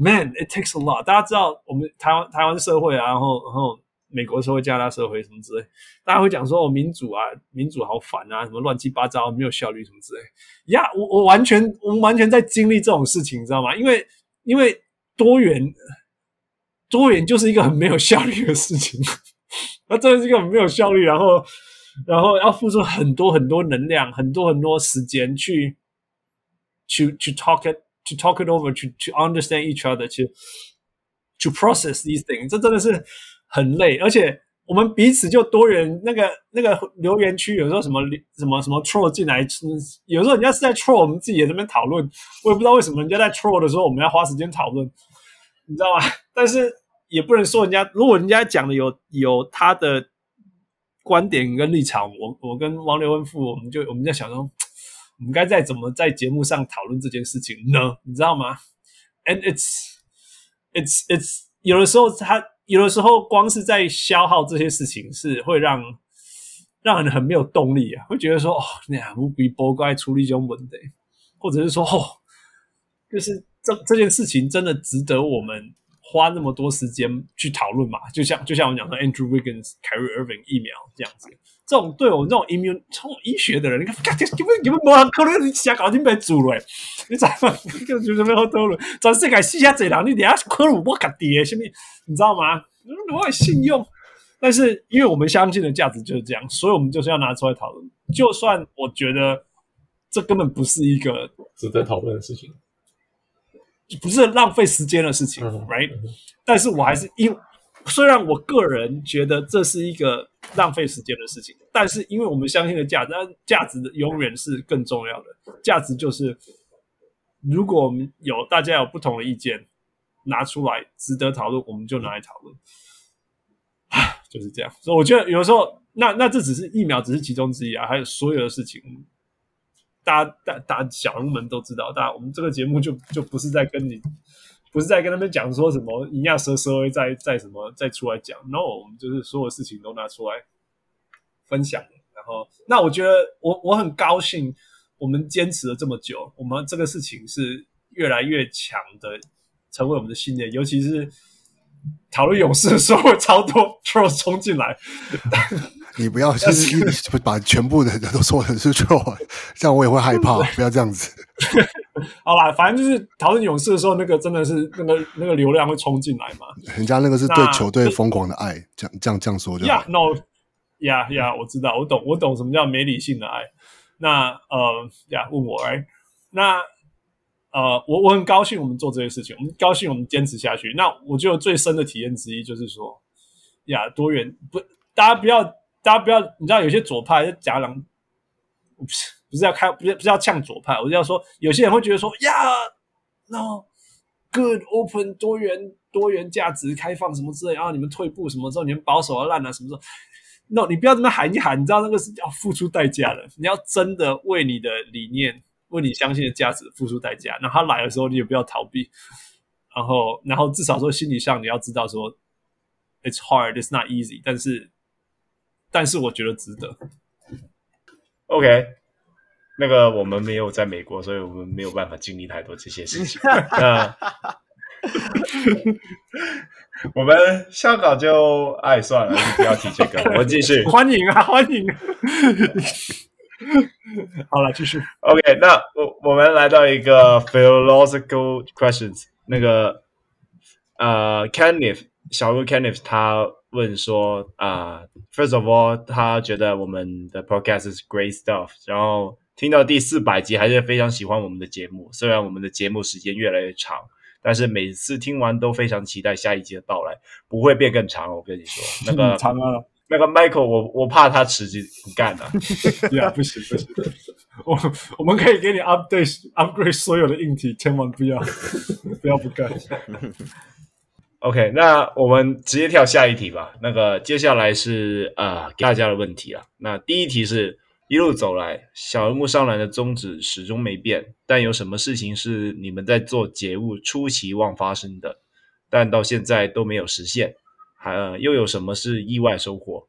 Man, it takes a lot。大家知道我们台湾台湾社会啊，然后然后美国社会、加拿大社会什么之类，大家会讲说哦，民主啊，民主好烦啊，什么乱七八糟，没有效率什么之类。呀、我我完全我们完全在经历这种事情，你知道吗？因为因为多元多元就是一个很没有效率的事情，那真的是一个很没有效率，然后然后要付出很多很多能量，很多很多时间去去去 talk it。To talk it over, to to understand each other, to to process these things，这真的是很累，而且我们彼此就多元那个那个留言区，有时候什么什么什么 troll 进来，有时候人家是在 troll，我们自己也在那边讨论，我也不知道为什么人家在 troll 的时候，我们要花时间讨论，你知道吗？[laughs] 但是也不能说人家，如果人家讲的有有他的观点跟立场，我我跟王刘文富，我们就我们在想说。我们该再怎么在节目上讨论这件事情呢？你知道吗？And it's it's it's 有的时候他有的时候光是在消耗这些事情，是会让让人很没有动力啊，会觉得说哦，那样无比不该处理这种问题，或者是说哦，就是这这件事情真的值得我们花那么多时间去讨论嘛？就像就像我讲的 Andrew Wiggins、Kyrie Irving 疫苗这样子。这种对我们这种 immune 这种医学的人，你看，根本根本没可能，你瞎搞定被煮了，你知道吗？就就没有讨论，全世界死下这人，你底下可能我搞爹，什么？你知道吗？我很信用，但是因为我们相信的价值就是这样，所以我们就是要拿出来讨论。就算我觉得这根本不是一个值得讨论的事情，不是浪费时间的事情，right？但是我还是因。虽然我个人觉得这是一个浪费时间的事情，但是因为我们相信的价值，价值的永远是更重要的。价值就是，如果我们有大家有不同的意见，拿出来值得讨论，我们就拿来讨论。啊，[laughs] 就是这样。所以我觉得有时候，那那这只是疫苗，只是其中之一啊，还有所有的事情，大家大大小人们都知道。大家我们这个节目就就不是在跟你。不是在跟他们讲说什么营养蛇蛇会再再什么再出来讲，no，我们就是所有事情都拿出来分享。然后，那我觉得我我很高兴，我们坚持了这么久，我们这个事情是越来越强的，成为我们的信念。尤其是讨论勇士的时候，超多 [laughs] troll 冲进来。你不要就是把全部的人都说成是 troll，这样我也会害怕。不要这样子。[laughs] 好啦，反正就是讨论勇士的时候，那个真的是那个那个流量会冲进来嘛。人家那个是对球队疯狂的爱，这样这样这样说就。呀，no，呀呀，我知道，我懂，我懂什么叫没理性的爱。那呃，呀，问我哎，那呃，我我很高兴我们做这些事情，我们高兴我们坚持下去。那我觉得最深的体验之一就是说，呀，多元不，大家不要，大家不要，你知道有些左派就假狼，不是。不是要开，不是不是要呛左派，我是要说，有些人会觉得说，呀，no，good open 多元多元价值开放什么之类，然后你们退步什么之后，你们保守要烂了什么时候？no，你不要这么喊一喊，你知道那个是要付出代价的，你要真的为你的理念，为你相信的价值付出代价。那他来的时候，你也不要逃避，然后然后至少说心理上你要知道说，it's hard，it's not easy，但是但是我觉得值得。OK。那个我们没有在美国，所以我们没有办法经历太多这些事情。[laughs] 那我们香港就哎算了，不要提这个。我们继续，[laughs] 欢迎啊，欢迎。[laughs] 好了，继续。OK，那我我们来到一个 philosophical questions。那个呃，Kenneth 小鹿 Kenneth 他问说啊、uh,，First of all，他觉得我们的 podcast is great stuff，然后。听到第四百集还是非常喜欢我们的节目，虽然我们的节目时间越来越长，但是每次听完都非常期待下一集的到来，不会变更长。我跟你说，那个 [laughs] 长啊，那个 Michael，我我怕他辞职不干了、啊。对啊，不行不行，我我们可以给你 update upgrade 所有的硬体，千万不要 [laughs] 不要不干。OK，那我们直接跳下一题吧。那个接下来是啊、呃，给大家的问题啊。那第一题是一路走来，小人物上篮的宗旨始终没变，但有什么事情是你们在做节目初期望发生的，但到现在都没有实现？还、呃、又有什么是意外收获？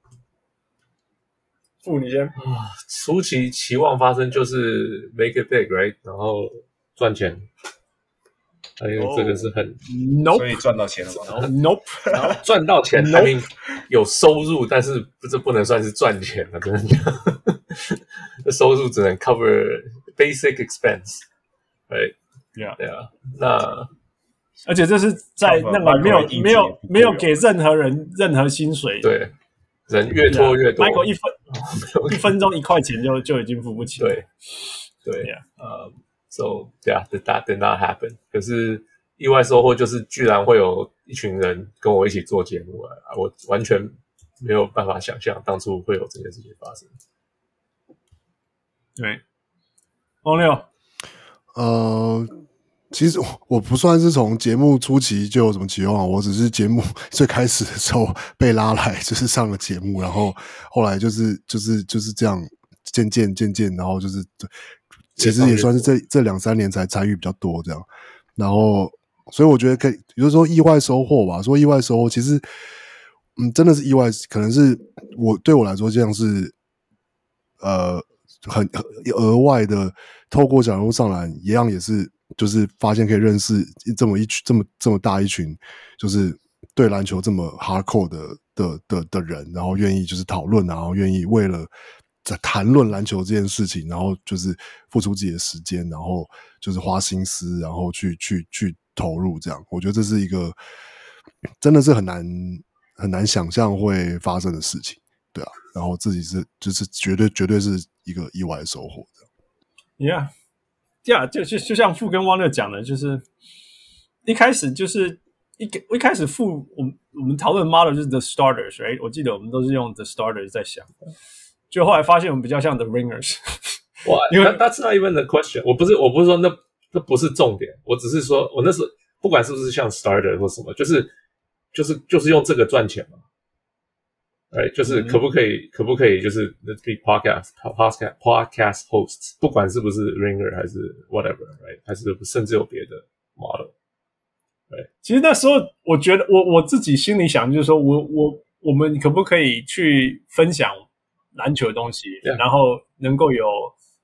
付你先啊，初期期望发生就是 make it big，right，然后赚钱。还有这个是很，nope，所以赚到钱了吗？Nope，然后 [laughs] 赚到钱有收入，但是这不能算是赚钱了，真的，[laughs] 这收入只能 cover basic expense，对，yeah，对啊，那而且这是在那个没有没有没有给任何人任何薪水，对，人越拖越多，Michael 一分 [laughs] 一分钟一块钱就就已经付不起，对，对呀，呃。So yeah, that did not happen. 可是意外收获就是居然会有一群人跟我一起做节目啊！我完全没有办法想象当初会有这件事情发生。对，王六，呃，其实我不算是从节目初期就有什么期望，我只是节目最开始的时候被拉来，就是上了节目，然后后来就是就是就是这样渐渐渐渐，然后就是。其实也算是这这两三年才参与比较多这样，然后所以我觉得可以，比如说意外收获吧。说意外收获，其实嗯，真的是意外，可能是我对我来说这样是呃很额外的，透过小人物上篮一样也是，就是发现可以认识这么一群这么这么大一群，就是对篮球这么 hardcore 的的的的人，然后愿意就是讨论，然后愿意为了。在谈论篮球这件事情，然后就是付出自己的时间，然后就是花心思，然后去去去投入，这样，我觉得这是一个真的是很难很难想象会发生的事情，对啊，然后自己是就是绝对绝对是一个意外的收获，这样。Yeah，yeah，就就就像富跟汪乐讲的，就是一开始就是一一开始富，我们我们讨论 model 就是 the starters，right？我记得我们都是用 the starters 在想。就后来发现我们比较像 The Ringers，哇！[laughs] 因为 That's not even the question。我不是我不是说那那不是重点，我只是说我那时候不管是不是像 Starter 或什么，就是就是就是用这个赚钱嘛。哎，就是可不可以、嗯、可不可以就是 The podcast podcast podcast hosts，不管是不是 Ringer 还是 whatever，right？还是甚至有别的 model。对，其实那时候我觉得我我自己心里想就是说我我我们可不可以去分享。篮球的东西，yeah. 然后能够有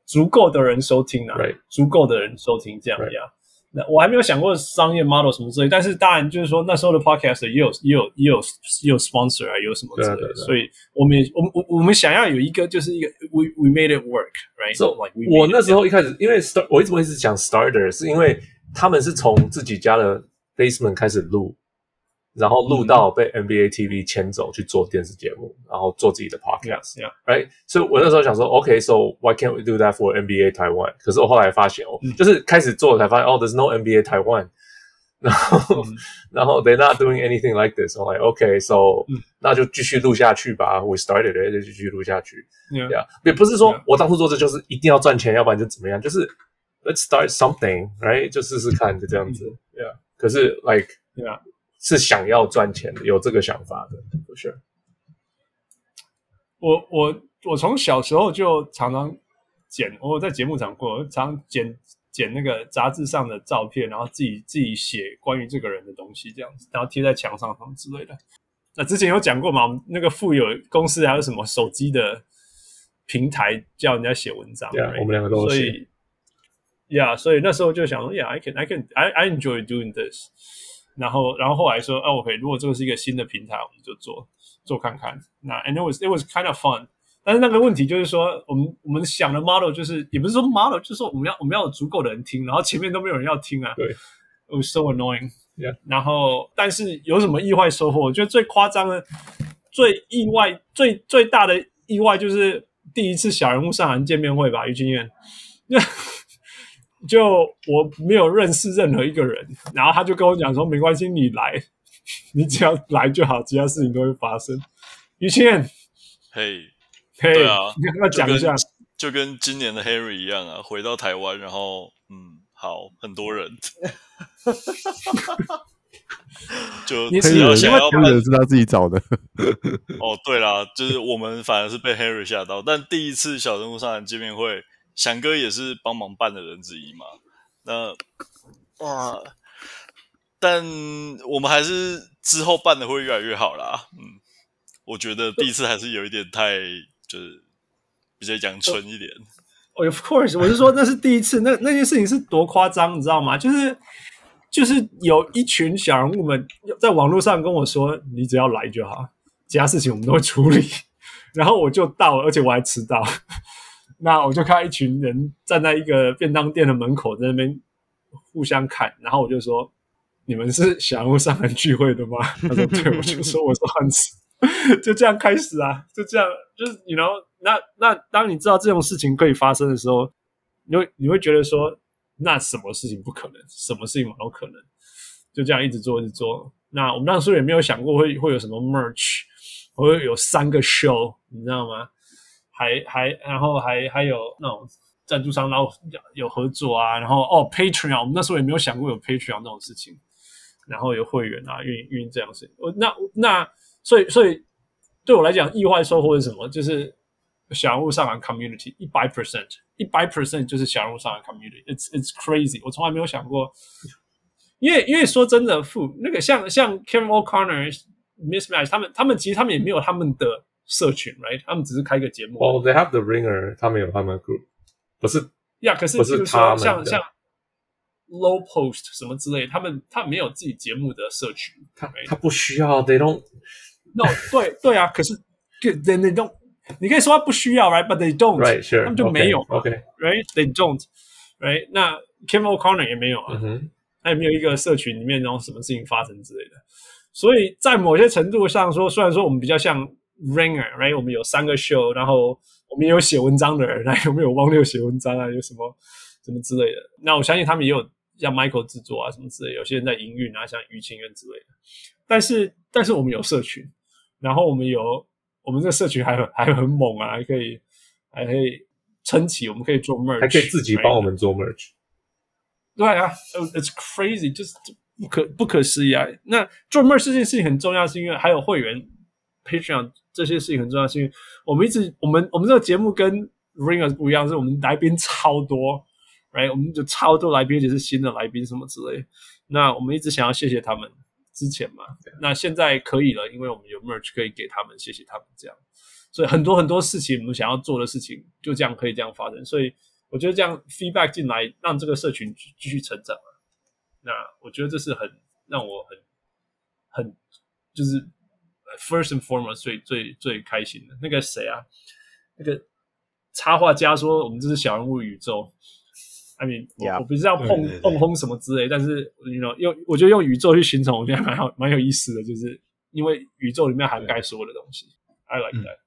足够的人收听啊，right. 足够的人收听这样呀。Right. 那我还没有想过商业 model 什么之类，但是当然就是说那时候的 podcast 也有也有也有也有 sponsor 啊，有什么之类的。对对对，所以我们我们我我们想要有一个就是一个 we we made it work，right？So like we 我那时候一开始因为 start 我一直我一直讲 starter 是因为他们是从自己家的 basement 开始录。然后录到被 NBA TV 牵走去做电视节目，然后做自己的 podcast，right？所以我那时候想说，OK，so why can't we do that for NBA Taiwan？可是我后来发现，哦，就是开始做才发现，哦，there's no NBA Taiwan。然后，然后 [laughs] they're not doing anything like this。我 like OK，so 那就继续录下去吧。We started it，就继续录下去。Yeah，也不是说我当初做这就是一定要赚钱，要不然就怎么样，就是 Let's start something，right？就试试看，就这样子。Yeah，可是 like，yeah。 是想要赚钱的，有这个想法的，不是？我我我从小时候就常常剪，我在节目讲过，常常剪剪那个杂志上的照片，然后自己自己写关于这个人的东西，这样子，然后贴在墙上什么之类的。那之前有讲过嘛？那个富有公司还有什么手机的平台叫人家写文章？Yeah, right? 我们两个都所以，Yeah，所以那时候就想说，Yeah，I can，I can，I I enjoy doing this。然后，然后后来说，哦，OK，如果这个是一个新的平台，我们就做做看看。那 and it was it was kind of fun。但是那个问题就是说，我们我们想的 model 就是，也不是说 model，就是说我们要我们要有足够的人听，然后前面都没有人要听啊。对，it was so annoying。然后，但是有什么意外收获？我觉得最夸张的、最意外、最最大的意外就是第一次小人物上篮见面会吧，于金燕。就我没有认识任何一个人，然后他就跟我讲说，没关系，你来，[laughs] 你只要来就好，其他事情都会发生。于谦，嘿，嘿，对啊，你跟他讲一下就，就跟今年的 Harry 一样啊，回到台湾，然后嗯，好，很多人，[laughs] 就你只要想要办，是他自己找的。哦，对啦，就是我们反而是被 Harry 吓到，但第一次小人物上篮见面会。翔哥也是帮忙办的人之一嘛，那哇，但我们还是之后办的会越来越好啦。嗯，我觉得第一次还是有一点太就是比较阳春一点。Oh, of course，我是说那是第一次，那那件事情是多夸张，你知道吗？就是就是有一群小人物们在网络上跟我说：“你只要来就好，其他事情我们都会处理。[laughs] ”然后我就到了，而且我还迟到。那我就看到一群人站在一个便当店的门口，在那边互相看，然后我就说：“你们是小人物上门聚会的吗？”他说：“对。”我就说：“我是汉斯。[laughs] ”就这样开始啊，就这样，就是你 you know，那那当你知道这种事情可以发生的时候，你会你会觉得说，那什么事情不可能？什么事情都可能？就这样一直做，一直做。那我们当时也没有想过会会有什么 merch，会有三个 show，你知道吗？还还然后还还有那种赞助商，然后有合作啊，然后哦 Patreon，我们那时候也没有想过有 Patreon 这种事情，然后有会员啊，运运这样事。我那那所以所以对我来讲，意外收获是什么？就是小人物上篮 community 一百 percent，一百 percent 就是小人物上篮 community，it's it's crazy，我从来没有想过，因为因为说真的，富那个像像 Kevin O'Connor Mismatch，他们他们其实他们也没有他们的。社群，right？他们只是开个节目。哦、oh,，They have the Ringer，他们有他们的 group，不是呀？Yeah, 可是，不是他们像像 Low Post 什么之类，他们他们没有自己节目的社群，他他不需要，They don't。No，对对啊，可是 they don't。你可以说他不需要，right？But they don't。Right, sure。他们就没有，OK，right？They don't，right？那 Kim O'Connor 也没有啊，嗯哼，他也没有一个社群里面然后什么事情发生之类的。所以在某些程度上说，虽然说我们比较像。Ringer，right？我们有三个 show，然后我们也有写文章的人，[laughs] 然后有没有汪六写文章啊？有什么什么之类的？那我相信他们也有像 Michael 制作啊什么之类的，有些人在营运啊，像于清源之类的。但是，但是我们有社群，然后我们有我们这个社群还很还很猛啊，还可以还可以撑起，我们可以做 merch，还可以自己帮我们做 merch。对啊，it's crazy，就是不可不可思议啊！那做 merch 这件事情很重要，是因为还有会员 Patreon。这些事情很重要，是因为我们一直我们我们这个节目跟 Ringer 不一样，是我们来宾超多，right？我们就超多来宾，而且是新的来宾什么之类。那我们一直想要谢谢他们之前嘛，那现在可以了，因为我们有 merch 可以给他们，谢谢他们这样。所以很多很多事情我们想要做的事情就这样可以这样发生。所以我觉得这样 feedback 进来，让这个社群继续成长。那我觉得这是很让我很很就是。First and foremost，最最最开心的那个谁啊？那个插画家说：“我们这是小人物宇宙。”I mean，、yeah. 我我不知道碰碰轰什么之类，但是 you know 用我觉得用宇宙去形容，我觉得蛮好蛮有意思的，就是因为宇宙里面涵盖所有的东西。I like that。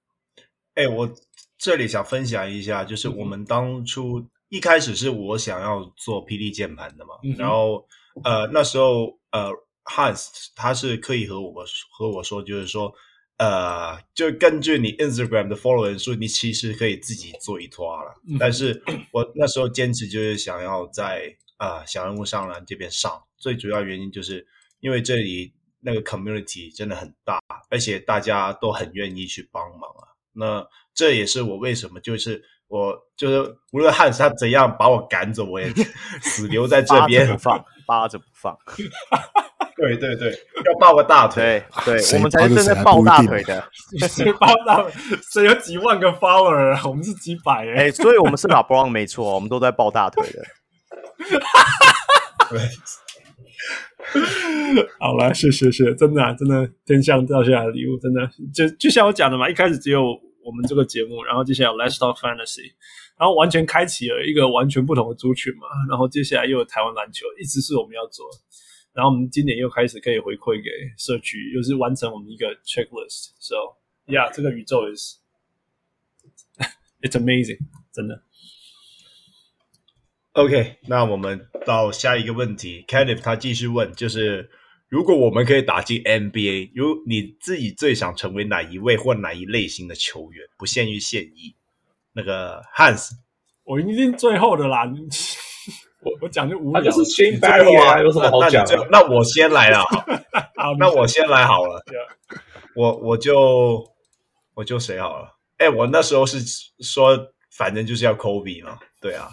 哎、嗯欸，我这里想分享一下，就是我们当初一开始是我想要做霹雳键盘的嘛，嗯、然后呃那时候呃。Hans 他是可以和我和我说，就是说，呃，就根据你 Instagram 的 follow 人数，你其实可以自己做一拖了。但是我那时候坚持就是想要在啊、呃、小人物上篮这边上，最主要原因就是因为这里那个 community 真的很大，而且大家都很愿意去帮忙啊。那这也是我为什么就是我就是无论 Hans 他怎样把我赶走，我也 [laughs] 死留在这边，扒着不放，扒着不放。[laughs] 对对对，要抱个大腿，对，[laughs] 对我们才是真的抱大腿的。[laughs] 谁抱大腿？谁有几万个 follower 啊？我们是几百哎、欸，所以我们是 LeBron 没错，我们都在抱大腿的。[laughs] 对，好了，谢谢谢谢，真的、啊、真的天上掉下来的礼物，真的就就像我讲的嘛，一开始只有我们这个节目，然后接下来有 Let's Talk Fantasy，然后完全开启了一个完全不同的族群嘛，然后接下来又有台湾篮球，一直是我们要做。然后我们今年又开始可以回馈给社区，又是完成我们一个 checklist。So yeah，这个宇宙 is [laughs] it's amazing，真的。OK，那我们到下一个问题，Kenneth 他继续问，就是如果我们可以打进 NBA，如你自己最想成为哪一位或哪一类型的球员？不限于现役。那个 Hans，我一定最后的啦。我我讲就无聊，就是 Shane Battier 啊，有什么好讲的？那我先来了，[laughs] 好，那我先来好了。我我就我就谁好了？哎，我那时候是说，反正就是要 Kobe 嘛。对啊，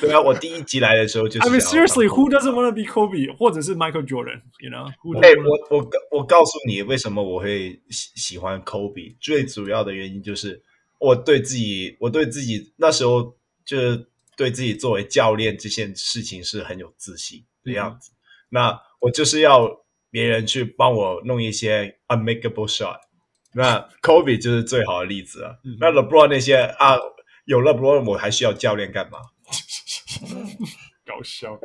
对啊，我第一集来的时候就是。I mean seriously, who doesn't want to be Kobe？或者是 Michael Jordan？You know？哎，我我我告诉你，为什么我会喜喜欢 Kobe？最主要的原因就是我对自己，我对自己那时候就是对自己作为教练这件事情是很有自信的样子。嗯、那我就是要别人去帮我弄一些 unmakeable shot。那 [laughs] Kobe 就是最好的例子啊。嗯、那 LeBron 那些啊。有 LeBron 我还需要教练干嘛？[laughs] 搞笑。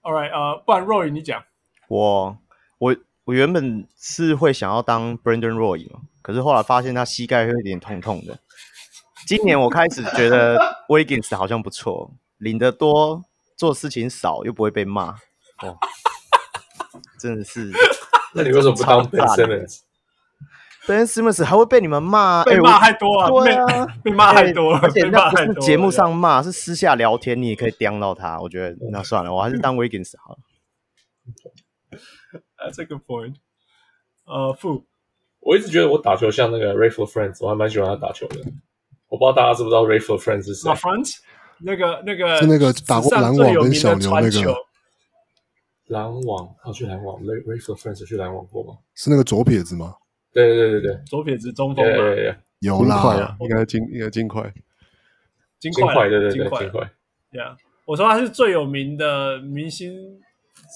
All right，呃、uh，不然 Roy 你讲。我我我原本是会想要当 Brandon Roy 嘛，可是后来发现他膝盖会有点痛痛的。今年我开始觉得 Wiggins 好像不错，领得多，做事情少，又不会被骂。哦，真的是。[laughs] 那你为什么不当 Ben Simmons？Ben Simmons 还会被你们骂，被骂太多了，对啊，被骂太多了，而且那不是节目上骂，是私下聊天，你也可以刁到他。我觉得那算了，我还是当 Wiggins 好了。That's a good point。呃，傅，我一直觉得我打球像那个 Rayful Friends，我还蛮喜欢他打球的。我不知道大家知不知道 Rafael Friends 是谁？Friends，那个那个是那个打过篮网跟小牛那个。篮网，他去篮网，Rafael Friends 去篮网过吗？是那个左撇子吗？对对对对。左撇子中锋嘛，有啦，应该金应该金块，金块对对对金块，Yeah，我说他是最有名的明星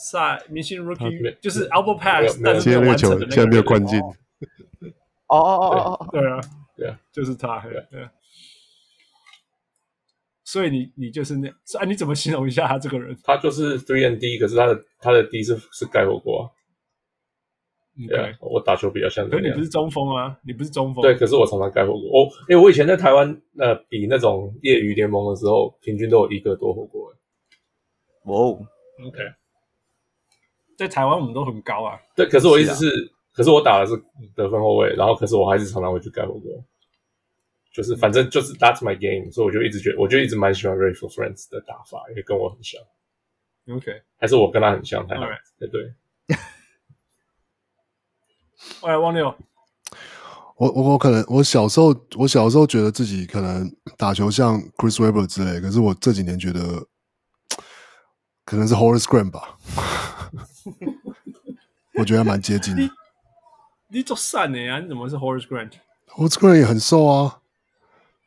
赛明星 Rookie，就是 Elbow Pass，但是没有。完成的那个，现在没有灌进。哦哦哦哦哦，对啊，对啊，就是他，对。所以你你就是那，啊，你怎么形容一下他这个人？他就是 Three and D，可是他的他的 D 是是盖火锅。对.我打球比较像。可是你不是中锋啊，你不是中锋。对，可是我常常盖火锅。我，因为我以前在台湾，呃，比那种业余联盟的时候，平均都有一个多火锅。哇哦，OK。在台湾我们都很高啊。对，可是我意思是，是啊、可是我打的是得分后卫，然后可是我还是常常会去盖火锅。就是反正就是 That's my game，所以我就一直觉得，我就一直蛮喜欢 Ray for Friends 的打法，因为跟我很像。OK，还是我跟他很像，太好。Right. 对对。[laughs] 哎，汪六，我我我可能我小时候我小时候觉得自己可能打球像 Chris Webber 之类，可是我这几年觉得可能是 Horace Grant 吧，[laughs] 我觉得还蛮接近的。你你做善的呀？你怎么是 Horace Grant？Horace Grant 也很瘦啊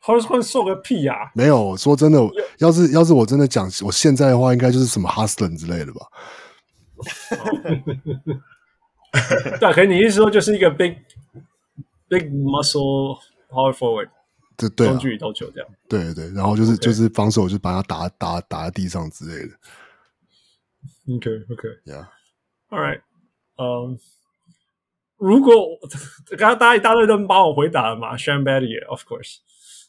，Horace Grant 瘦个屁呀、啊！没有说真的，要是要是我真的讲我现在的话，应该就是什么 Hustler 之类的吧。[laughs] 对，可能你意思说就是一个 big big muscle power forward，对对，中距离投球这样。对对，然后就是 Okay. 就是防守就把他打打打在地上之类的。OK OK，Yeah，All right，嗯，如果刚刚大家一大堆都帮我回答了嘛，Shane Battier，of course，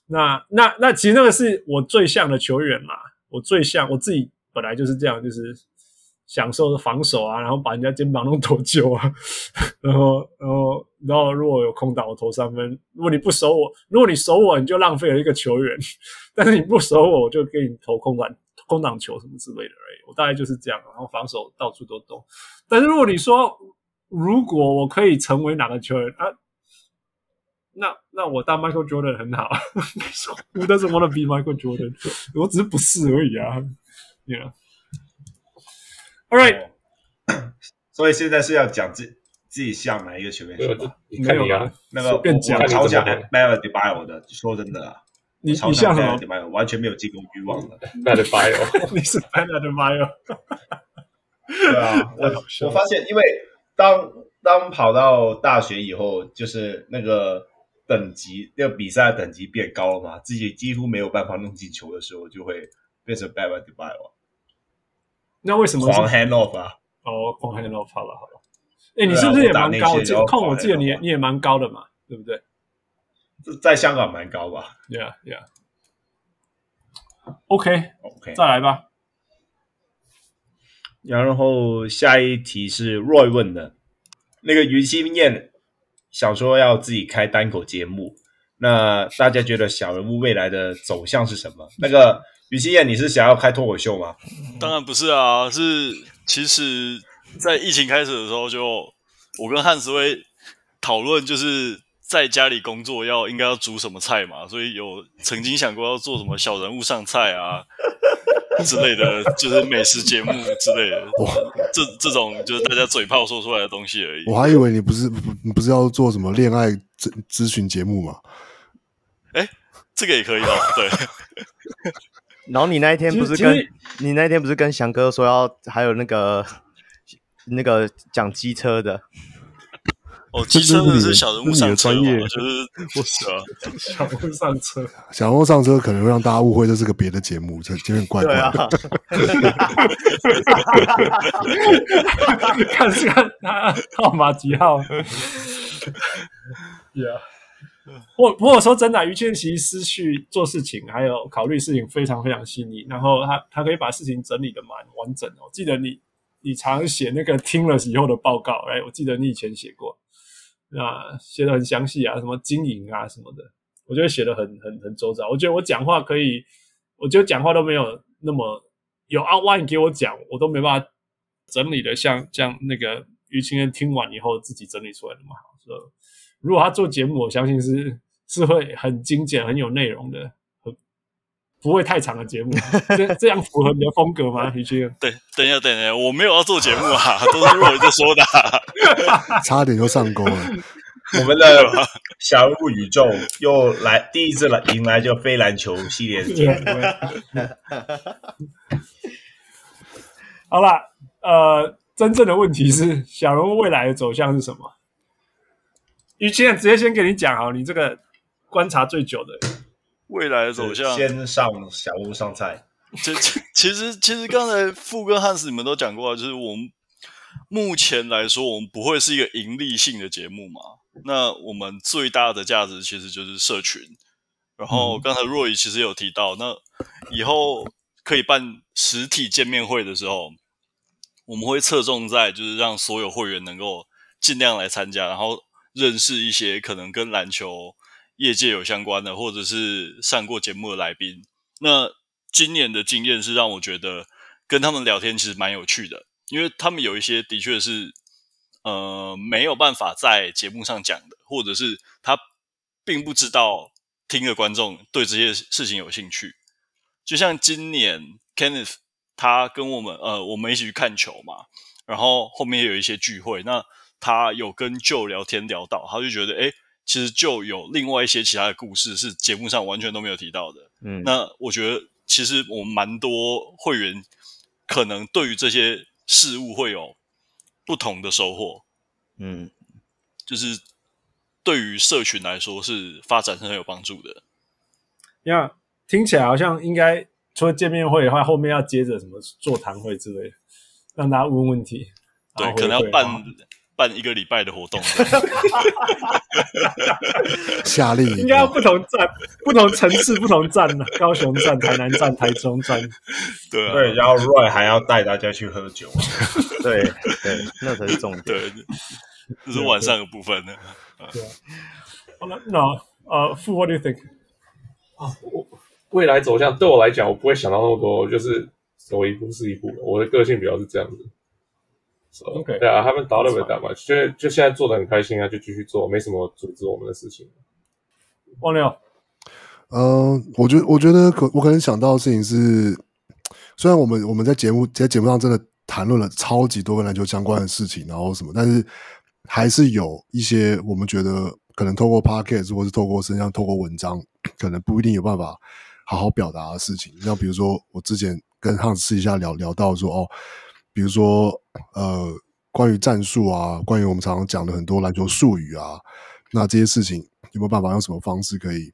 那那那其实那个是我最像的球员嘛，我最像我自己本来就是这样，就是。享受的防守啊，然后把人家肩膀弄脱臼啊，[laughs] 然后，然后，然后如果有空档，我投三分。如果你不守我，如果你守我，你就浪费了一个球员。[laughs] 但是你不守我，我就给你投空档、空档球什么之类的而已。我大概就是这样，然后防守到处都动。但是如果你说，如果我可以成为哪个球员啊，那那我当 Michael Jordan 很好。Who doesn't want to be Michael Jordan？我只是不是而已啊，Yeah。All right，所以现在是要讲自自己像哪一个球员？没有啊，那个我超像 Adebayo 的，说真的啊，你你像什么？完全没有进攻欲望的 Bam Adebayo，你是 Adebayo？对啊，我我发现，因为当当跑到大学以后，就是那个等级，那个比赛等级变高了嘛，自己几乎没有办法弄进球的时候，就会变成 Bam Adebayo。那为什么狂 hand off 啊？哦，狂 hand off 好了好了。哎，你是不是也蛮高？我控我记得你也你也蛮高的嘛，对不对？在香港蛮高吧？Yeah yeah。OK OK，再来吧。然后下一题是 Roy 问的，那个于心燕想说要自己开单口节目，那大家觉得小人物未来的走向是什么？那个于心燕，你是想要开脱口秀吗？当然不是啊，是其实，在疫情开始的时候就，我跟汉斯威讨论，就是在家里工作要应该要煮什么菜嘛，所以有曾经想过要做什么小人物上菜啊。[laughs] 之类的，就是美食节目之类的，哇，这这种就是大家嘴炮说出来的东西而已。我还以为你不是你不是要做什么恋爱咨咨询节目吗？哎，这个也可以哦。对。[laughs] 然后你那一天不是跟你那一天不是跟翔哥说要还有那个那个讲机车的。哦，机车的是 [laughs] 小人物上车，专业就是我操，小人物上车，小人物上车可能会让大家误会这是个别的节目，这有点怪怪的。啊、[laughs] 看看他号码几号？[laughs] Yeah，不不过说真的，于谦其实思绪做事情还有考虑事情非常非常细腻，然后他他可以把事情整理得蛮完整的。我记得你你常写那个听了以后的报告，哎，我记得你以前写过。啊，写的很详细啊，什么经营啊什么的，我觉得写的很很很周到。我觉得我讲话可以，我觉得讲话都没有那么有 outline 给我讲，我都没办法整理的像像那个于青燕听完以后自己整理出来的嘛。所以如果他做节目，我相信是是会很精简、很有内容的，不会太长的节目。这 [laughs] 这样符合你的风格吗？于青燕？对，等一下，等一下，我没有要做节目啊，[laughs] 都是若伟在说的啊。[laughs] 差点就上钩了。我们的小人物宇宙又来第一次来迎来就非篮球系列的节目。好了，呃，真正的问题是小人物未来的走向是什么？于谦直接先给你讲好，你这个观察最久的未来的走向，先上小屋上菜。这其实其实刚才富哥汉斯你们都讲过了，就是我们。目前来说，我们不会是一个盈利性的节目嘛？那我们最大的价值其实就是社群。然后刚才 Roy 其实有提到，那以后可以办实体见面会的时候，我们会侧重在就是让所有会员能够尽量来参加，然后认识一些可能跟篮球业界有相关的，或者是上过节目的来宾。那今年的经验是让我觉得跟他们聊天其实蛮有趣的。因为他们有一些的确是，呃，没有办法在节目上讲的，或者是他并不知道听的观众对这些事情有兴趣。就像今年 Kenneth 他跟我们，呃，我们一起去看球嘛，然后后面有一些聚会，那他有跟 Joe 聊天聊到，他就觉得，诶，其实 Joe 有另外一些其他的故事是节目上完全都没有提到的。嗯，那我觉得其实我们蛮多会员可能对于这些。事物会有不同的收获，嗯，就是对于社群来说是发展是很有帮助的。呀，听起来好像应该除了见面会的话，后面要接着什么座谈会之类的，让大家问问题。对，可能要办。办一个礼拜的活动，[laughs] 夏令应该要不同站、不同城市、不同站呢？[laughs] 高雄站、台南站、台中站，对、啊、对。然后 Roy 还要带大家去喝酒，[laughs] 对对，那才是重点。对，这是晚上的部分呢。对啊。好了，那呃，Fu，What do you think？啊，我未来走向对我来讲，我不会想到那么多，就是走一步是一步。我的个性比较是这样子。So, OK，对啊，他们打的没打嘛，就就现在做的很开心啊，就继续做，没什么阻止我们的事情。忘了，呃，我觉得，我觉得可我可能想到的事情是，虽然我们我们在节目在节目上真的谈论了超级多跟篮球相关的事情，然后什么，但是还是有一些我们觉得可能透过 Podcast 或是透过身像、透过文章，可能不一定有办法好好表达的事情。像比如说，我之前跟 Hans 私底下聊聊到说，哦。比如说，呃，关于战术啊，关于我们常常讲的很多篮球术语啊，那这些事情有没有办法用什么方式可以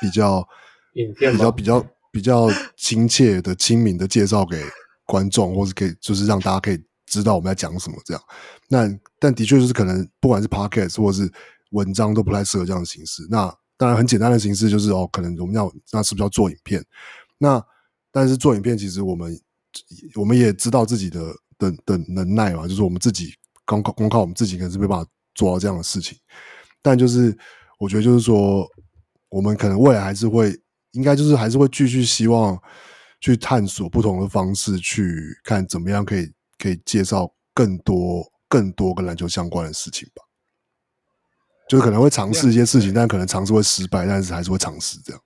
比较、比较、比较、比较亲切的、亲民的介绍给观众，或是可以就是让大家可以知道我们在讲什么这样？那但的确就是可能不管是 podcast 或是文章都不太适合这样的形式。那当然很简单的形式就是哦，可能我们要那是不是要做影片？那但是做影片，其实我们我们也知道自己的的的能耐嘛，就是我们自己光靠光靠我们自己，可能是没办法做到这样的事情。但就是我觉得，就是说，我们可能未来还是会，应该就是还是会继续希望去探索不同的方式，去看怎么样可以可以介绍更多更多跟篮球相关的事情吧。就是可能会尝试一些事情，yeah. 但可能尝试会失败，但是还是会尝试这样。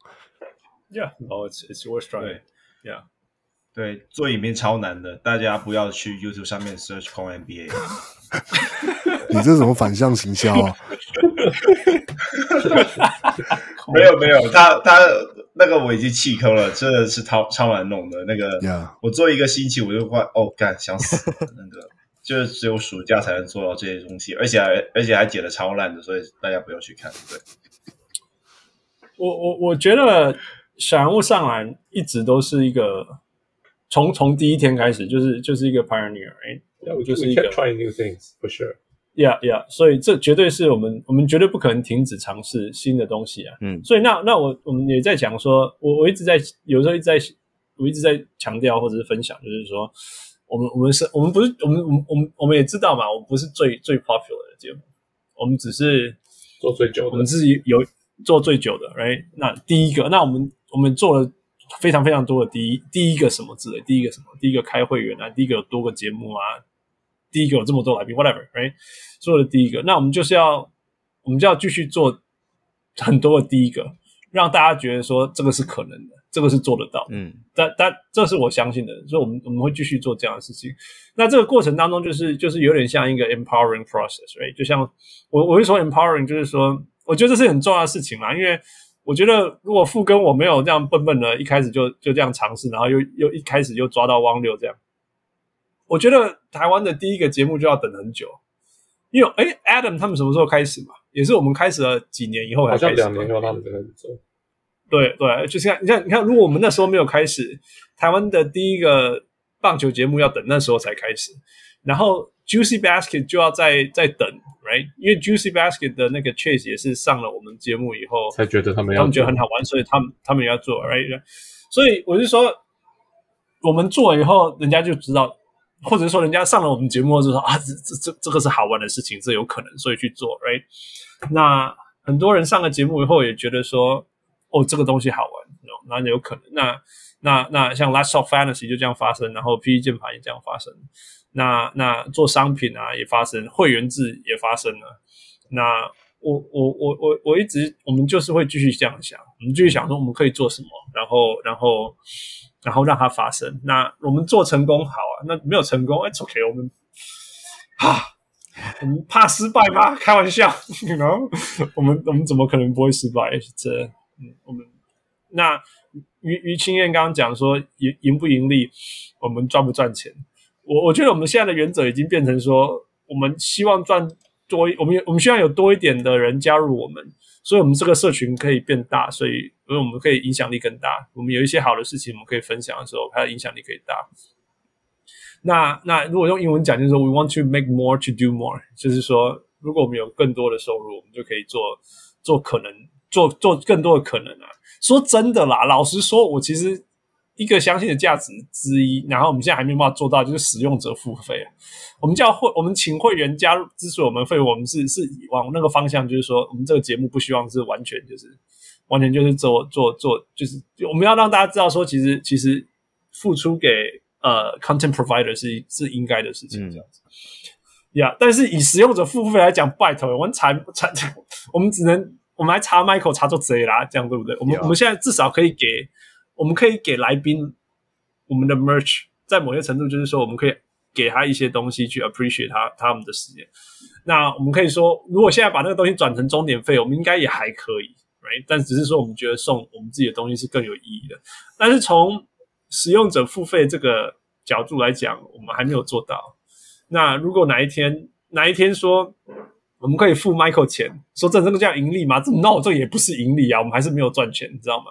Yeah, no, it's it's worth trying. Yeah. 对，做影片超难的，大家不要去 YouTube 上面 search Kong NBA。[laughs] 你这是什么反向行销啊？[laughs] 没有没有，他他那个我已经弃坑了，真的是超超难弄的。那个，yeah. 我做一个星期我就快哦干想死那个，就是只有暑假才能做到这些东西，而且还而且还剪的超烂的，所以大家不要去看。对，我我我觉得小人物上篮一直都是一个。从从第一天开始，就是就是一个 pioneer，哎，yeah, 我就是一个 trying new things for sure，yeah yeah，所以这绝对是我们我们绝对不可能停止尝试新的东西啊，嗯，所以那那我我们也在讲说，我我一直在有时候一直在我一直在强调或者是分享，就是说我们我们是我们不是我们我们我们我们也知道嘛，我们不是最最 popular 的节目，我们只是做最久的，我们自己有做最久的，right？那第一个，那我们我们做了。非常非常多的第一第一个什么之类，第一个什么，第一个开会员啊，第一个有多个节目啊，第一个有这么多来宾，whatever，right？做的第一个，那我们就是要，我们就要继续做很多的第一个，让大家觉得说这个是可能的，这个是做得到的，嗯，但但这是我相信的，所以我们我们会继续做这样的事情。那这个过程当中，就是就是有点像一个 empowering process，right？就像我我会说 empowering，就是说，我觉得这是很重要的事情嘛，因为。我觉得如果富根我没有这样笨笨的，一开始就就这样尝试，然后又又一开始就抓到汪六这样，我觉得台湾的第一个节目就要等很久，因为诶 Adam 他们什么时候开始嘛？也是我们开始了几年以后才开始，好像两年后他们才开始做。对对，就是看你看你看，如果我们那时候没有开始，台湾的第一个棒球节目要等那时候才开始，然后。Juicy Basket 就要再再等，right？因为 Juicy Basket 的那个 Chase 也是上了我们节目以后才觉得他们要，他们觉得很好玩，所以他们他们也要做，right？所以我就说，我们做了以后，人家就知道，或者说人家上了我们节目就说啊，这这这这个是好玩的事情，这有可能，所以去做，right？那很多人上了节目以后也觉得说，哦，这个东西好玩，那有可能，那那那像 Let's Talk Fantasy 就这样发生，然后 PG 键盘也这样发生。那那做商品啊也发生，会员制也发生了。那我我我我我一直我们就是会继续这样想，我们继续想说我们可以做什么，然后然后然后让它发生。那我们做成功好啊，那没有成功哎，OK，我们啊，我们怕失败吗？开玩笑，然后我们我们怎么可能不会失败？这嗯，我们那于于清燕刚刚讲说赢赢不盈利，我们赚不赚钱？我我觉得我们现在的原则已经变成说，我们希望赚多，我们我们希望有多一点的人加入我们，所以我们这个社群可以变大，所以因为我们可以影响力更大。我们有一些好的事情我们可以分享的时候，它的影响力可以大。那那如果用英文讲，就是说 we want to make more to do more，就是说如果我们有更多的收入，我们就可以做做可能做做更多的可能啊。说真的啦，老实说，我其实。一个相信的价值之一，然后我们现在还没有办法做到，就是使用者付费。我们叫会，我们请会员加入支持我们费，我们是是往那个方向，就是说，我们这个节目不希望是完全就是完全就是做做做，就是我们要让大家知道说，其实其实付出给呃 content provider 是是应该的事情，这样子。呀、嗯，yeah, 但是以使用者付费来讲，拜托，我们查查，[laughs] 我们只能我们来查 Michael 查做贼啦，这样对不对？我们、yeah. 我们现在至少可以给。我们可以给来宾我们的 merch，在某些程度就是说，我们可以给他一些东西去 appreciate 他他们的时间。那我们可以说，如果现在把那个东西转成钟点费，我们应该也还可以，right？但只是说，我们觉得送我们自己的东西是更有意义的。但是从使用者付费这个角度来讲，我们还没有做到。那如果哪一天哪一天说我们可以付 Michael 钱，说这这个叫盈利吗？这 no，这也不是盈利啊，我们还是没有赚钱，你知道吗？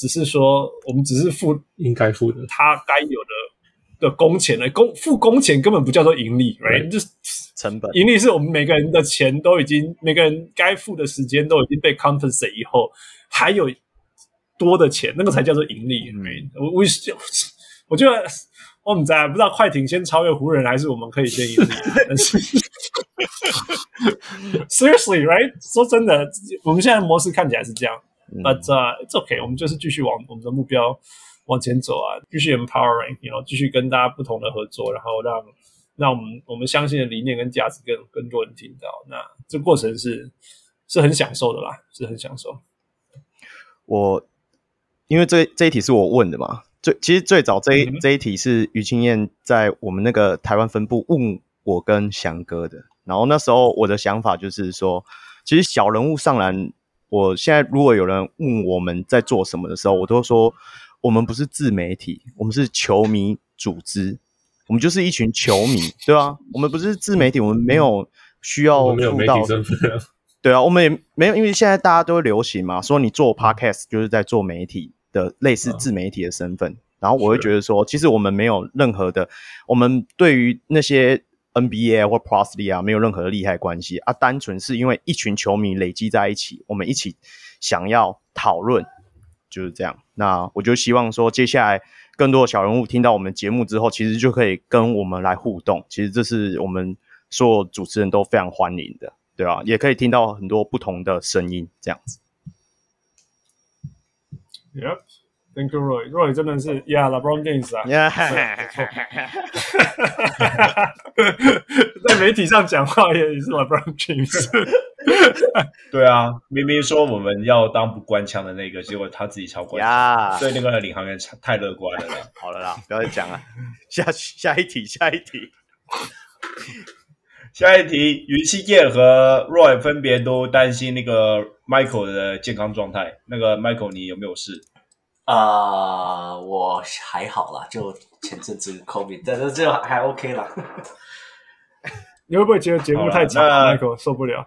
只是说，我们只是付应该付的，他该有的的工钱了。工付工钱根本不叫做盈利，right？就是成本。盈利是我们每个人的钱都已经，每个人该付的时间都已经被 compensate 以后，还有多的钱，那个才叫做盈利。嗯、我我我觉得我们在不知道快艇先超越湖人，还是我们可以先盈利。但是 [laughs] [laughs] Seriously, right？说真的，我们现在模式看起来是这样。嗯、But、uh, it's okay，我们就是继续往我们的目标往前走啊，继续 empowering，you know，继续跟大家不同的合作，然后让让我们我们相信的理念跟价值更更多人听到。那这过程是是很享受的啦，是很享受。我因为这这一题是我问的嘛，最其实最早这一、嗯、这一题是于清燕在我们那个台湾分部问我跟翔哥的，然后那时候我的想法就是说，其实小人物上篮。我现在如果有人问我们在做什么的时候，我都说我们不是自媒体，我们是球迷组织，我们就是一群球迷，对啊，我们不是自媒体，我们没有需要出道没有媒体身份，对啊，我们也没有，因为现在大家都会流行嘛，说你做 podcast 就是在做媒体的类似自媒体的身份，然后我会觉得说，其实我们没有任何的，我们对于那些。NBA 或 Prosley 啊，没有任何的利害关系啊，单纯是因为一群球迷累积在一起，我们一起想要讨论，就是这样。那我就希望说，接下来更多的小人物听到我们节目之后，其实就可以跟我们来互动。其实这是我们所有主持人都非常欢迎的，对吧？也可以听到很多不同的声音，这样子。Yep. Thank you, Roy. Roy 真的是，Yeah，LeBron James 啊。Yeah，[laughs] 在媒体上讲话也是 LeBron James。[laughs] 对啊，明明说我们要当不官腔的那个，结果他自己超官腔。Yeah. 对那个领航员太乐观了啦。好了啦，不要再讲了。下下一题，下一题，下一题。于七健和 Roy 分别都担心那个 Michael 的健康状态。那个 Michael，你有没有事？啊、呃，我还好啦，就前阵子 COVID，但是这还 OK 啦。[laughs] 你会不会觉得节目太长，Michael 受不了？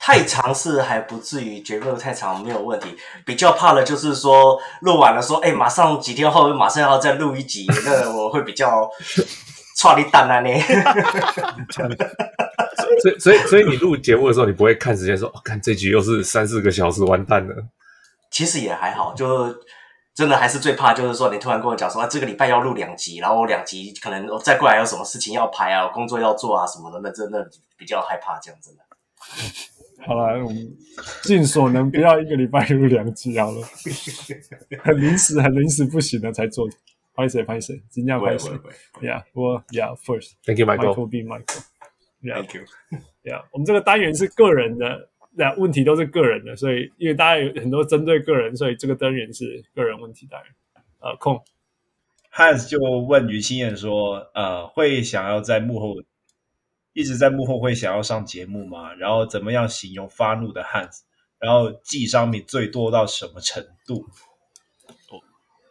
太长是还不至于，节目太长没有问题。比较怕的就是说录完了说，哎，马上几天后马上要再录一集，那我会比较剉咧等啊呢。[laughs] 所以所以所以你录节目的时候，你不会看时间说，哦，看这集又是三四个小时，完蛋了。其实也还好，就真的还是最怕，就是说你突然跟我讲说啊，这个礼拜要录两集，然后我两集可能我再过来有什么事情要拍啊，工作要做啊什么的，那真的比较害怕这样子的。好了，我们尽所能不要一个礼拜录两集好了，很临时、很临时不行了才做。拍谁拍谁，尽量拍谁。Yeah，我 Yeah，first，Thank you，Michael，Be Michael，Thank you，Yeah，我们这个单元是个人的。那问题都是个人的，所以因为大家有很多针对个人，所以这个单元是个人问题单元。呃，空 Hans 就问于清燕说：“呃，会想要在幕后一直在幕后会想要上节目吗？然后怎么样形容发怒的 Hans？然后寄商品最多到什么程度？”哦，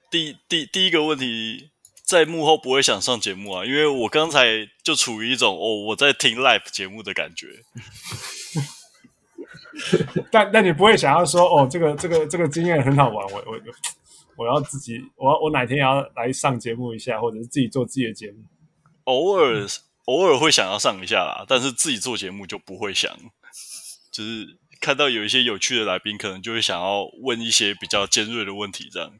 第第第一个问题，在幕后不会想上节目啊，因为我刚才就处于一种哦我在听 live 节目的感觉。[laughs] 但但你不会想要说哦，这个这个这个经验很好玩，我我我要自己，我要我哪天也要来上节目一下，或者是自己做自己的节目。偶尔偶尔会想要上一下啦，但是自己做节目就不会想。就是看到有一些有趣的来宾，可能就会想要问一些比较尖锐的问题，这样。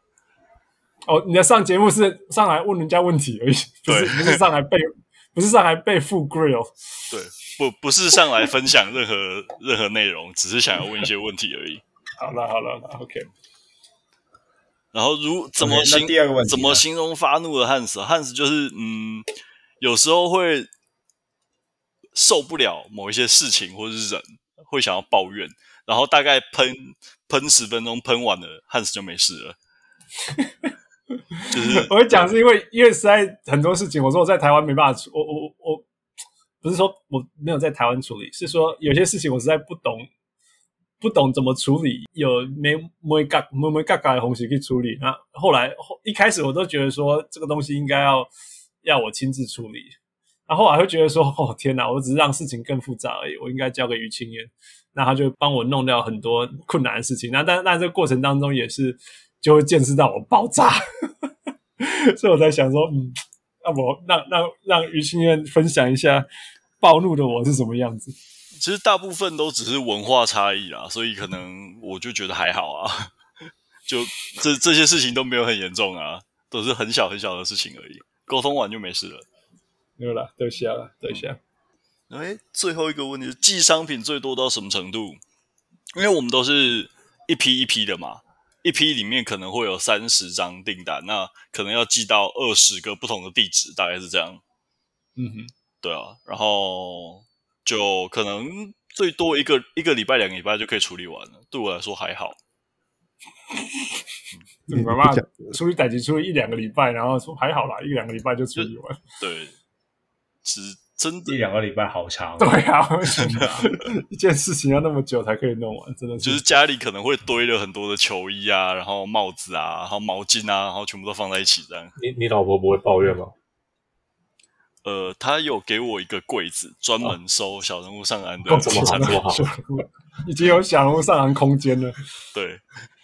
哦，你的上节目是上来问人家问题而已，不是不是上来被不是上来被富 grill。对。不不是上来分享任何 [laughs] 任何内容，只是想要问一些问题而已。[laughs] 好了好了，OK。然后如怎么形怎么形容发怒的汉斯？汉斯就是嗯，有时候会受不了某一些事情或者是人，会想要抱怨，然后大概喷喷十分钟，喷完了汉斯就没事了。[laughs] 是 [laughs] 我会讲是因为因为实在很多事情，我说我在台湾没办法处，我我我。不是说我没有在台湾处理，是说有些事情我实在不懂，不懂怎么处理，有没没嘎没没嘎嘎的东西去处理。那后来一开始我都觉得说这个东西应该要要我亲自处理，然后后来会觉得说哦天哪，我只是让事情更复杂而已，我应该交给于清燕，那他就帮我弄掉很多困难的事情。那但但这个过程当中也是就会见识到我爆炸，[laughs] 所以我在想说，嗯，那我让让让于清彦分享一下。暴怒的我是什么样子？其实大部分都只是文化差异啦，所以可能我就觉得还好啊。[laughs] 就这这些事情都没有很严重啊，都是很小很小的事情而已，沟通完就没事了。没有了，等一下了，等一下。哎，最后一个问题是寄商品最多到什么程度？因为我们都是一批一批的嘛，一批里面可能会有三十张订单，那可能要寄到二十个不同的地址，大概是这样。嗯哼，对啊，然后就可能最多一个一个礼拜、两个礼拜就可以处理完了，对我来说还好。[laughs] 你妈妈处理代志处理一两个礼拜，然后说还好啦，一两个礼拜就处理完。对，只真的一两个礼拜好长。对啊，[laughs] 一件事情要那么久才可以弄完，真的是。就是家里可能会堆了很多的球衣啊，然后帽子啊，然后毛巾啊，然后全部都放在一起这样。你你老婆不会抱怨吗？呃，她有给我一个柜子，专门收小人物上篮的这么好，这么好，已经有小人物上篮空间了。对，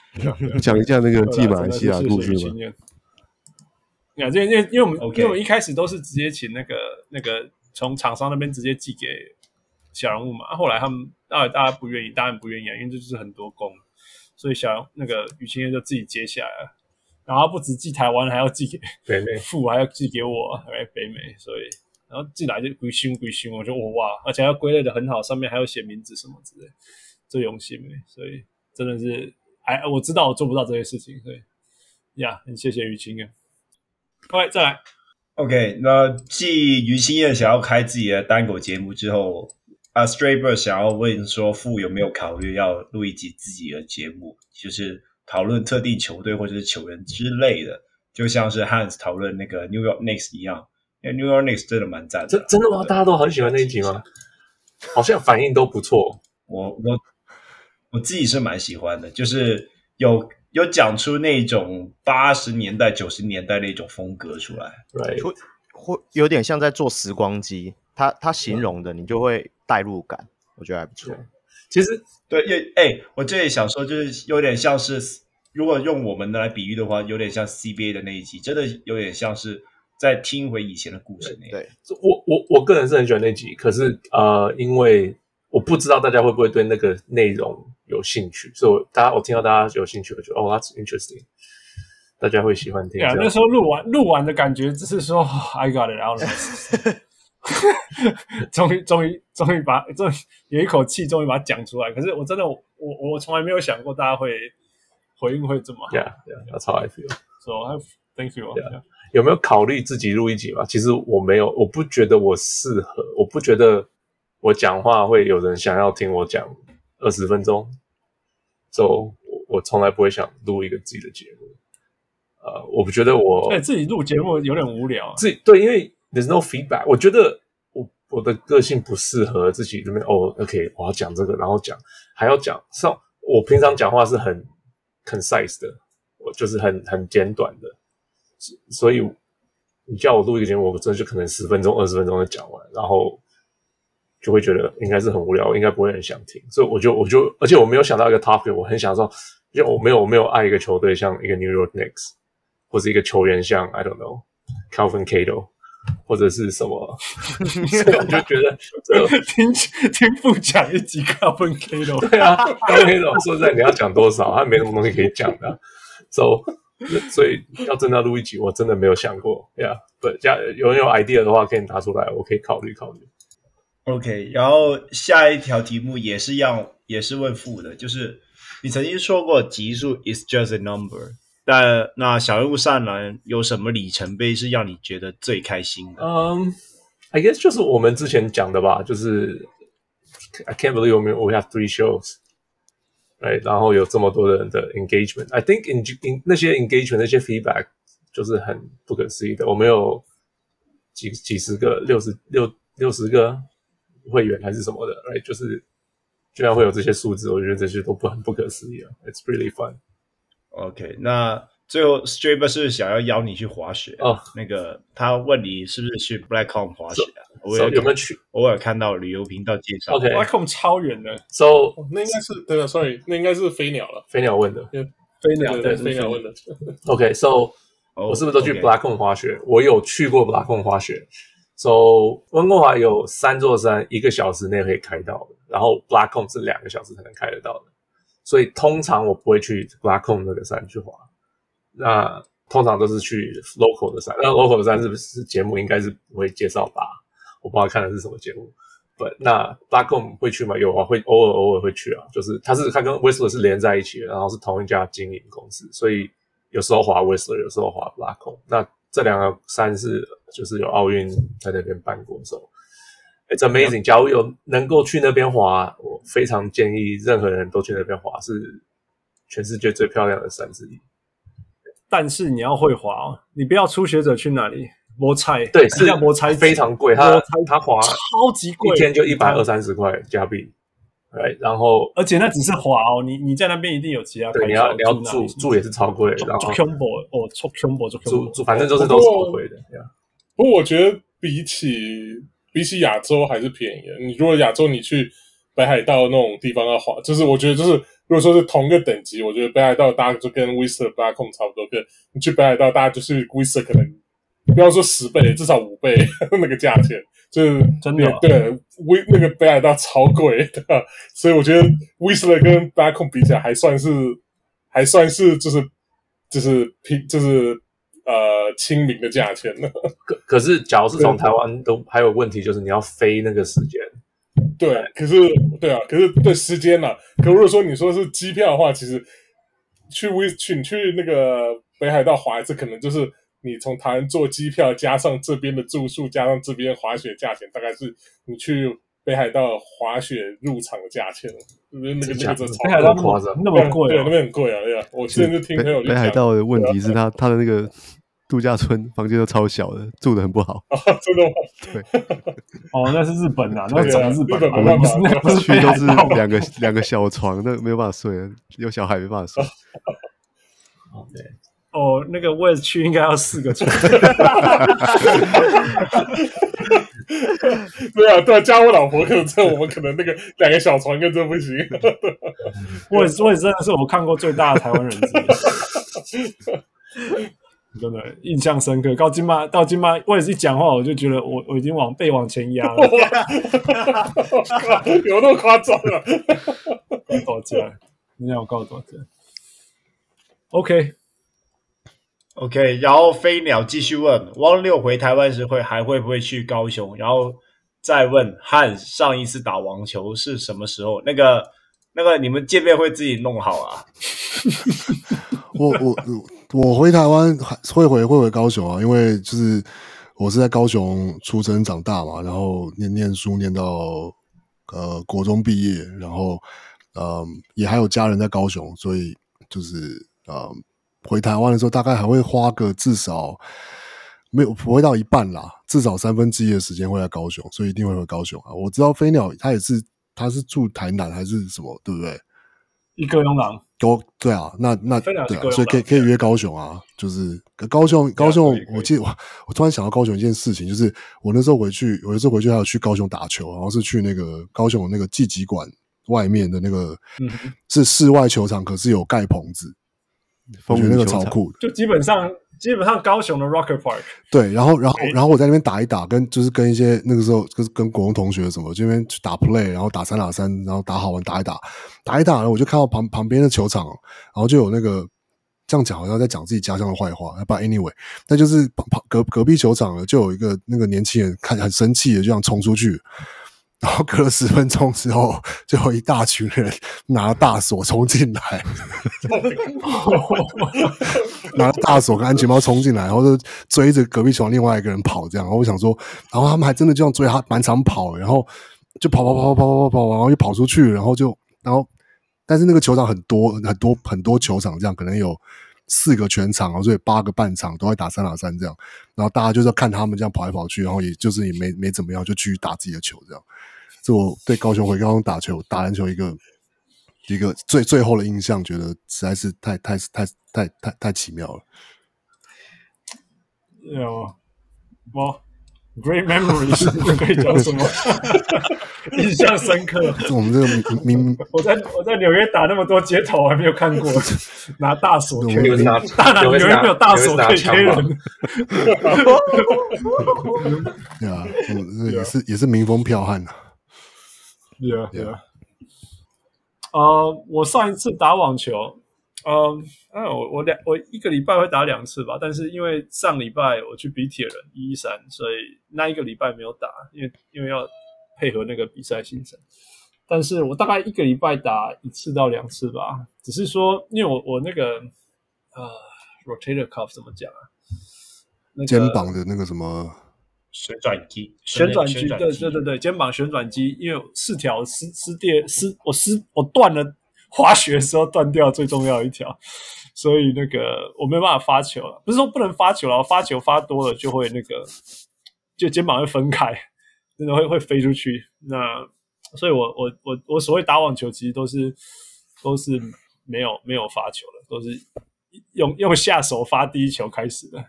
[laughs] 讲一下那个寄马来西亚的故事吧。因为因为因为我们 Okay. 因为我们一开始都是直接请那个那个。从厂商那边直接寄给小人物嘛，啊、后来他们当然大家不愿意，当然不愿意啊，因为这就是很多工，所以小那个雨晴就自己接下来了，然后不止寄台湾，还要寄给北美，付还要寄给我，来北美，所以然后寄来就归心归心，我就哇，而且要归类的很好，上面还要写名字什么之类，最用心诶，所以真的是哎，我知道我做不到这些事情，所以呀，很谢谢雨晴啊，OK，再来。OK，那继于心燕想要开自己的单口节目之后，啊，Stray Bird 想要问说，傅有没有考虑要录一集自己的节目，就是讨论特定球队或者是球员之类的，就像是 Hans 讨论那个 New York Knicks 一样，因为 New York Knicks 真的蛮赞的。真真的吗？大家都很喜欢那一集吗？好像反应都不错。我我我自己是蛮喜欢的，就是有。有讲出那种八十年代、九十年代那种风格出来，对，会会有点像在做时光机。他他形容的，你就会代入感，我觉得还不错。其实，对，也哎，我这里想说，就是有点像是，如果用我们的来比喻的话，有点像 CBA 的那一集，真的有点像是在听回以前的故事那样。对，我我我个人是很喜欢那集，可是呃，因为我不知道大家会不会对那个内容。有兴趣，所以我大家我听到大家有兴趣，我觉得哦，That's interesting，大家会喜欢听。对啊，那时候录完录完的感觉，只是说 I got it out，[laughs] 终于终于终于把终于有一口气，终于把它讲出来。可是我真的我我从来没有想过大家会回应会这么好。Yeah, yeah, that's how I feel. So I thank you. Yeah. 有没有考虑自己录一集嘛？其实我没有，我不觉得我适合，我不觉得我讲话会有人想要听我讲。二十分钟，就、so, 我我从来不会想录一个自己的节目，呃，我不觉得我对自己录节目有点无聊、啊。自己对，因为 there's no feedback，我觉得我我的个性不适合自己这边哦，OK，我要讲这个，然后讲还要讲上，我平常讲话是很 concise 的，我就是很很简短的，所以你叫我录一个节目，我真的就可能十分钟、二十分钟就讲完，然后。就会觉得应该是很无聊，应该不会很想听，所以我就我就，而且我没有想到一个 topic，我很想说，因为我没有我没有爱一个球队像一个 New York Knicks，或者一个球员像 I don't know Calvin Cato，或者是什么，所以我就觉得听听不讲一集 Calvin Cato，对啊，Calvin Cato 说实在你要讲多少，他没什么东西可以讲的，so 所以要真的要录一集，我真的没有想过，Yeah，对，假有人有 idea 的话可以拿出来，我可以考虑考虑。OK，然后下一条题目也是要，也是问傅的，就是你曾经说过集数 is just a number，但那小人物上篮有什么里程碑是让你觉得最开心的？嗯、，I guess 就是我们之前讲的吧，就是 I can't believe we we have three shows，哎，然后有这么多人的 engagement，I think in in 那些 engagement 那些 feedback 就是很不可思议的，我们有几几十个，六十六六十个。会员还是什么的，哎，就是居然会有这些数字，我觉得这些都不很不可思议啊！It's really fun. OK，那最后 Straber 是想要邀你去滑雪哦。那个他问你是不是去 Blackcomb 滑雪啊？我有没有去？偶尔看到旅游频道介绍。OK，Blackcomb 超远的，So 那应该是对了，Sorry，那应该是飞鸟了。飞鸟问的，飞鸟对飞鸟问的。OK，So 我是不是都去 Blackcomb 滑雪？我有去过 Blackcomb 滑雪。So 温哥华有三座山，一个小时内可以开到的，然后 Blackcomb 是两个小时才能开得到的。所以通常我不会去 Blackcomb 那个山去滑。那通常都是去 local 的山。那 local 的山是不是节目应该是不会介绍吧？我不知道看的是什么节目。对，那 Blackcomb 会去吗？有啊，会偶尔偶尔会去啊。就是它是它跟 Whistler 是连在一起的，然后是同一家经营公司，所以有时候滑 Whistler，有时候滑 Blackcomb。那这两个山是就是有奥运在那边办过所以，It's amazing。假如有能够去那边滑，我非常建议任何人都去那边滑，是全世界最漂亮的山之一。但是你要会滑哦，你不要初学者去那里摩擦，对，是要摩擦非常贵，他他滑超级贵，一天就一百二三十块加币。对，然后而且那只是滑哦，你你在那边一定有其他对，你要你要住住也是超贵，然后住 combo 哦，住 combo 住住，反正都是都是超贵的。不过我觉得比起比起亚洲还是便宜的。你如果亚洲你去北海道那种地方要滑，就是我觉得就是如果说是同一个等级，我觉得北海道大家就跟 Whistler Blackcomb 差不多。跟你去北海道，大家就是 Whistler 可能不要说十倍，至少五倍 [laughs] 那个价钱。就是真的对，威那个北海道超贵的，所以我觉得 Whistler 跟 Blackcomb 比起来还算是还算是就是就是平就是呃亲民的价钱呢。[laughs] 可可是，假如是从台湾都还有问题，就是你要飞那个时间。对，可是对啊，可是对时间呢？可如果说你说是机票的话，其实去威去你去那个北海道滑一次，可能就是。你从台湾坐机票，加上这边的住宿，加上这边滑雪价钱，大概是你去北海道滑雪入场的价钱。那个那个那个北海道夸张，那么贵，对，那边很贵啊，对啊。我现在就听朋友讲，北海道的问题是他他的那个度假村房间都超小的，住的很不好。真的吗？对。哦，那是日本啊，那整个日本，我们不是去都是两个两个小床，那没有办法睡，有小孩没办法睡。哦，对。哦，那个位置去应该要四个床。[laughs] 对啊，对啊，加我老婆可能这我们可能那个两个小床应该真不行。位置位置真的是我看过最大的台湾人之一，[laughs] 真的印象深刻。到今妈到今妈位置一讲话，我就觉得我我已经往背往前压了，有那么夸张啊？多少钱？你要我告诉多？OK。OK，然后飞鸟继续问：汪六回台湾时会还会不会去高雄？然后再问汉上一次打网球是什么时候？那个那个你们见面会自己弄好啊？[laughs] 我我我回台湾会回会回高雄啊，因为就是我是在高雄出生长大嘛，然后念念书念到呃国中毕业，然后嗯、也还有家人在高雄，所以就是嗯。回台湾的时候，大概还会花个至少没有不会到一半啦，至少三分之一的时间会在高雄，所以一定会回高雄啊。我知道飞鸟他也是，他是住台南还是什么，对不对？一个勇狼，高对啊，那那对啊，所以可以可以约高雄啊，就是高雄高雄，我记得我 [laughs] 我突然想到高雄一件事情，就是我那时候回去，我那时候回去还有去高雄打球，然后是去那个高雄那个季疾馆外面的那个，嗯、是室外球场，可是有盖棚子。我觉得那个超酷的，就基本上基本上高雄的 Rocker Park。对，然后然后然后我在那边打一打，跟就是跟一些那个时候跟跟国中同学什么，这边去打 play，然后打三打三，然后打好玩打一打，打一打，然后我就看到旁旁边的球场，然后就有那个这样讲好像在讲自己家乡的坏话。But anyway，那就是旁旁隔隔壁球场就有一个那个年轻人看很生气的，就这样冲出去。然后隔了十分钟之后，就有一大群人拿大锁冲进来，拿大锁跟安全帽冲进来，然后就追着隔壁球场另外一个人跑，这样。然后我想说，然后他们还真的这样追他满场跑，然后就跑跑跑跑跑跑跑，然后又跑出去，然后就然后，但是那个球场很多很多很多球场，这样可能有四个全场，所以八个半场都会打三打三这样。然后大家就是看他们这样跑来跑去，然后也就是也没没怎么样，就继续打自己的球这样。是我对高雄回高雄打球打篮球一个一个最最后的印象，觉得实在是太太太太太太奇妙了。有，我 great memories [laughs] 可以讲什么？[laughs] 印象深刻。我们这个明明我在我在纽约打那么多街头，还没有看过拿大锁，有人拿大拿，纽约没有大锁可以推人。[laughs] 对啊，也是也是民风剽悍的。Yeah, yeah. 呃，我上一次打网球，呃，啊，我我两我一个礼拜会打两次吧，但是因为上礼拜我去比铁人一一三，所以那一个礼拜没有打，因为因为要配合那个比赛行程。但是我大概一个礼拜打一次到两次吧，只是说，因为我我那个呃，rotator cuff 怎么讲啊？那个、肩膀的那个什么旋转机，旋转机，对对对对，肩膀旋转机，因为四条撕撕裂撕，我撕我断了，滑雪的时候断掉最重要一条，所以那个我没办法发球了，不是说不能发球了，发球发多了就会那个，就肩膀会分开，真的会会飞出去，那。所以我，我我我我所谓打网球，其实都是都是没有没有发球的，都是用用下手发第一球开始的啊。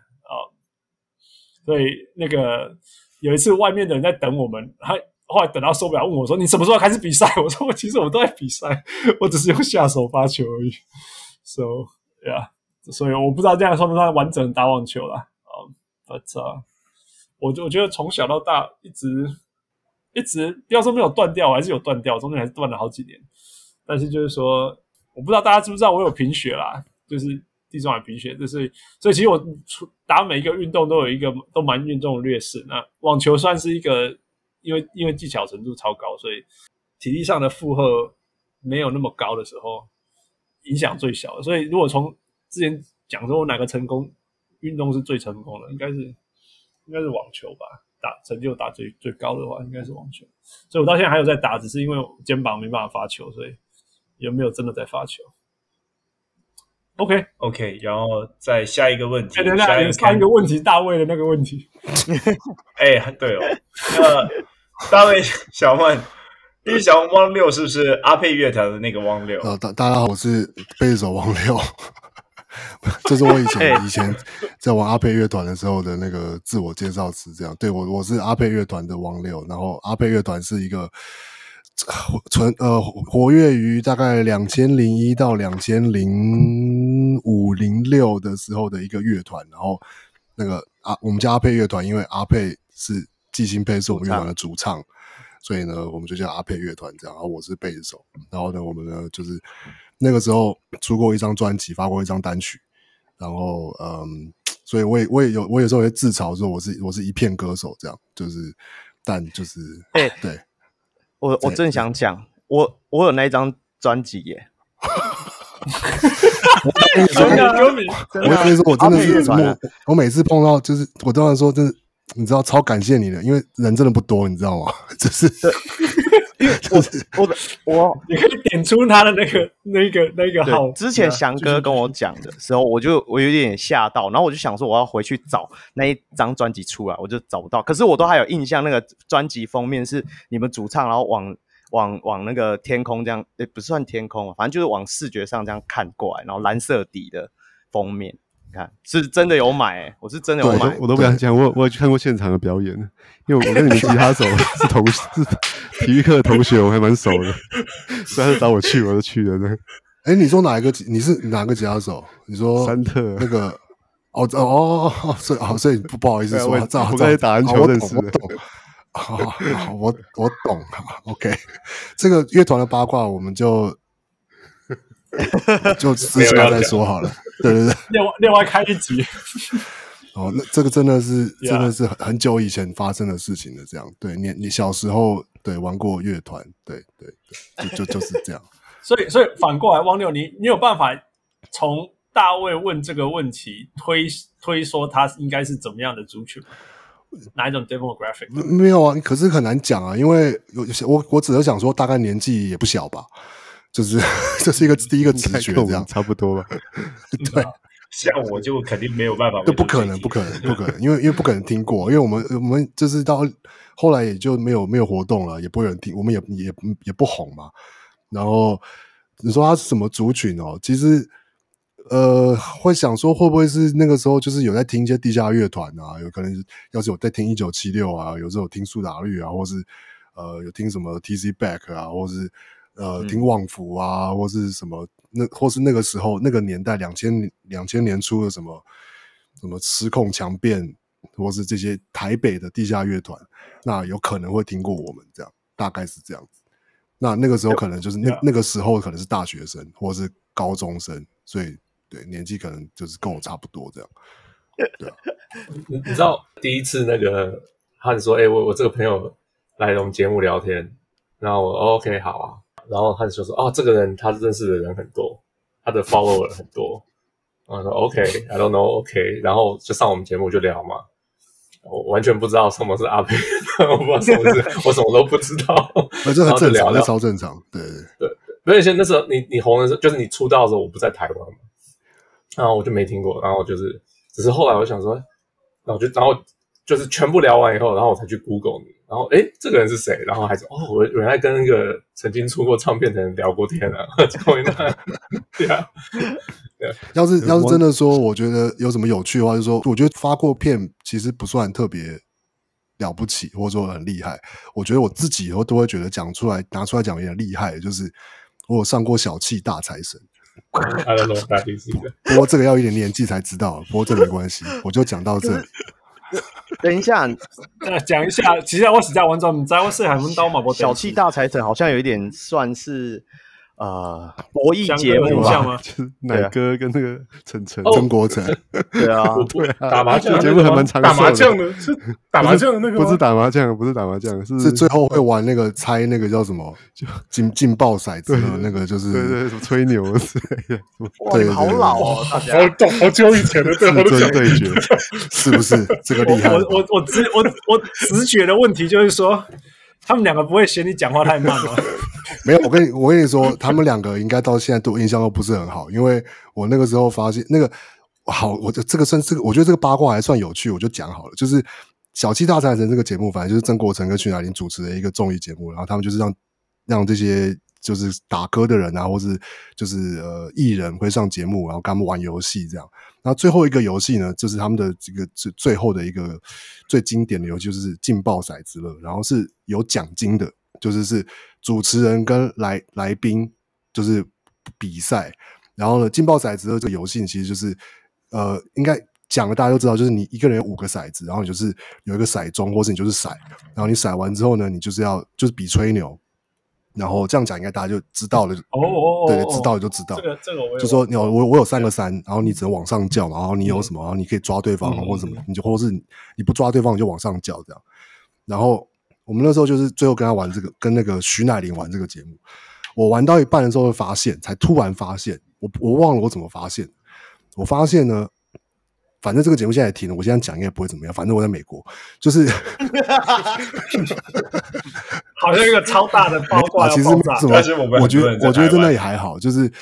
所以那个有一次，外面的人在等我们，他后来等到受不了，问我说：“你什么时候开始比赛？”我说：“我其实我都在比赛，我只是用下手发球而已。[laughs] ”So yeah，所以我不知道这样算不算完整打网球啦。啊，But 啊，我我觉得从小到大一直。一直不要说没有断掉，还是有断掉，中间还是断了好几年。但是就是说，我不知道大家知不知道我有贫血啦，就是地中海贫血，就是所以其实我打每一个运动都有一个都蛮运动的劣势。那网球算是一个，因为因为技巧程度超高，所以体力上的负荷没有那么高的时候，影响最小。所以如果从之前讲说我哪个成功运动是最成功的，应该是应该是网球吧。打成就打最最高的话，应该是网球，所以我到现在还有在打，只是因为肩膀没办法发球，所以有没有真的在发球？OK OK，然后再下一个问题，等下下一个问题，大卫的那个问题。[laughs] 哎、欸，对哦，那大卫小曼，[laughs] 第一小汪六是不是阿佩乐团的那个汪六？呃，大大家好，我是贝斯手汪六。[laughs] 这是我以前以前在玩阿佩乐团的时候的那个自我介绍词，这样对我我是阿佩乐团的汪六，然后阿佩乐团是一个 [laughs] 存呃活跃于大概两千零一到两千零五零六的时候的一个乐团，然后那个阿我们叫阿佩乐团，因为阿佩是季辛佩是我们乐团的主唱，所以呢我们就叫阿佩乐团这样，然后我是贝斯手，然后呢我们呢就是。那个时候出过一张专辑，发过一张单曲，然后嗯，所以我也我也有我有时候会自嘲说我是我是一片歌手这样，就是但就是哎、欸、对，我我正想讲，我我有那一张专辑耶，我跟你说，我跟你说，我真的是我我每次碰到就是我都要说，真的你知道超感谢你的，因为人真的不多，你知道吗？[laughs] 就是。我我的我，你可以点出他的那个那个那个号。之前翔哥跟我讲的时候，我就我有点吓到，然后我就想说我要回去找那一张专辑出来，我就找不到。可是我都还有印象，那个专辑封面是你们主唱，然后往往往那个天空这样，也不算天空啊，反正就是往视觉上这样看过来，然后蓝色底的封面。看，是真的有买、欸，我是真的有买，我都不敢讲。我我有去看过现场的表演，因为我跟你们吉他手是同是体育课的同学，我还蛮熟的。所以他就找我去，我就去了。呢。哎，你说哪一个？你是哪个吉他手？你说 [laughs] 三特那个？哦哦哦，所以哦，所以不不好意思说，我在打篮球认识的。好，我我懂。OK，[laughs] 这个乐团的八卦，我们就。[laughs] 就私下再说好了，对对对，另外另外开一集。哦，那这个真的是 [laughs] 真的是很很久以前发生的事情了，这样对你你小时候对玩过乐团，对对对，就就就是这样。[laughs] 所以所以反过来，汪六，你你有办法从大卫问这个问题推推说他应该是怎么样的族群？哪一种 demographic？没有啊，可是很难讲啊，因为有些我我只是想说，大概年纪也不小吧。就是 [laughs] 这是一个第一个直觉，这样差不多吧。[laughs] 对，像我就肯定没有办法，这不可能，不可能，[laughs] 不可能，因为因为不可能听过，因为我们我们就是到后来也就没有没有活动了，也不会有人听，我们也也也不红嘛。然后你说他是什么族群哦？其实呃，会想说会不会是那个时候就是有在听一些地下乐团啊？有可能要是有在听一九七六啊，有时候有听苏打绿啊，或是呃有听什么 TC Back 啊，或是。呃，听旺福啊，或是什么那，或是那个时候那个年代，两千两千年初的什么什么失控强辩，或是这些台北的地下乐团，那有可能会听过我们这样，大概是这样子。那那个时候可能就是那 Yeah. 那个时候可能是大学生或是高中生，所以对年纪可能就是跟我差不多这样。[laughs] 对啊，[laughs] 你你知道第一次那个汉说，哎、欸，我我这个朋友来我们节目聊天，然后我、哦、OK 好啊，然后他就说，哦，这个人他认识的人很多，他的 follower 很多，我说 OK，I don't know，OK，然后就上我们节目就聊嘛，我完全不知道什么是阿培，我不知道什么是，我什么都不知道，那 [laughs] 这很正常，这超正常，对。对对，而且那时候你你红的时候，就是你出道的时候，我不在台湾嘛，然后我就没听过，然后就是。只是后来我想说，然后就然后就是全部聊完以后，然后我才去 Google 你，然后哎，这个人是谁？然后还是哦，我原来跟一个曾经出过唱片的人聊过天啊。终于那，对啊，对啊。要是要是真的说，我觉得有什么有趣的话，就是说，我觉得发过片其实不算特别了不起，或者说很厉害。我觉得我自己以后都会觉得讲出来拿出来讲有点厉害，就是我有上过小气大财神。不过这个要一点年纪才知道，不过这没关系，我就讲到这里。等一下，[laughs] 呃，讲一下，其实我实在玩转，你知我是海门刀嘛，我小气大财神好像有一点算是。呃，博弈节目嘛，[laughs] 就是奶哥跟那个晨晨曾国城，[laughs] 对啊，[laughs] 对啊，打麻将节目还蛮长，打麻将的是打麻将的那个，不是打麻将，不是打麻将，是是最后会玩那个猜那个叫什么，就劲劲爆骰子的那个，就是对对，什么吹牛之类的，对，好老哦，好好久以前的，至尊对决，是不是？这个厉害？我我我直我我直觉的问题就是说。他们两个不会嫌你讲话太慢吗？[laughs] 没有，我跟你我跟你说，他们两个应该到现在对我印象都不是很好，因为我那个时候发现那个好，我就这个算这个，我觉得这个八卦还算有趣，我就讲好了。就是《小气大财神》这个节目，反正就是曾国城跟徐乃麟主持的一个综艺节目，然后他们就是让让这些就是打歌的人啊，或是就是呃艺人会上节目，然后跟他们玩游戏这样。然后最后一个游戏呢，就是他们的这个最最后的一个最经典的游戏，就是劲爆骰子乐。然后是有奖金的，就是是主持人跟来来宾就是比赛。然后呢，劲爆骰子乐这个游戏其实就是呃，应该讲了大家都知道，就是你一个人有五个骰子，然后你就是有一个骰盅，或是你就是骰。然后你骰完之后呢，你就是要就是比吹牛。然后这样讲，应该大家就知道了。哦哦哦，对，知道了就知道。这个这个我有，就说有我我有三个三，然后你只能往上叫，然后你有什么，然后你可以抓对方或者什么，你就或是你不抓对方，你就往上叫这样。然后我们那时候就是最后跟他玩这个，跟那个徐乃麟玩这个节目。我玩到一半的时候，发现才突然发现，我我忘了我怎么发现。我发现呢。反正这个节目现在也停了，我现在讲应该不会怎么样。反正我在美国，就是 [laughs] 好像一个超大的包挂、[laughs] 啊。其实什么？我觉得我觉得真的也还好。就是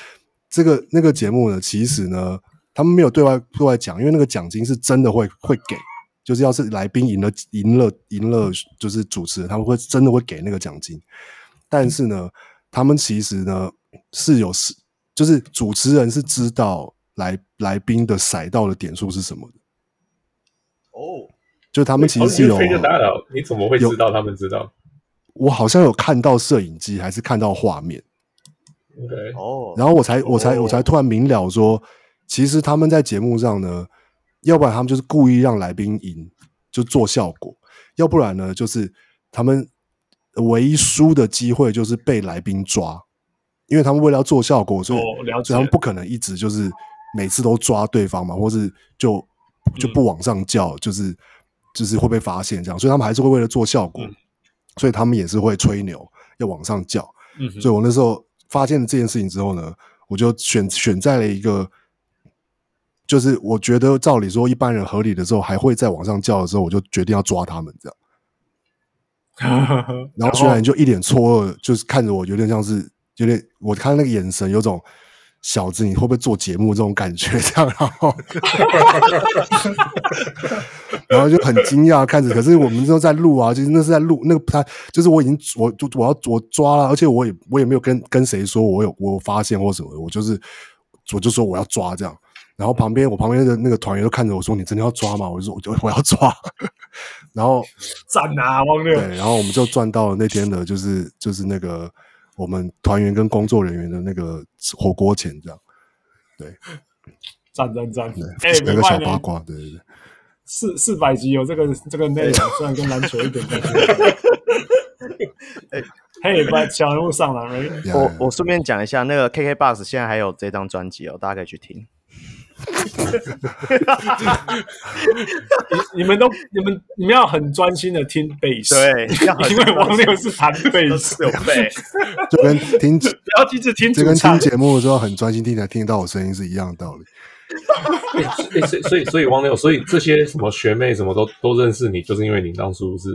这个那个节目呢，其实呢，他们没有对外对外讲，因为那个奖金是真的会会给，就是要是来宾赢了赢了赢了，就是主持人他们会真的会给那个奖金。但是呢，他们其实呢是有是，就是主持人是知道。来来宾的骰到的点数是什么的？哦，就他们其实是有。你怎么会知道他们知道？我好像有看到摄影机，还是看到画面。OK，哦，然后我才我才我才突然明了说，其实他们在节目上呢，要不然他们就是故意让来宾赢，就做效果；要不然呢，就是他们唯一输的机会就是被来宾抓，因为他们为了要做效果，所以所以他们不可能一直就是。每次都抓对方嘛，或是就就不往上叫，嗯、就是就是会被发现这样，所以他们还是会为了做效果，嗯、所以他们也是会吹牛要往上叫。嗯、所以我那时候发现了这件事情之后呢，我就选选在了一个，就是我觉得照理说一般人合理的时候还会再往上叫的时候，我就决定要抓他们这样。[laughs] 然后徐然就一脸错愕，就是看着我，有点像是有点，我看那个眼神有种。小子，你会不会做节目这种感觉？[laughs] 这样，然后，然后就很惊讶看着。可是我们都在录啊，就是那是在录那个他，就是我已经我就我要我抓了，而且我也我也没有跟跟谁说我有我有发现或什么，我就是我就说我要抓这样。然后旁边我旁边的那个团员都看着我说：“你真的要抓吗？”我就说：“我就我要抓。”然后赞啊，汪六。对，然后我们就赚到了那天的，就是就是那个。我们团员跟工作人员的那个火锅钱，这样，对，赞赞赞，哎，那个小八卦，对对对，四四百集有这个这个内容，虽然跟篮球一点关系。[laughs] 哎，嘿，把小人物上来了。我我顺便讲一下，那个 KKBOX 现在还有这张专辑哦，大家可以去听。你 [laughs] 你们都你们你们要很专心的听贝斯，对，因为王六是弹贝斯，[laughs] 有贝，就跟听不要一直听，就跟听节目的时候很专心听才听得到我声音是一样的道理。[laughs] 欸欸、所以所以所以王六，所以这些什么学妹什么都都认识你，就是因为你当初是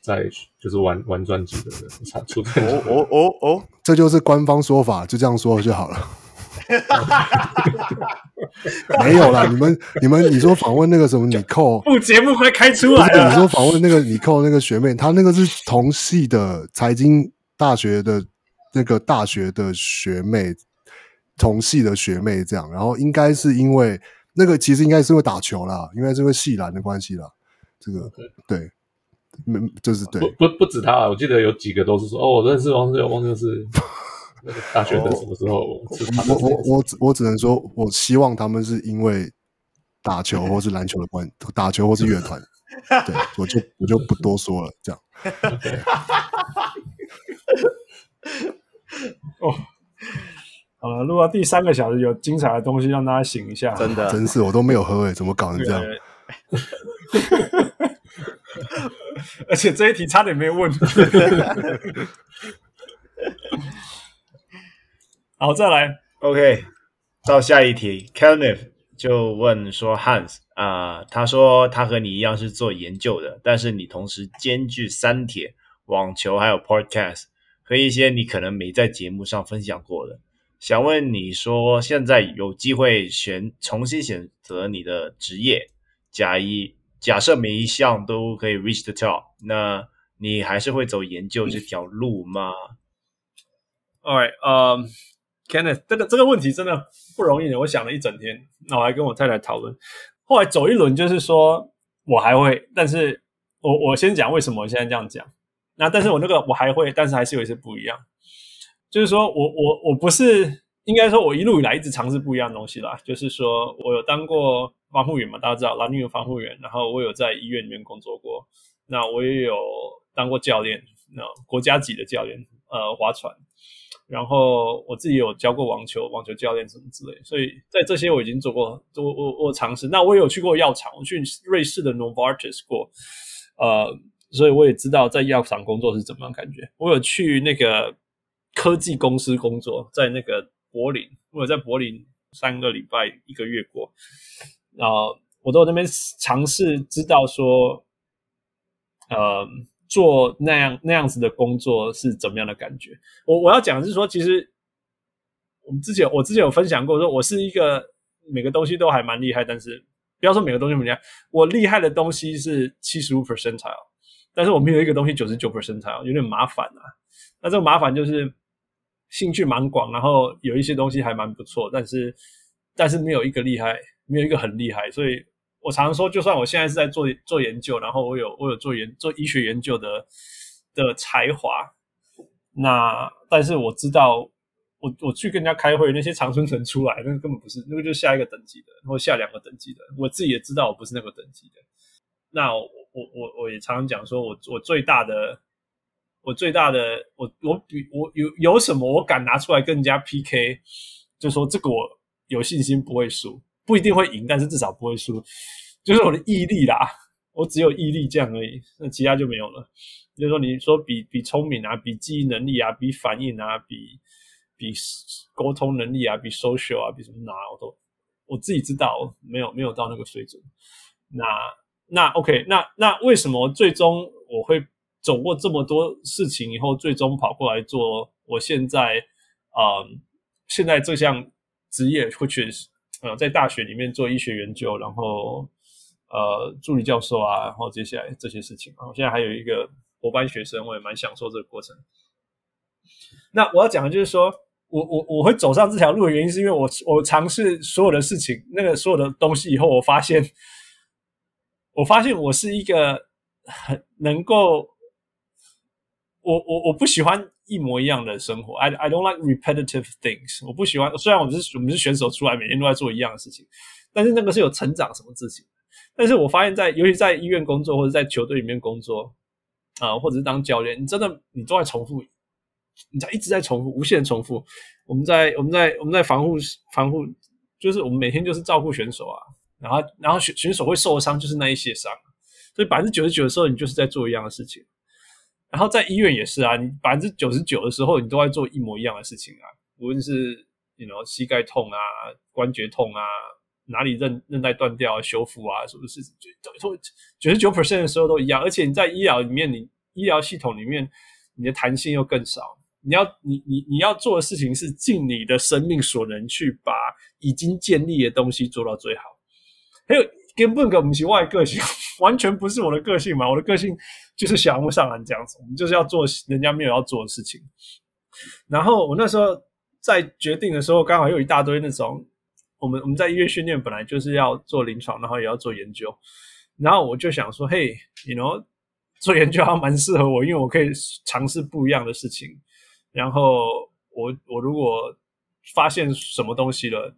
在就是玩玩专辑的产出。哦哦哦哦，这就是官方说法，就这样说就好了。[laughs] 没有啦，[laughs] 你们你们你说访问那个什么你扣，不节目快开出来了。你说访问那个你扣那个学妹，她那个是同系的财经大学的那个大学的学妹。同系的学妹这样，然后应该是因为那个，其实应该是会打球啦，应该是因为系篮的关系啦。这个.对，没就是对，不不不止他，我记得有几个都是说哦，我认识王志王就是那个大学生什么时候？我我我我只我只能说，我希望他们是因为打球或是篮球的关，打球或是乐团。对，我就我就不多说了，这样。[laughs] 哦。好了，录到第三个小时，有精彩的东西让大家醒一下。真的，真是我都没有喝诶，怎么搞成这样？[laughs] 而且这一题差点没问。[laughs] 好，再来。OK，到下一题。Kenneth 就问说：“Hans 啊、呃，他说他和你一样是做研究的，但是你同时兼具三铁、网球还有 Podcast 和一些你可能没在节目上分享过的。”想问你说，现在有机会选重新选择你的职业，假一假设每一项都可以 reach the top，那你还是会走研究这条路吗？All right，呃、这个这个问题真的不容易，我想了一整天，那我还跟我太太讨论，后来走一轮就是说我还会，但是我我先讲为什么我现在这样讲，那但是我那个我还会，但是还是有一些不一样。就是说我我我不是应该说，我一路以来一直尝试不一样的东西啦。就是说我有当过防护员嘛，大家知道，蓝女有防护员，然后我有在医院里面工作过。那我也有当过教练，那国家级的教练，呃，划船。然后我自己有教过网球，网球教练什么之类。所以在这些我已经做过，我我我尝试。那我也有去过药厂，我去瑞士的 Novartis 过，呃，所以我也知道在药厂工作是怎么样感觉。我有去那个。科技公司工作，在那个柏林，我有在柏林三个礼拜一个月过，然后我都那边尝试知道说，呃，做那样那样子的工作是怎么样的感觉。我我要讲的是说，其实我们之前我之前有分享过，说我是一个每个东西都还蛮厉害，但是不要说每个东西怎么样，我厉害的东西是七十五 percentile，但是我没有一个东西九十九 percentile，有点麻烦啊。那这个麻烦就是。兴趣蛮广，然后有一些东西还蛮不错，但是但是没有一个厉害，没有一个很厉害，所以我常常说，就算我现在是在做做研究，然后我有我有做研做医学研究的的才华，那但是我知道，我我去跟人家开会，那些常春藤出来，那根本不是，那个就是下一个等级的，或下两个等级的，我自己也知道我不是那个等级的。那我我我我也常常讲说，我我最大的。我最大的，我我比我有有什么我敢拿出来跟人家 PK，就说这个我有信心不会输，不一定会赢，但是至少不会输，就是我的毅力啦，我只有毅力这样而已，那其他就没有了。就是说你说比比聪明啊，比记忆能力啊，比反应啊，比比沟通能力啊，比 social 啊，比什么拿我都我自己知道没有没有到那个水准。那那 OK，那那为什么最终我会？走过这么多事情以后，最终跑过来做我现在啊、现在这项职业，which is 呃，在大学里面做医学研究，然后呃，助理教授啊，然后接下来这些事情啊，我现在还有一个博班学生，我也蛮享受这个过程。那我要讲的就是说，我我我会走上这条路的原因，是因为我我尝试所有的事情，那个所有的东西以后，我发现，我发现我是一个很能够。我我我不喜欢一模一样的生活，I I don't like repetitive things。我不喜欢，虽然我们是我们是选手出来，每天都在做一样的事情，但是那个是有成长什么事情。但是我发现在，尤其在医院工作或者在球队里面工作啊、或者是当教练，你真的你都在重复你在一直在重复，无限重复。我们在我们在我们在防护防护，就是我们每天就是照顾选手啊，然后然后选选手会受伤，就是那一些伤。所以百分之九十九的时候，你就是在做一样的事情。然后在医院也是啊，你百分之九十九的时候，你都在做一模一样的事情啊。无论是你 know 膝盖痛啊、关节痛啊、哪里韧韧带断掉啊、修复啊，什么事情？就九十九 percent 的时候都一样。而且你在医疗里面，你医疗系统里面，你的弹性又更少。你要你你你要做的事情是尽你的生命所能去把已经建立的东西做到最好。还有。根本不是我的个性，[laughs] 完全不是我的个性嘛！我的个性就是小人物上篮这样子，我们就是要做人家没有要做的事情。然后我那时候在决定的时候，刚好有一大堆那种，我们我们在医院训练本来就是要做临床，然后也要做研究。然后我就想说，嘿，you know，做研究好像蛮适合我，因为我可以尝试不一样的事情。然后我我如果发现什么东西了。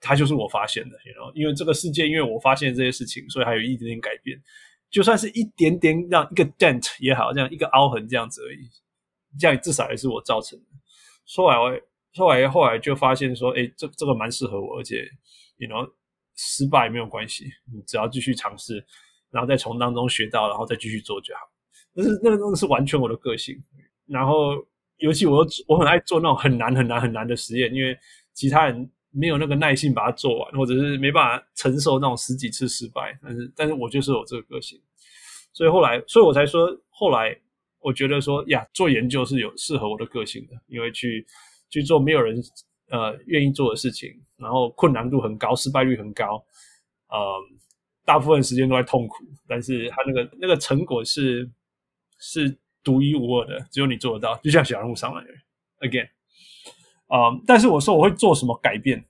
它就是我发现的，you know? 因为这个世界，因为我发现这些事情，所以还有一点点改变。就算是一点点让一个 dent 也好，这样一个凹痕这样子而已，这样至少也是我造成的。后来我后来后来就发现说，哎，这这个蛮适合我，而且，you know，失败没有关系，你只要继续尝试，然后再从当中学到，然后再继续做就好。但是那个东西是完全我的个性。然后尤其我我很爱做那种很难很难很难的实验，因为其他人。没有那个耐性把它做完，或者是没办法承受那种十几次失败，但是，但是我就是有这个个性，所以后来，所以我才说，后来我觉得说呀，做研究是有适合我的个性的，因为去去做没有人呃愿意做的事情，然后困难度很高，失败率很高，呃，大部分时间都在痛苦，但是他那个那个成果是是独一无二的，只有你做得到，就像小人物上来，again。啊、但是我说我会做什么改变？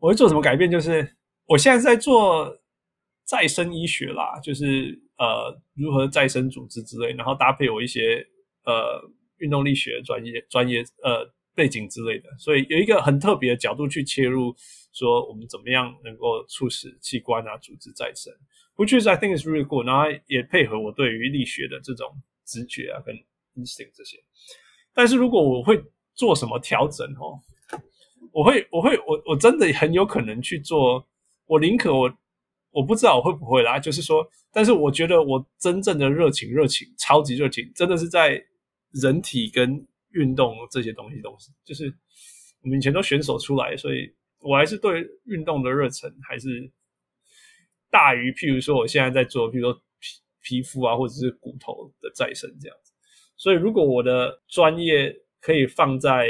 我会做什么改变？就是我现在在做再生医学啦，就是呃如何再生组织之类，然后搭配我一些呃运动力学专业专业呃背景之类的，所以有一个很特别的角度去切入，说我们怎么样能够促使器官啊组织再生，which is I think is really good。然后也配合我对于力学的这种直觉啊跟 instinct 这些。但是如果我会。做什么调整哦？我会，我会，我我真的很有可能去做。我宁可我我不知道我会不会啦，就是说，但是我觉得我真正的热情，热情，超级热情，真的是在人体跟运动这些东西东西。就是我们以前都选手出来，所以我还是对运动的热忱还是大于，譬如说我现在在做，譬如说皮皮肤啊，或者是骨头的再生这样子。所以如果我的专业，可以放在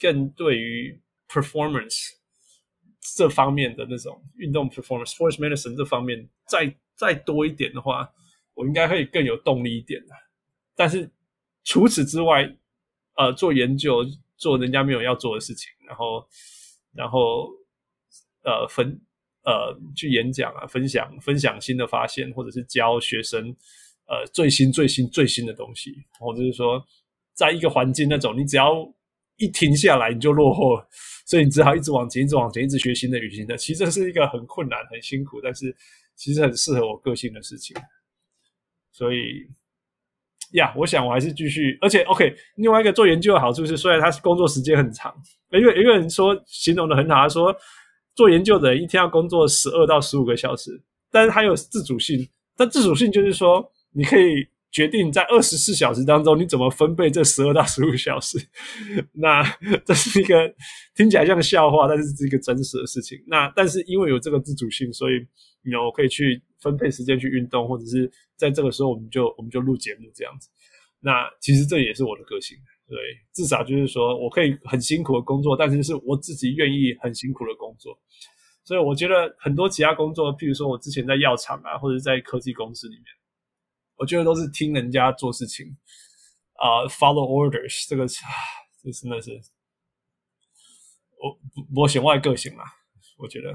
更对于 performance 这方面的那种运动 performance sports medicine 这方面再再多一点的话，我应该会更有动力一点的。但是除此之外，呃，做研究做人家没有要做的事情，然后然后呃分呃去演讲啊，分享分享新的发现，或者是教学生呃最新最新最新的东西，或者是说。在一个环境那种，你只要一停下来，你就落后了，所以你只好一直往前，一直往前，一直学新的语言的。其实这是一个很困难、很辛苦，但是其实很适合我个性的事情。所以，呀，我想我还是继续。而且，OK，另外一个做研究的好处是，虽然他工作时间很长，因为一个人说形容的很好，他说做研究的人一天要工作十二到十五个小时，但是他有自主性。但自主性就是说，你可以。决定在二十四小时当中，你怎么分配这十二到十五小时？[laughs] 那这是一个听起来像笑话，但是是一个真实的事情。那但是因为有这个自主性，所以你我可以去分配时间去运动，或者是在这个时候我们就我们就录节目这样子。那其实这也是我的个性，对，至少就是说我可以很辛苦的工作，但是是我自己愿意很辛苦的工作。所以我觉得很多其他工作，譬如说我之前在药厂啊，或者在科技公司里面。我觉得都是听人家做事情，啊、uh,，follow orders，这个是，这真的是，我我选外个性嘛，我觉得，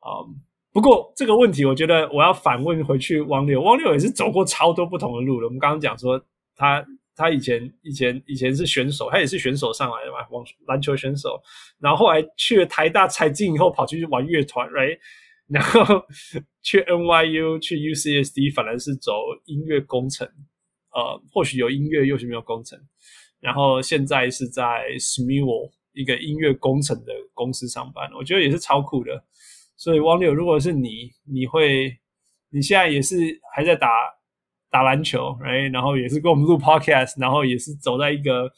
啊、um,，不过这个问题，我觉得我要反问回去，汪六，汪六也是走过超多不同的路了。我们刚刚讲说，他他以前以前以前是选手，他也是选手上来的嘛，网篮球选手，然后后来去了台大财经以后，跑去玩乐团，right？然后 [laughs] 去 NYU 去 UCSD 反而是走音乐工程，呃，或许有音乐，又是没有工程。然后现在是在 Smule 一个音乐工程的公司上班，我觉得也是超酷的。所以汪六，如果是你，你会你现在也是还在打打篮球哎然后也是跟我们录 podcast，然后也是走在一个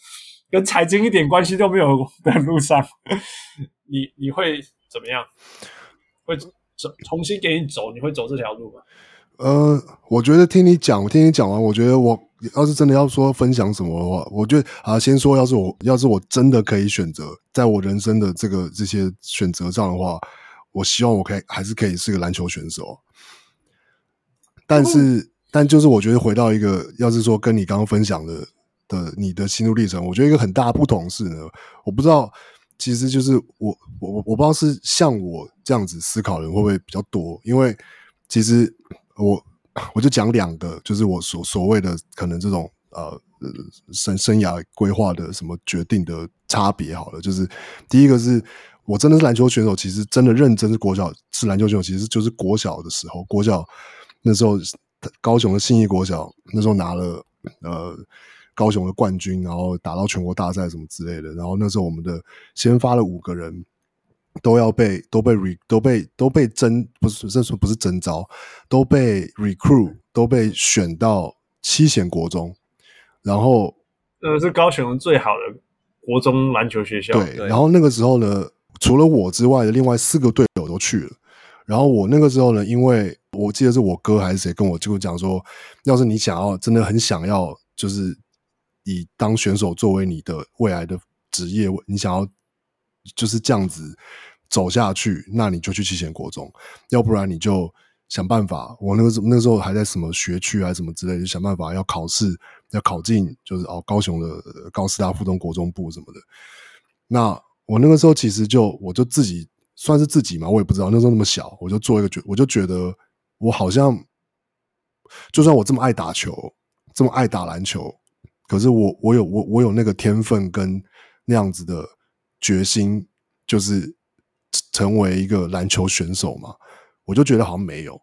跟财经一点关系都没有的路上，[laughs] 你你会怎么样？会重新给你走，你会走这条路吗？呃，我觉得听你讲，我听你讲完，我觉得我要是真的要说分享什么的话，我觉得啊，先说，要是我要是我真的可以选择，在我人生的这个这些选择上的话，我希望我可以还是可以是个篮球选手。但是，但就是我觉得回到一个，要是说跟你刚刚分享的的你的心路历程，我觉得一个很大的不同是呢，我不知道。其实就是我我我我不知道是像我这样子思考的人会不会比较多，因为其实我我就讲两个，就是我所所谓的可能这种呃生生涯规划的什么决定的差别好了，就是第一个是我真的是篮球选手，其实真的认真是国小是篮球选手，其实就是国小的时候，国小那时候高雄的信义国小那时候拿了呃。高雄的冠军，然后打到全国大赛什么之类的，然后那时候我们的先发了五个人，都要被都被 re 都被都被征不是这说不是征召，都被 recruit 都被选到七贤国中，然后呃是高雄最好的国中篮球学校。对，对然后那个时候呢，除了我之外的另外四个队友都去了，然后我那个时候呢，因为我记得是我哥还是谁跟我就讲说，要是你想要真的很想要就是。以当选手作为你的未来的职业，你想要就是这样子走下去，那你就去七贤国中，要不然你就想办法。我那个时候那时候还在什么学区还是什么之类，就想办法要考试，要考进就是哦高雄的高师大附中国中部什么的。那我那个时候其实就我就自己算是自己嘛，我也不知道那时候那么小，我就做一个觉，我就觉得我好像就算我这么爱打球，这么爱打篮球。可是我我有我我有那个天分跟那样子的决心，就是成为一个篮球选手嘛，我就觉得好像没有，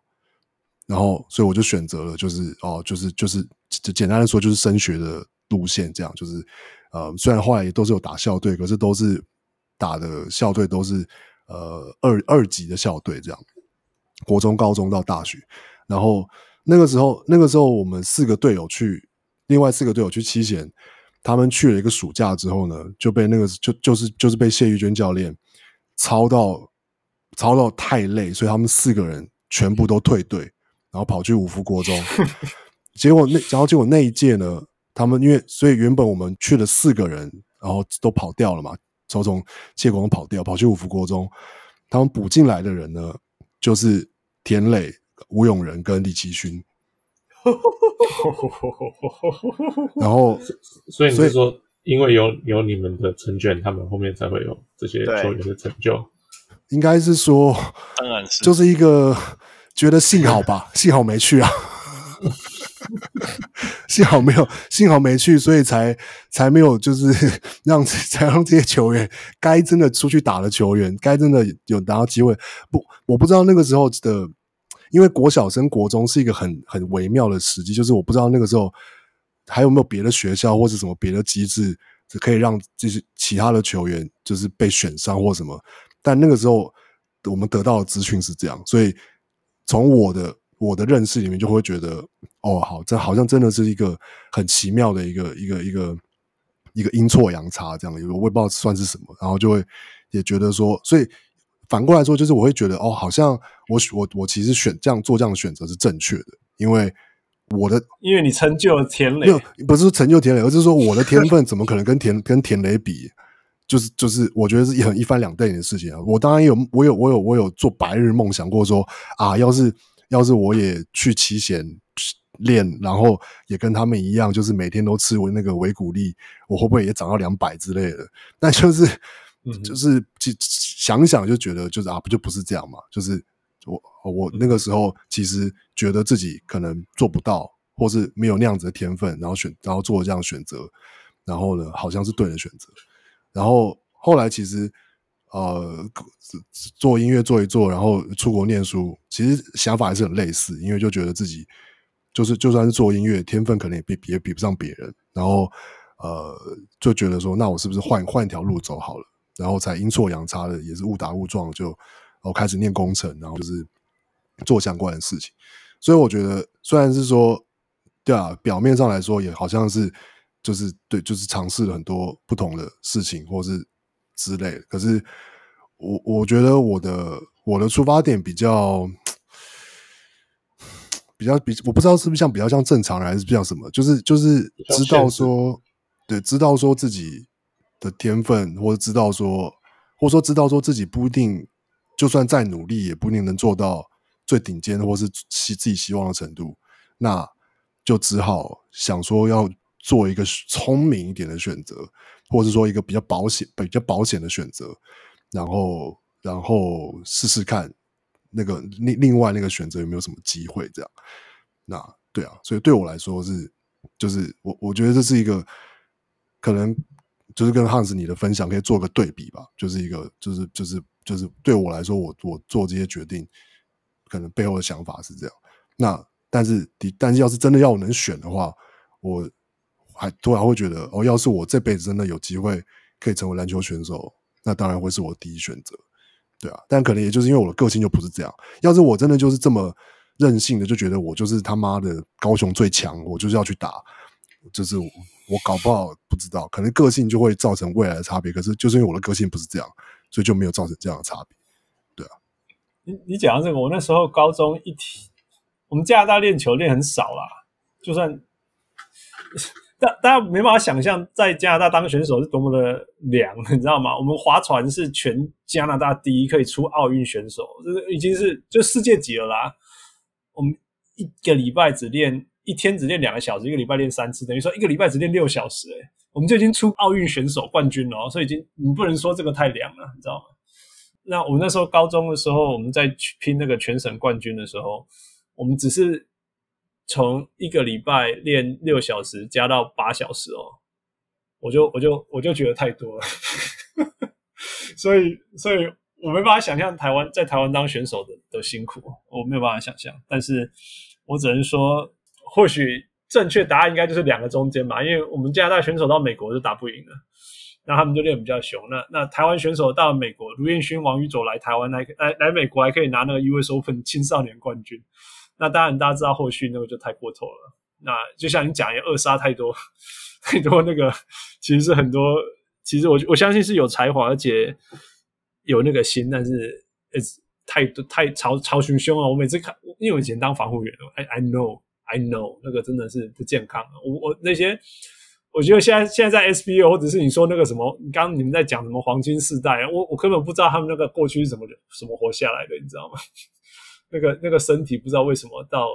然后所以我就选择了就是哦就是就是就简单的说就是升学的路线这样，就是呃虽然后来也都是有打校队，可是都是打的校队都是呃二二级的校队这样，国中、高中到大学，然后那个时候那个时候我们四个队友去。另外四个队友去七贤，他们去了一个暑假之后呢，就被那个就就是就是被谢玉娟教练操到操到太累，所以他们四个人全部都退队，然后跑去五福国中。[laughs] 结果那然后结果那一届呢，他们因为所以原本我们去了四个人，然后都跑掉了嘛，从从谢国中跑掉，跑去五福国中，他们补进来的人呢，就是田磊、吴永仁跟李奇勋。[laughs] [laughs] 然后，所以你是说，因为有有你们的成全，他们后面才会有这些球员的成就？应该是说，当然是，就是一个觉得幸好吧，[laughs] 幸好没去啊，[laughs] 幸好没有，幸好没去，所以才才没有，就是让才让这些球员该真的出去打的球员，该真的有拿到机会。不，我不知道那个时候的。因为国小升国中是一个很很微妙的时机，就是我不知道那个时候还有没有别的学校或者什么别的机制，可以让就是其他的球员就是被选上或什么。但那个时候我们得到的资讯是这样，所以从我的我的认识里面就会觉得，哦，好，这好像真的是一个很奇妙的一个一个一个一个阴错阳差这样，我也不知道算是什么，然后就会也觉得说，所以。反过来说，就是我会觉得哦，好像我我我其实选这样做这样的选择是正确的，因为我的因为你成就了田磊，没有不是成就田磊，而是说我的天分怎么可能跟田 [laughs] 跟田磊比？就是就是我觉得是很一翻两瞪眼的事情啊！我当然有我有我有我有做白日梦想过说啊，要是要是我也去七贤练，然后也跟他们一样，就是每天都吃我那个维骨力，我会不会也涨到两百之类的？但就是。就是想想就觉得就是啊，不就不是这样嘛？就是我我那个时候其实觉得自己可能做不到，或是没有那样子的天分，然后选然后做这样选择，然后呢，好像是对的选择。然后后来其实呃做音乐做一做，然后出国念书，其实想法还是很类似，因为就觉得自己就是就算是做音乐，天分可能也比也比不上别人，然后呃，就觉得说，那我是不是换换一条路走好了？然后才阴错阳差的，也是误打误撞，就我开始念工程，然后就是做相关的事情。所以我觉得，虽然是说，对啊，表面上来说也好像是，就是对，就是尝试了很多不同的事情，或是之类的。可是我我觉得我的我的出发点比较比较比，我不知道是不是像比较像正常人，还是像什么，就是就是知道说，对，知道说自己的天分，或者知道说，或者说知道说自己不一定，就算再努力，也不一定能做到最顶尖的，或是希自己希望的程度，那就只好想说要做一个聪明一点的选择，或者说一个比较保险、比较保险的选择，然后然后试试看那个另另外那个选择有没有什么机会，这样。那对啊，所以对我来说是，就是我我觉得这是一个。可能就是跟汉斯你的分享可以做个对比吧，就是一个就是就是就是对我来说，我我做这些决定，可能背后的想法是这样。那但是但是要是真的要我能选的话，我还突然会觉得哦，要是我这辈子真的有机会可以成为篮球选手，那当然会是我第一选择，对啊。但可能也就是因为我的个性就不是这样。要是我真的就是这么任性的，就觉得我就是他妈的高雄最强，我就是要去打，就是。我搞不好不知道，可能个性就会造成未来的差别。可是就是因为我的个性不是这样，所以就没有造成这样的差别。对啊，你你讲到这个，我那时候高中一提，我们加拿大练球练很少啦，就算大大家没办法想象，在加拿大当选手是多么的凉，你知道吗？我们划船是全加拿大第一可以出奥运选手，这已经是就世界级了啦。我们一个礼拜只练。一天只练两个小时，一个礼拜练三次，等于说一个礼拜只练六小时，诶，我们就已经出奥运选手冠军了，所以已经你不能说这个太凉了，你知道吗？那我们那时候高中的时候，我们在拼那个全省冠军的时候，我们只是从一个礼拜练六小时加到八小时哦，[laughs] 我就我就我就觉得太多了，[laughs] 所以所以我没办法想象台湾在台湾当选手的的辛苦，我没有办法想象，但是我只能说。或许正确答案应该就是两个中间吧，因为我们加拿大选手到美国就打不赢了，那他们就练比较凶。那那台湾选手到美国，卢彦勋、王宇佐来台湾来来来美国还可以拿那个 US Open 青少年冠军。那当然大家知道后续那个就太过头了。那就像你讲，也扼杀太多 [laughs] 太多那个，其实是很多，其实我我相信是有才华而且有那个心，但是呃太太超超群凶了。我每次看，因为我以前当防护员，I I know。I know 那个真的是不健康。我我那些，我觉得现在现在在 SBO 或者是你说那个什么，刚你们在讲什么黄金世代，我我根本不知道他们那个过去是怎么怎么活下来的，你知道吗？[laughs] 那个那个身体不知道为什么到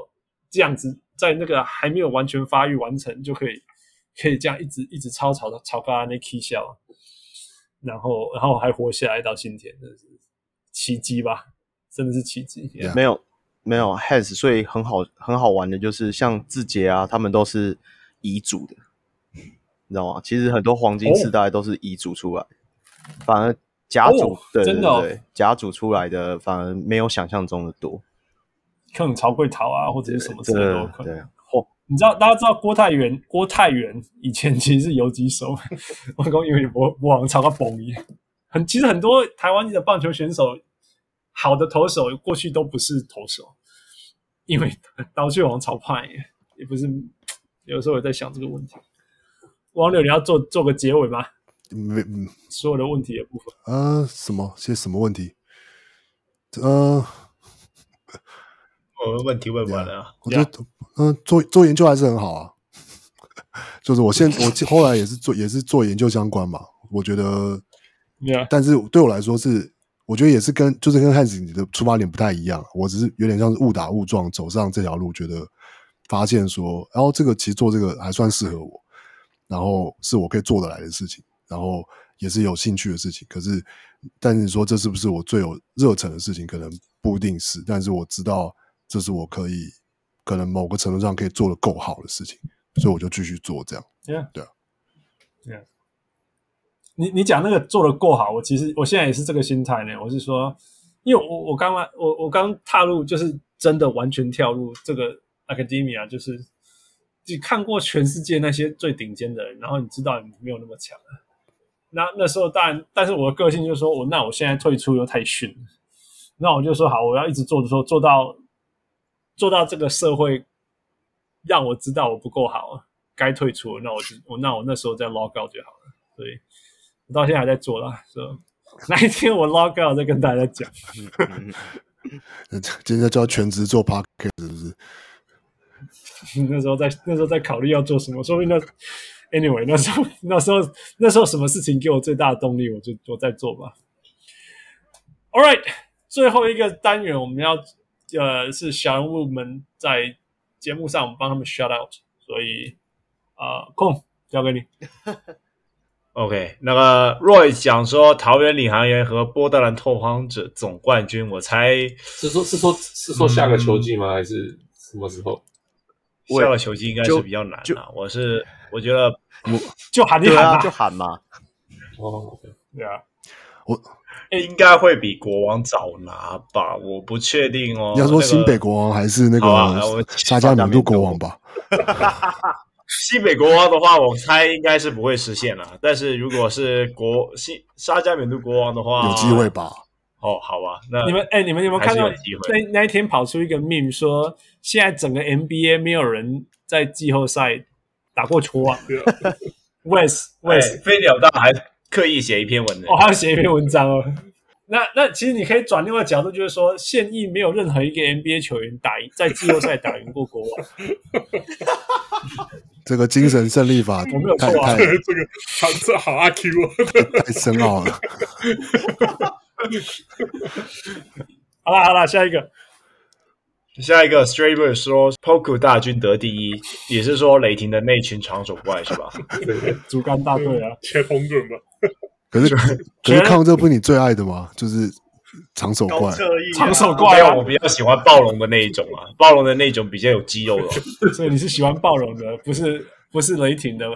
这样子，在那个还没有完全发育完成就可以可以这样一直一直超超的超高那 K 笑，然后然后还活下来到今天，真的是奇迹吧？真的是奇迹没有。没有 Hans，所以很好很好玩的，就是像志杰啊，他们都是遗嘱的，你知道吗？其实很多黄金世代都是遗嘱出来，哦、反而甲组、哦、对对对，甲组出来的反而没有想象中的多，可能曹贵桃啊，或者是什么之类的都可能。对，嚯、哦，你知道大家知道郭泰源？郭泰源以前其实是游击手，[laughs] 我刚以为你不不往曹个崩一样。很其实很多台湾的棒球选手。好的投手过去都不是投手，因为 [laughs] 刀去王朝派也不是。有时候我在想这个问题。王柳，你要做做个结尾吗？没，嗯，所有的问题的部分。呃，什么？些什么问题？呃，[laughs] 我们问题问完了。Yeah, 我觉得，嗯、呃，做做研究还是很好啊。[laughs] 就是我现我后来也是做也是做研究相关嘛。我觉得，Yeah. 但是对我来说是。我觉得也是跟就是跟汉斯你的出发点不太一样，我只是有点像是误打误撞走上这条路，觉得发现说，然后这个其实做这个还算适合我，然后是我可以做得来的事情，然后也是有兴趣的事情。可是，但是你说这是不是我最有热忱的事情？可能不一定是，但是我知道这是我可以可能某个程度上可以做得够好的事情，所以我就继续做这样。Yeah. 对啊，对啊。你你讲那个做得够好，我其实我现在也是这个心态呢。我是说，因为我我刚刚我我刚踏入，就是真的完全跳入这个 academia，就是你看过全世界那些最顶尖的人，然后你知道你没有那么强。那那时候当然，但是我的个性就是说我那我现在退出又太逊，那我就说好，我要一直做的时候做到做到这个社会让我知道我不够好，该退出了，那我就我那我那时候再 log out 就好了。所以我到现在还在做啦，所以哪一天我 log out 再跟大家讲。[laughs] 今天就要全职做 podcast 是不是？[laughs] 那时候在那时候在考虑要做什么，说不定那。Anyway，那时候那时候那时候什么事情给我最大的动力，我就我在做吧。All right，最后一个单元我们要呃是小人物们在节目上我们帮他们 shout out，所以啊、呃、空交给你。[laughs] OK，那个 Roy 讲说桃园领航员和波特兰拓荒者总冠军，我猜是说是说是说下个球季吗？嗯、还是什么时候？下个球季应该是比较难啊。我是。我觉得我 [laughs] 就喊你喊嘛，就喊嘛。哦，对啊，我应该会比国王早拿吧？我不确定哦。你要说新北国王还是那个沙加缅度国王吧？[laughs] 西北国王的话，我猜应该是不会实现了。但是如果是国西沙加缅度国王的话，有机会吧？哦，好吧。那你们哎，你们有没有看到那那一天跑出一个 meme 说，现在整个 NBA 没有人在季后赛。打过球啊，[laughs] West West 飞鸟大还刻意写一篇文章，哦，还要写一篇文章哦。那那其实你可以转另外角度，就是说现役没有任何一个 NBA 球员打赢在季后赛打赢过国王。[laughs] 这个精神胜利法，我没有错啊。这个好，这好阿 Q 啊，太深奥了。[laughs] 好了好了，下一个。下一个 Straber 说，Poku 大军得第一，也是说雷霆的那群长手怪是吧？[laughs] 竹竿大队啊，切红盾吧。可是 [laughs] 可是抗这不是你最爱的吗？就是长手怪，长手怪啊！我比较喜欢暴龙的那一种啊，[laughs] 暴龙的那种比较有肌肉的。[laughs] 所以你是喜欢暴龙的，不是不是雷霆的？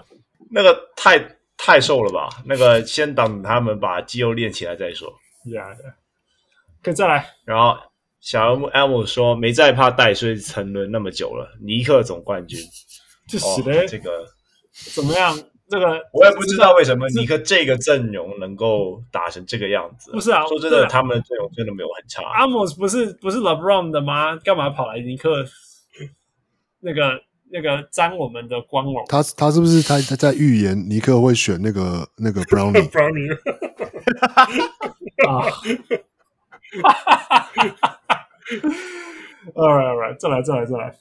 那个太太瘦了吧？那个先等他们把肌肉练起来再说。Yeah, 可以再来，然后。小 M M 说没再怕带以沉沦那么久了，尼克总冠军，这死的、哦！这个怎么样？这个我也不知道为什么尼克这个阵容能够打成这个样子。不是啊，说真的，他们的阵容真的没有很差。阿姆斯不是不是 LeBron 的吗？干嘛跑来尼克？那个那个沾我们的光荣？他他是不是他他在预言尼克会选那个那个 [laughs] Brownie Brownie [laughs] 啊？哈哈哈哈哈！All right, all right，再来，再来，再来。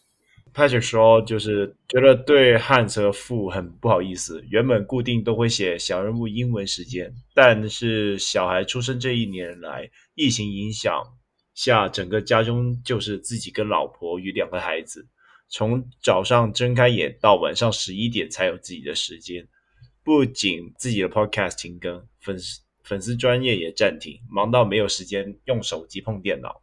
Patrick 说，就是觉得对汉泽父很不好意思。原本固定都会写小人物英文时间，但是小孩出生这一年来，疫情影响下，整个家中就是自己跟老婆与两个孩子，从早上睁开眼到晚上十一点才有自己的时间。不仅自己的 Podcast 停更，粉丝粉丝专业也暂停，忙到没有时间用手机碰电脑。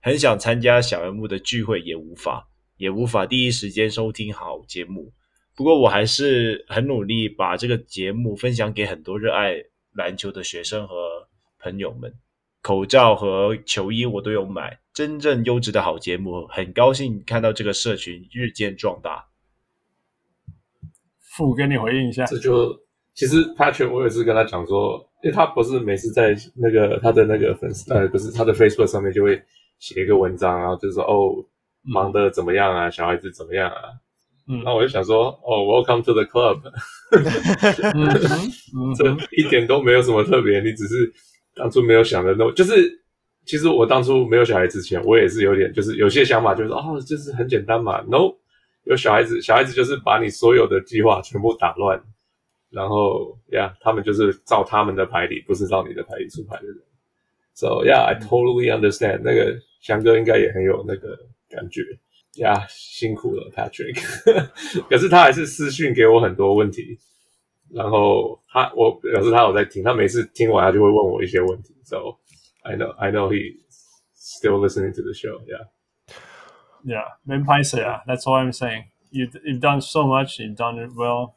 很想参加小人物的聚会，也无法，也无法第一时间收听好节目。不过我还是很努力，把这个节目分享给很多热爱篮球的学生和朋友们。口罩和球衣我都有买，真正优质的好节目。很高兴看到这个社群日渐壮大。父跟你回应一下，这就其实 Patrick 我也是跟他讲说，因为他不是每次在那个他的那个粉丝呃不是他的 Facebook 上面就会。写一个文章，然后就是说哦，忙得怎么样啊？小孩子怎么样啊？嗯，那我就想说，哦，Welcome to the club，[laughs] 这一点都没有什么特别，你只是当初没有想的那么，就是其实我当初没有小孩之前，我也是有点，就是有些想法，就是哦，就是很简单嘛。No，有小孩子，小孩子就是把你所有的计划全部打乱，然后呀，他们就是照他们的牌理，不是照你的牌理出牌的人。So yeah, I totally understand 那个。翔哥应该也很有那个感觉呀，yeah, 辛苦了，Patrick。可是他还是私讯给我很多问题，然后他我表示他有在听，他每次听完他就会问我一些问题。So I know I know he still listening to the show. Yeah, yeah. 没拍谢啊，That's all I'm saying. You you've done so much, you've done it well.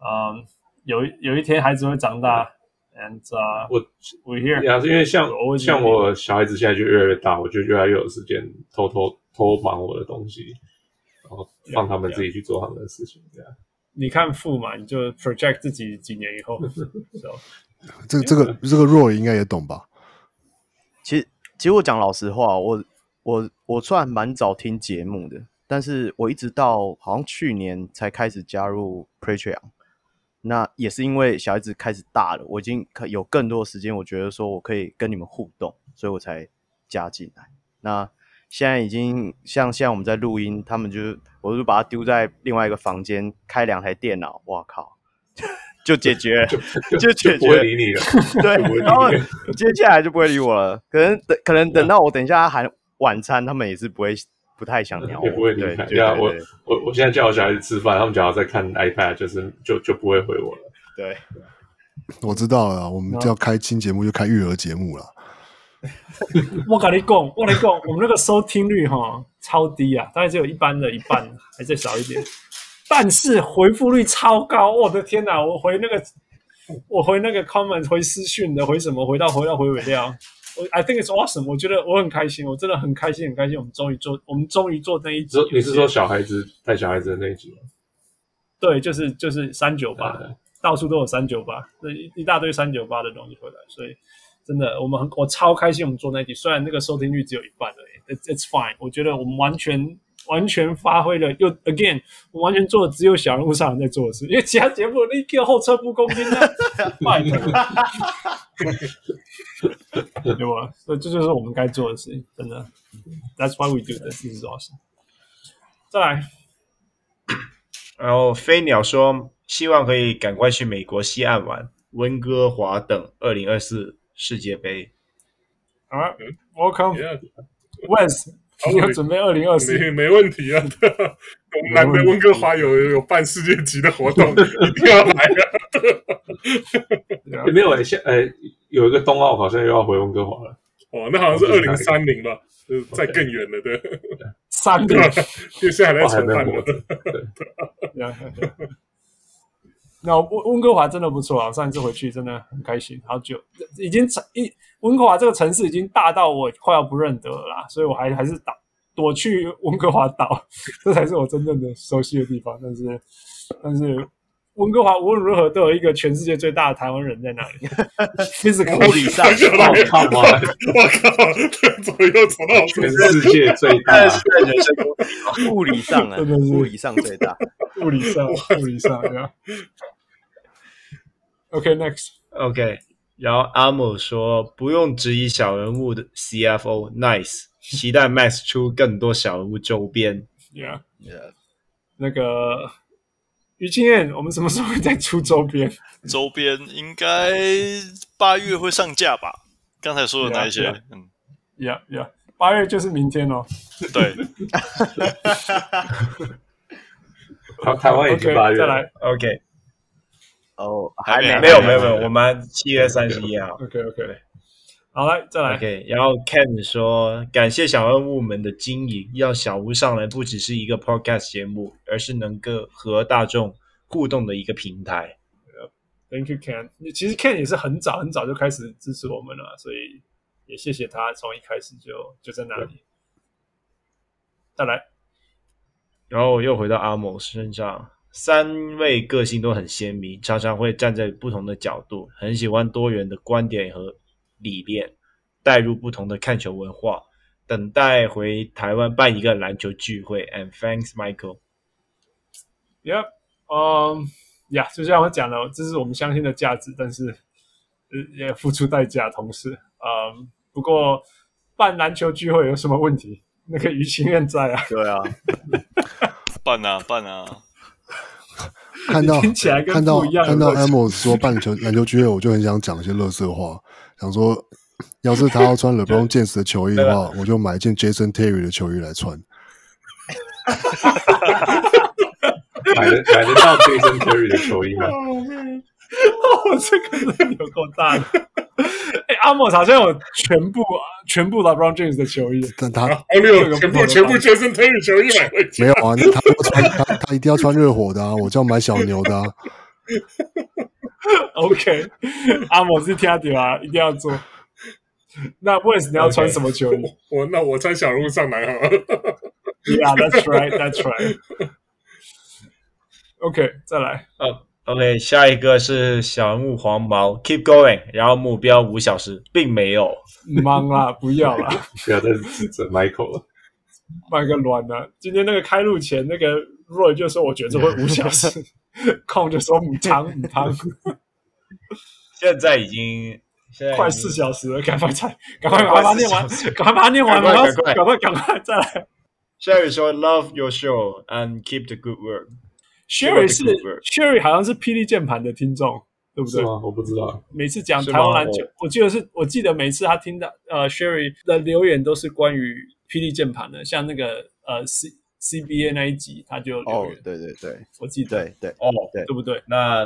嗯，有有一天孩子会长大。And, uh, 我 we here，呀，因为像像我小孩子现在就越来越大，我就越来越有时间偷偷偷忙我的东西。然后放他们自己去做他们的事情，这样。你看富嘛，你就 project 自己几年以后。[laughs] 这个这个这个 Roy 应该也懂吧？其实其实我讲老实话，我我我算蛮早听节目的，但是我一直到好像去年才开始加入 Patreon。那也是因为小孩子开始大了，我已经可有更多的时间，我觉得说我可以跟你们互动，所以我才加进来。那现在已经像现在我们在录音，他们就是我就把它丢在另外一个房间，开两台电脑，哇靠，[laughs] [laughs] 就解决了，就就解决，不会理你了。[laughs] 对，然后接下来就不会理我了。可能等可能等到我等一下喊晚餐，他们也是不会。不太想聊，也不会理他。对啊，我我我现在叫我小孩子吃饭，他们只要在看 iPad，就是就就不会回我了。对，我知道了，我们就要开新节目，就开育儿节目了。我跟你讲，我跟你讲，我们那个收听率哈超低啊，大概只有一般的一半，还再少一点。但是回复率超高，我的天哪！我回那个，我回那个 comment，回私讯的，回什么？回到回到回尾料。我 I think it's awesome。我觉得我很开心，我真的很开心，很开心。我们终于做，我们终于做那一集。你是说小孩子带小孩子的那一集吗？对，就是就是三九八，到处都有三九八，那一一大堆三九八的东西回来，所以真的我们很我超开心。我们做那一集，虽然那个收听率只有一半而已，it's it's fine。我觉得我们完全。完全发挥了，又 again，我完全做的只有小人物上人在做的事，因为其他节目那个后撤步攻击的，对吧？所以这就是我们该做的事情，真的。That's why we do this. This is awesome。再来，然后飞鸟说，希望可以赶快去美国西岸玩，温哥华等二零二四世界杯。好，Welcome, Wes。你要准备二零二四，没没问题啊！我们难得温哥华有有办世界级的活动，[laughs] 一定要来啊！[laughs] 没有诶，现诶有一个冬奥好像又要回温哥华了。哦，那好像是二零三零吧，就是再更远了的。三零，就 [laughs] 现在还在筹办的。那温温哥华真的不错啊！上一次回去真的很开心，好久已经一。温哥华这个城市已经大到我快要不认得了啦，所以我还还是打躲去温哥华岛，[laughs] 这才是我真正的熟悉的地方。但是，但是温哥华无论如何都有一个全世界最大的台湾人在那里，[laughs] 其实物理上，我靠，我靠，左右走到全世界最大，人生物理上啊，真的是。物理上最大，物理上，物理上，对啊。OK，next，OK。然后阿某说：“不用质疑小人物的 CFO，nice，期待 Max 出更多小人物周边。” Yeah，Yeah，那个于清燕，我们什么时候会再出周边？[laughs] 周边应该八月会上架吧？刚才说的那一些，嗯，Yeah，Yeah，八月就是明天哦。对，[laughs] 好台湾已经八月了，再来，OK。哦，oh, 还没，没有，没有，没有，我们七月三十一号。OK，OK，好来，再来。OK，然后 Ken 说，感谢小人物们的经营，要小屋上来不只是一个 Podcast 节目，而是能够和大众互动的一个平台。Thank you, Ken。其实 Ken 也是很早很早就开始支持我们了，所以也谢谢他从一开始就就在那里。再来，然后又回到阿某身上。三位个性都很鲜明，常常会站在不同的角度，很喜欢多元的观点和理念，带入不同的看球文化。等待回台湾办一个篮球聚会。And thanks, Michael. Yep. 嗯，呀，就像我讲的，这是我们相信的价值，但是也付出代价。同时，嗯，不过办篮球聚会有什么问题？那个于情愿在啊。对啊，[laughs] 办啊，办啊。看到 [laughs] 看到看到 Amos 说办球篮球聚会，我就很想讲一些乐色话，想说，要是他要穿 [laughs] LeBron James 的球衣的话，我就买一件 Jason Terry 的球衣来穿。[laughs] 买得买得到 Jason Terry 的球衣吗？[laughs] 哦，这个人有够大的！哎，阿莫好像有全部全部 LeBron James 的球衣，但他没有全部全部 Jason Terry 球衣买回去。没有啊，他穿他他一定要穿热火的啊，我就要买小牛的啊。[laughs] OK，阿莫是听到啊，一定要做。那 Wes 你要穿什么球衣？我那我穿小鹿上来好了。Yeah, that's right, that's right. OK，再来。哦、oh,，OK，下一个是小人物黄毛，Keep going，然后目标五小时，并没有。忙啦，不要啦，[laughs] 不要再指责 Michael 了。卖个卵呢！今天那个开路前，那个 Roy 就说，我觉得这会五小时，[laughs] 空就说母汤母汤。现在已经现在快四小时了，赶快再赶快把它念完，赶快把它念完，赶快赶快赶快再来。Sherry 说：“Love your show and keep the good work。” Sherry 是 Sherry 好像是霹雳键盘的听众，对不对？我不知道。每次讲台湾篮球，我记得是我记得每次他听到呃 Sherry 的留言都是关于霹雳键盘的，像那个呃 C CBA 那一集他就留言。哦，对对对，我记得对对哦对，对不对？那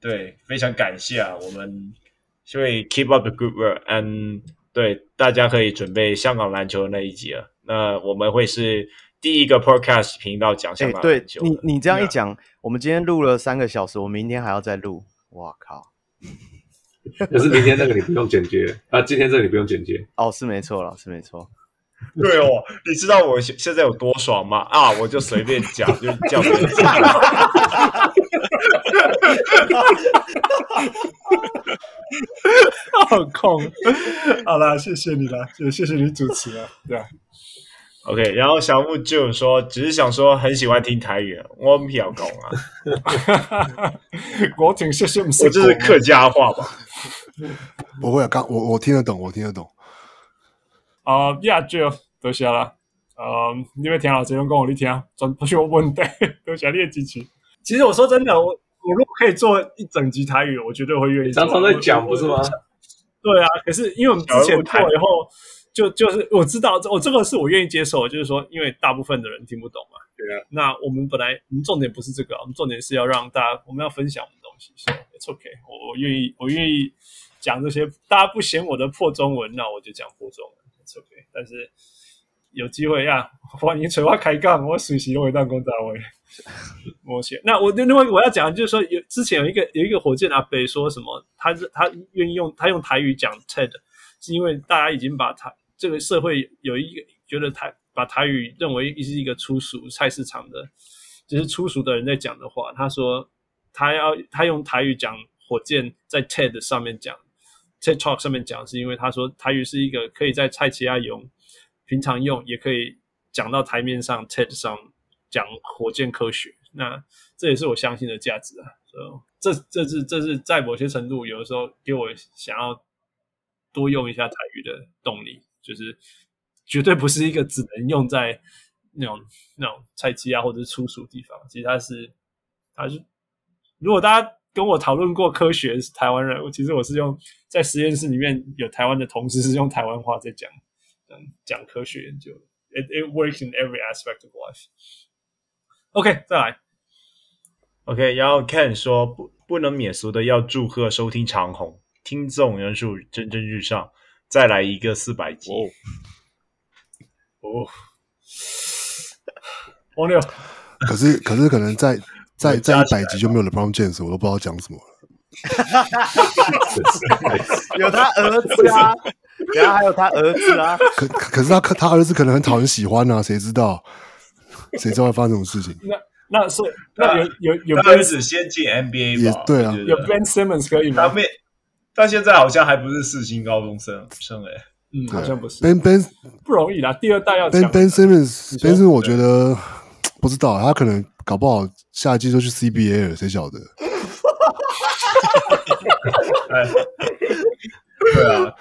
对，非常感谢啊，我们所以 keep up the good work，and 对大家可以准备香港篮球的那一集了。那我们会是。第一个 podcast 频道讲香港篮球，欸、对你，你这样一讲，我们今天录了三个小时，我明天还要再录。哇靠！可是明天那个你不用剪接啊，今天这个你不用剪接。哦，是没错了，是没错。[laughs] 对哦，你知道我现在有多爽吗？啊，我就随便讲，[laughs] 就叫别人讲。[laughs] 好空。好了，谢谢你了，也谢谢你主持了，对啊。OK，然后小木就说，只是想说很喜欢听台语，我唔晓讲啊。我挺谢谢，我这是客家话吧？不会啊，刚我我听得懂，我听得懂。啊、uh, yeah, 就多谢啦。呃，你们听老师用跟我你听，真不是我问题，[laughs] 多谢你的支持。其实我说真的，我我如果可以做一整集台语，我绝对会愿意。常常在讲不是吗？对啊，可是因为我们之前做以后。就就是我知道，我这个是我愿意接受，就是说，因为大部分的人听不懂嘛。对啊。那我们本来我们重点不是这个，我们重点是要让大家，我们要分享我们的东西。So it's okay，我我愿意，我愿意讲这些。大家不嫌我的破中文，那我就讲破中文。OK，。但是有机会呀，欢迎垂花开杠，我随时都会当公大位。我写。那我就另外我要讲就是说，有之前有一个有一个火箭阿北说什么，他是他愿意用他用台语讲 TED，是因为大家已经把他。这个社会有一个觉得台把台语认为是一个粗俗菜市场的，就是粗俗的人在讲的话。他说他要他用台语讲火箭在 TED 上面讲 TED Talk 上面讲，是因为他说台语是一个可以在菜市仔用，平常用也可以讲到台面上 TED 上讲火箭科学。那这也是我相信的价值啊。所以这这是这是在某些程度，有的时候给我想要多用一下台语的动力。就是绝对不是一个只能用在那种那种菜鸡啊或者是粗俗地方。其实它是，它是，如果大家跟我讨论过科学是台湾人，其实我是用在实验室里面有台湾的同事是用台湾话在讲，嗯，讲科学研究。It it works in every aspect of life. OK，再来。OK，然后 Ken 说不不能免俗的要祝贺收听长虹，听众人数蒸蒸日上。再来一个四百集哦，王六，可是可是可能在在在一百集就没有 LeBron James，我都不知道讲什么了。[laughs] 有他儿子啊，然后还有他儿子啊。可可是他他儿子可能很讨人喜欢啊，谁知道？谁知道会发生这种事情？那那是那有有有儿子先进 NBA 也对啊，有 Ben Simmons 可以吗？他现在好像还不是四星高中生生诶，嗯，好像不是。Ben Ben 不容易啦，第二代要 Ben Ben Simmons，Ben Simmons 我觉得不知道，他可能搞不好下一季就去 CBA 了，谁晓得？对啊，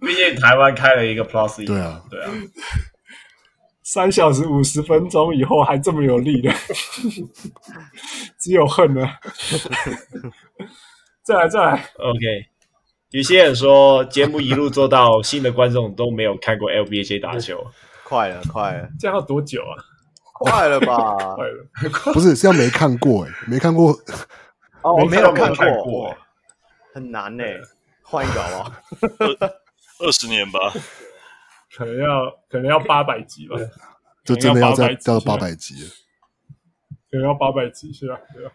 毕竟台湾开了一个 Plus，对啊，对啊，三小时五十分钟以后还这么有力的，[laughs] 只有恨 [laughs] 了。再来再来，OK。有些人说节目一路做到新的观众都没有看过 LBJ 打球，快了快了，这样要多久啊？快了吧？快了，不是是要没看过哎，没看过哦，我没有看过，过很难呢。换一个好不好？二十年吧，可能要可能要八百集吧，就真的要再到八百集了，可能要八百集是吧？对吧？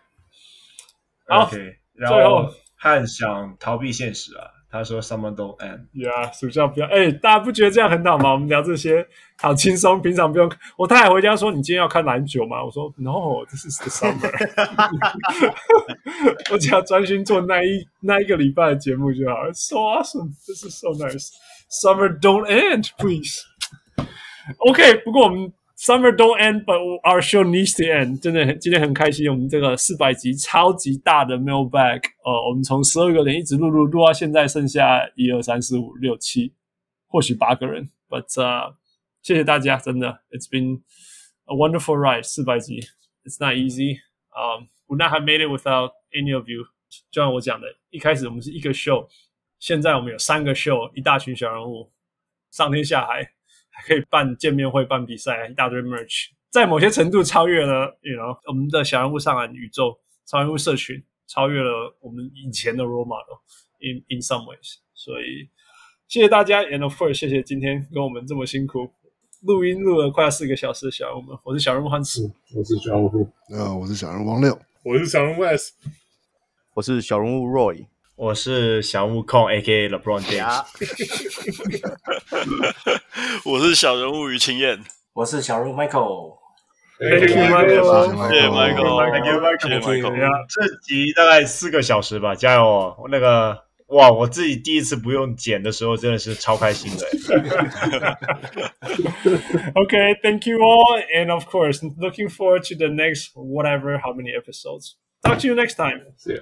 好。Okay. 然后汉想逃避现实啊，他说 “Summer don't end”。呀，暑假不要哎，大家不觉得这样很好吗？我们聊这些好轻松，平常不用。我太太回家说：“你今天要看篮球吗？”我说：“No，this is the summer。”我只要专心做那一那一个礼拜的节目就好了。So awesome，this is so nice。Summer don't end, please. OK，不过我们。Summer don't end, but our show needs to end。真的很，今天很开心，我们这个四百集超级大的 mailbag，呃，我们从十二个人一直录录录到现在剩下一二三四五六七，或许八个人。But、uh, 谢谢大家，真的，It's been a wonderful ride。四百集，It's not easy。Um, would not have made it without any of you。就像我讲的，一开始我们是一个 show，现在我们有三个 show，一大群小人物，上天下海。 可以办见面会、办比赛，一大堆 merch，在某些程度超越了，you know，我们的小人物上篮宇宙、超人物社群，超越了我们以前的 role model in in some ways。所以谢谢大家，and of course，谢谢今天跟我们这么辛苦录音录了快要四个小时的小人物们。我是小人物汉斯，我是小人物，呃，我是小人物王六，我是小人物 S，我是小人物 Roy。我是小人物控，A.K.A. LeBron James。我是小人物于清燕，我是小人物 Michael。Thank you, Michael。谢谢 Michael。Thank you, Michael。谢谢 Michael。这集大概四个小时吧，加油哦！那个哇，我自己第一次不用剪的时候，真的是超开心的。Okay, thank you all, and of course, looking forward to the next whatever, how many episodes. Talk to you next time. See you.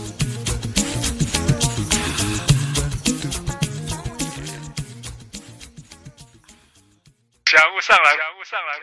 小物上来，小物上来，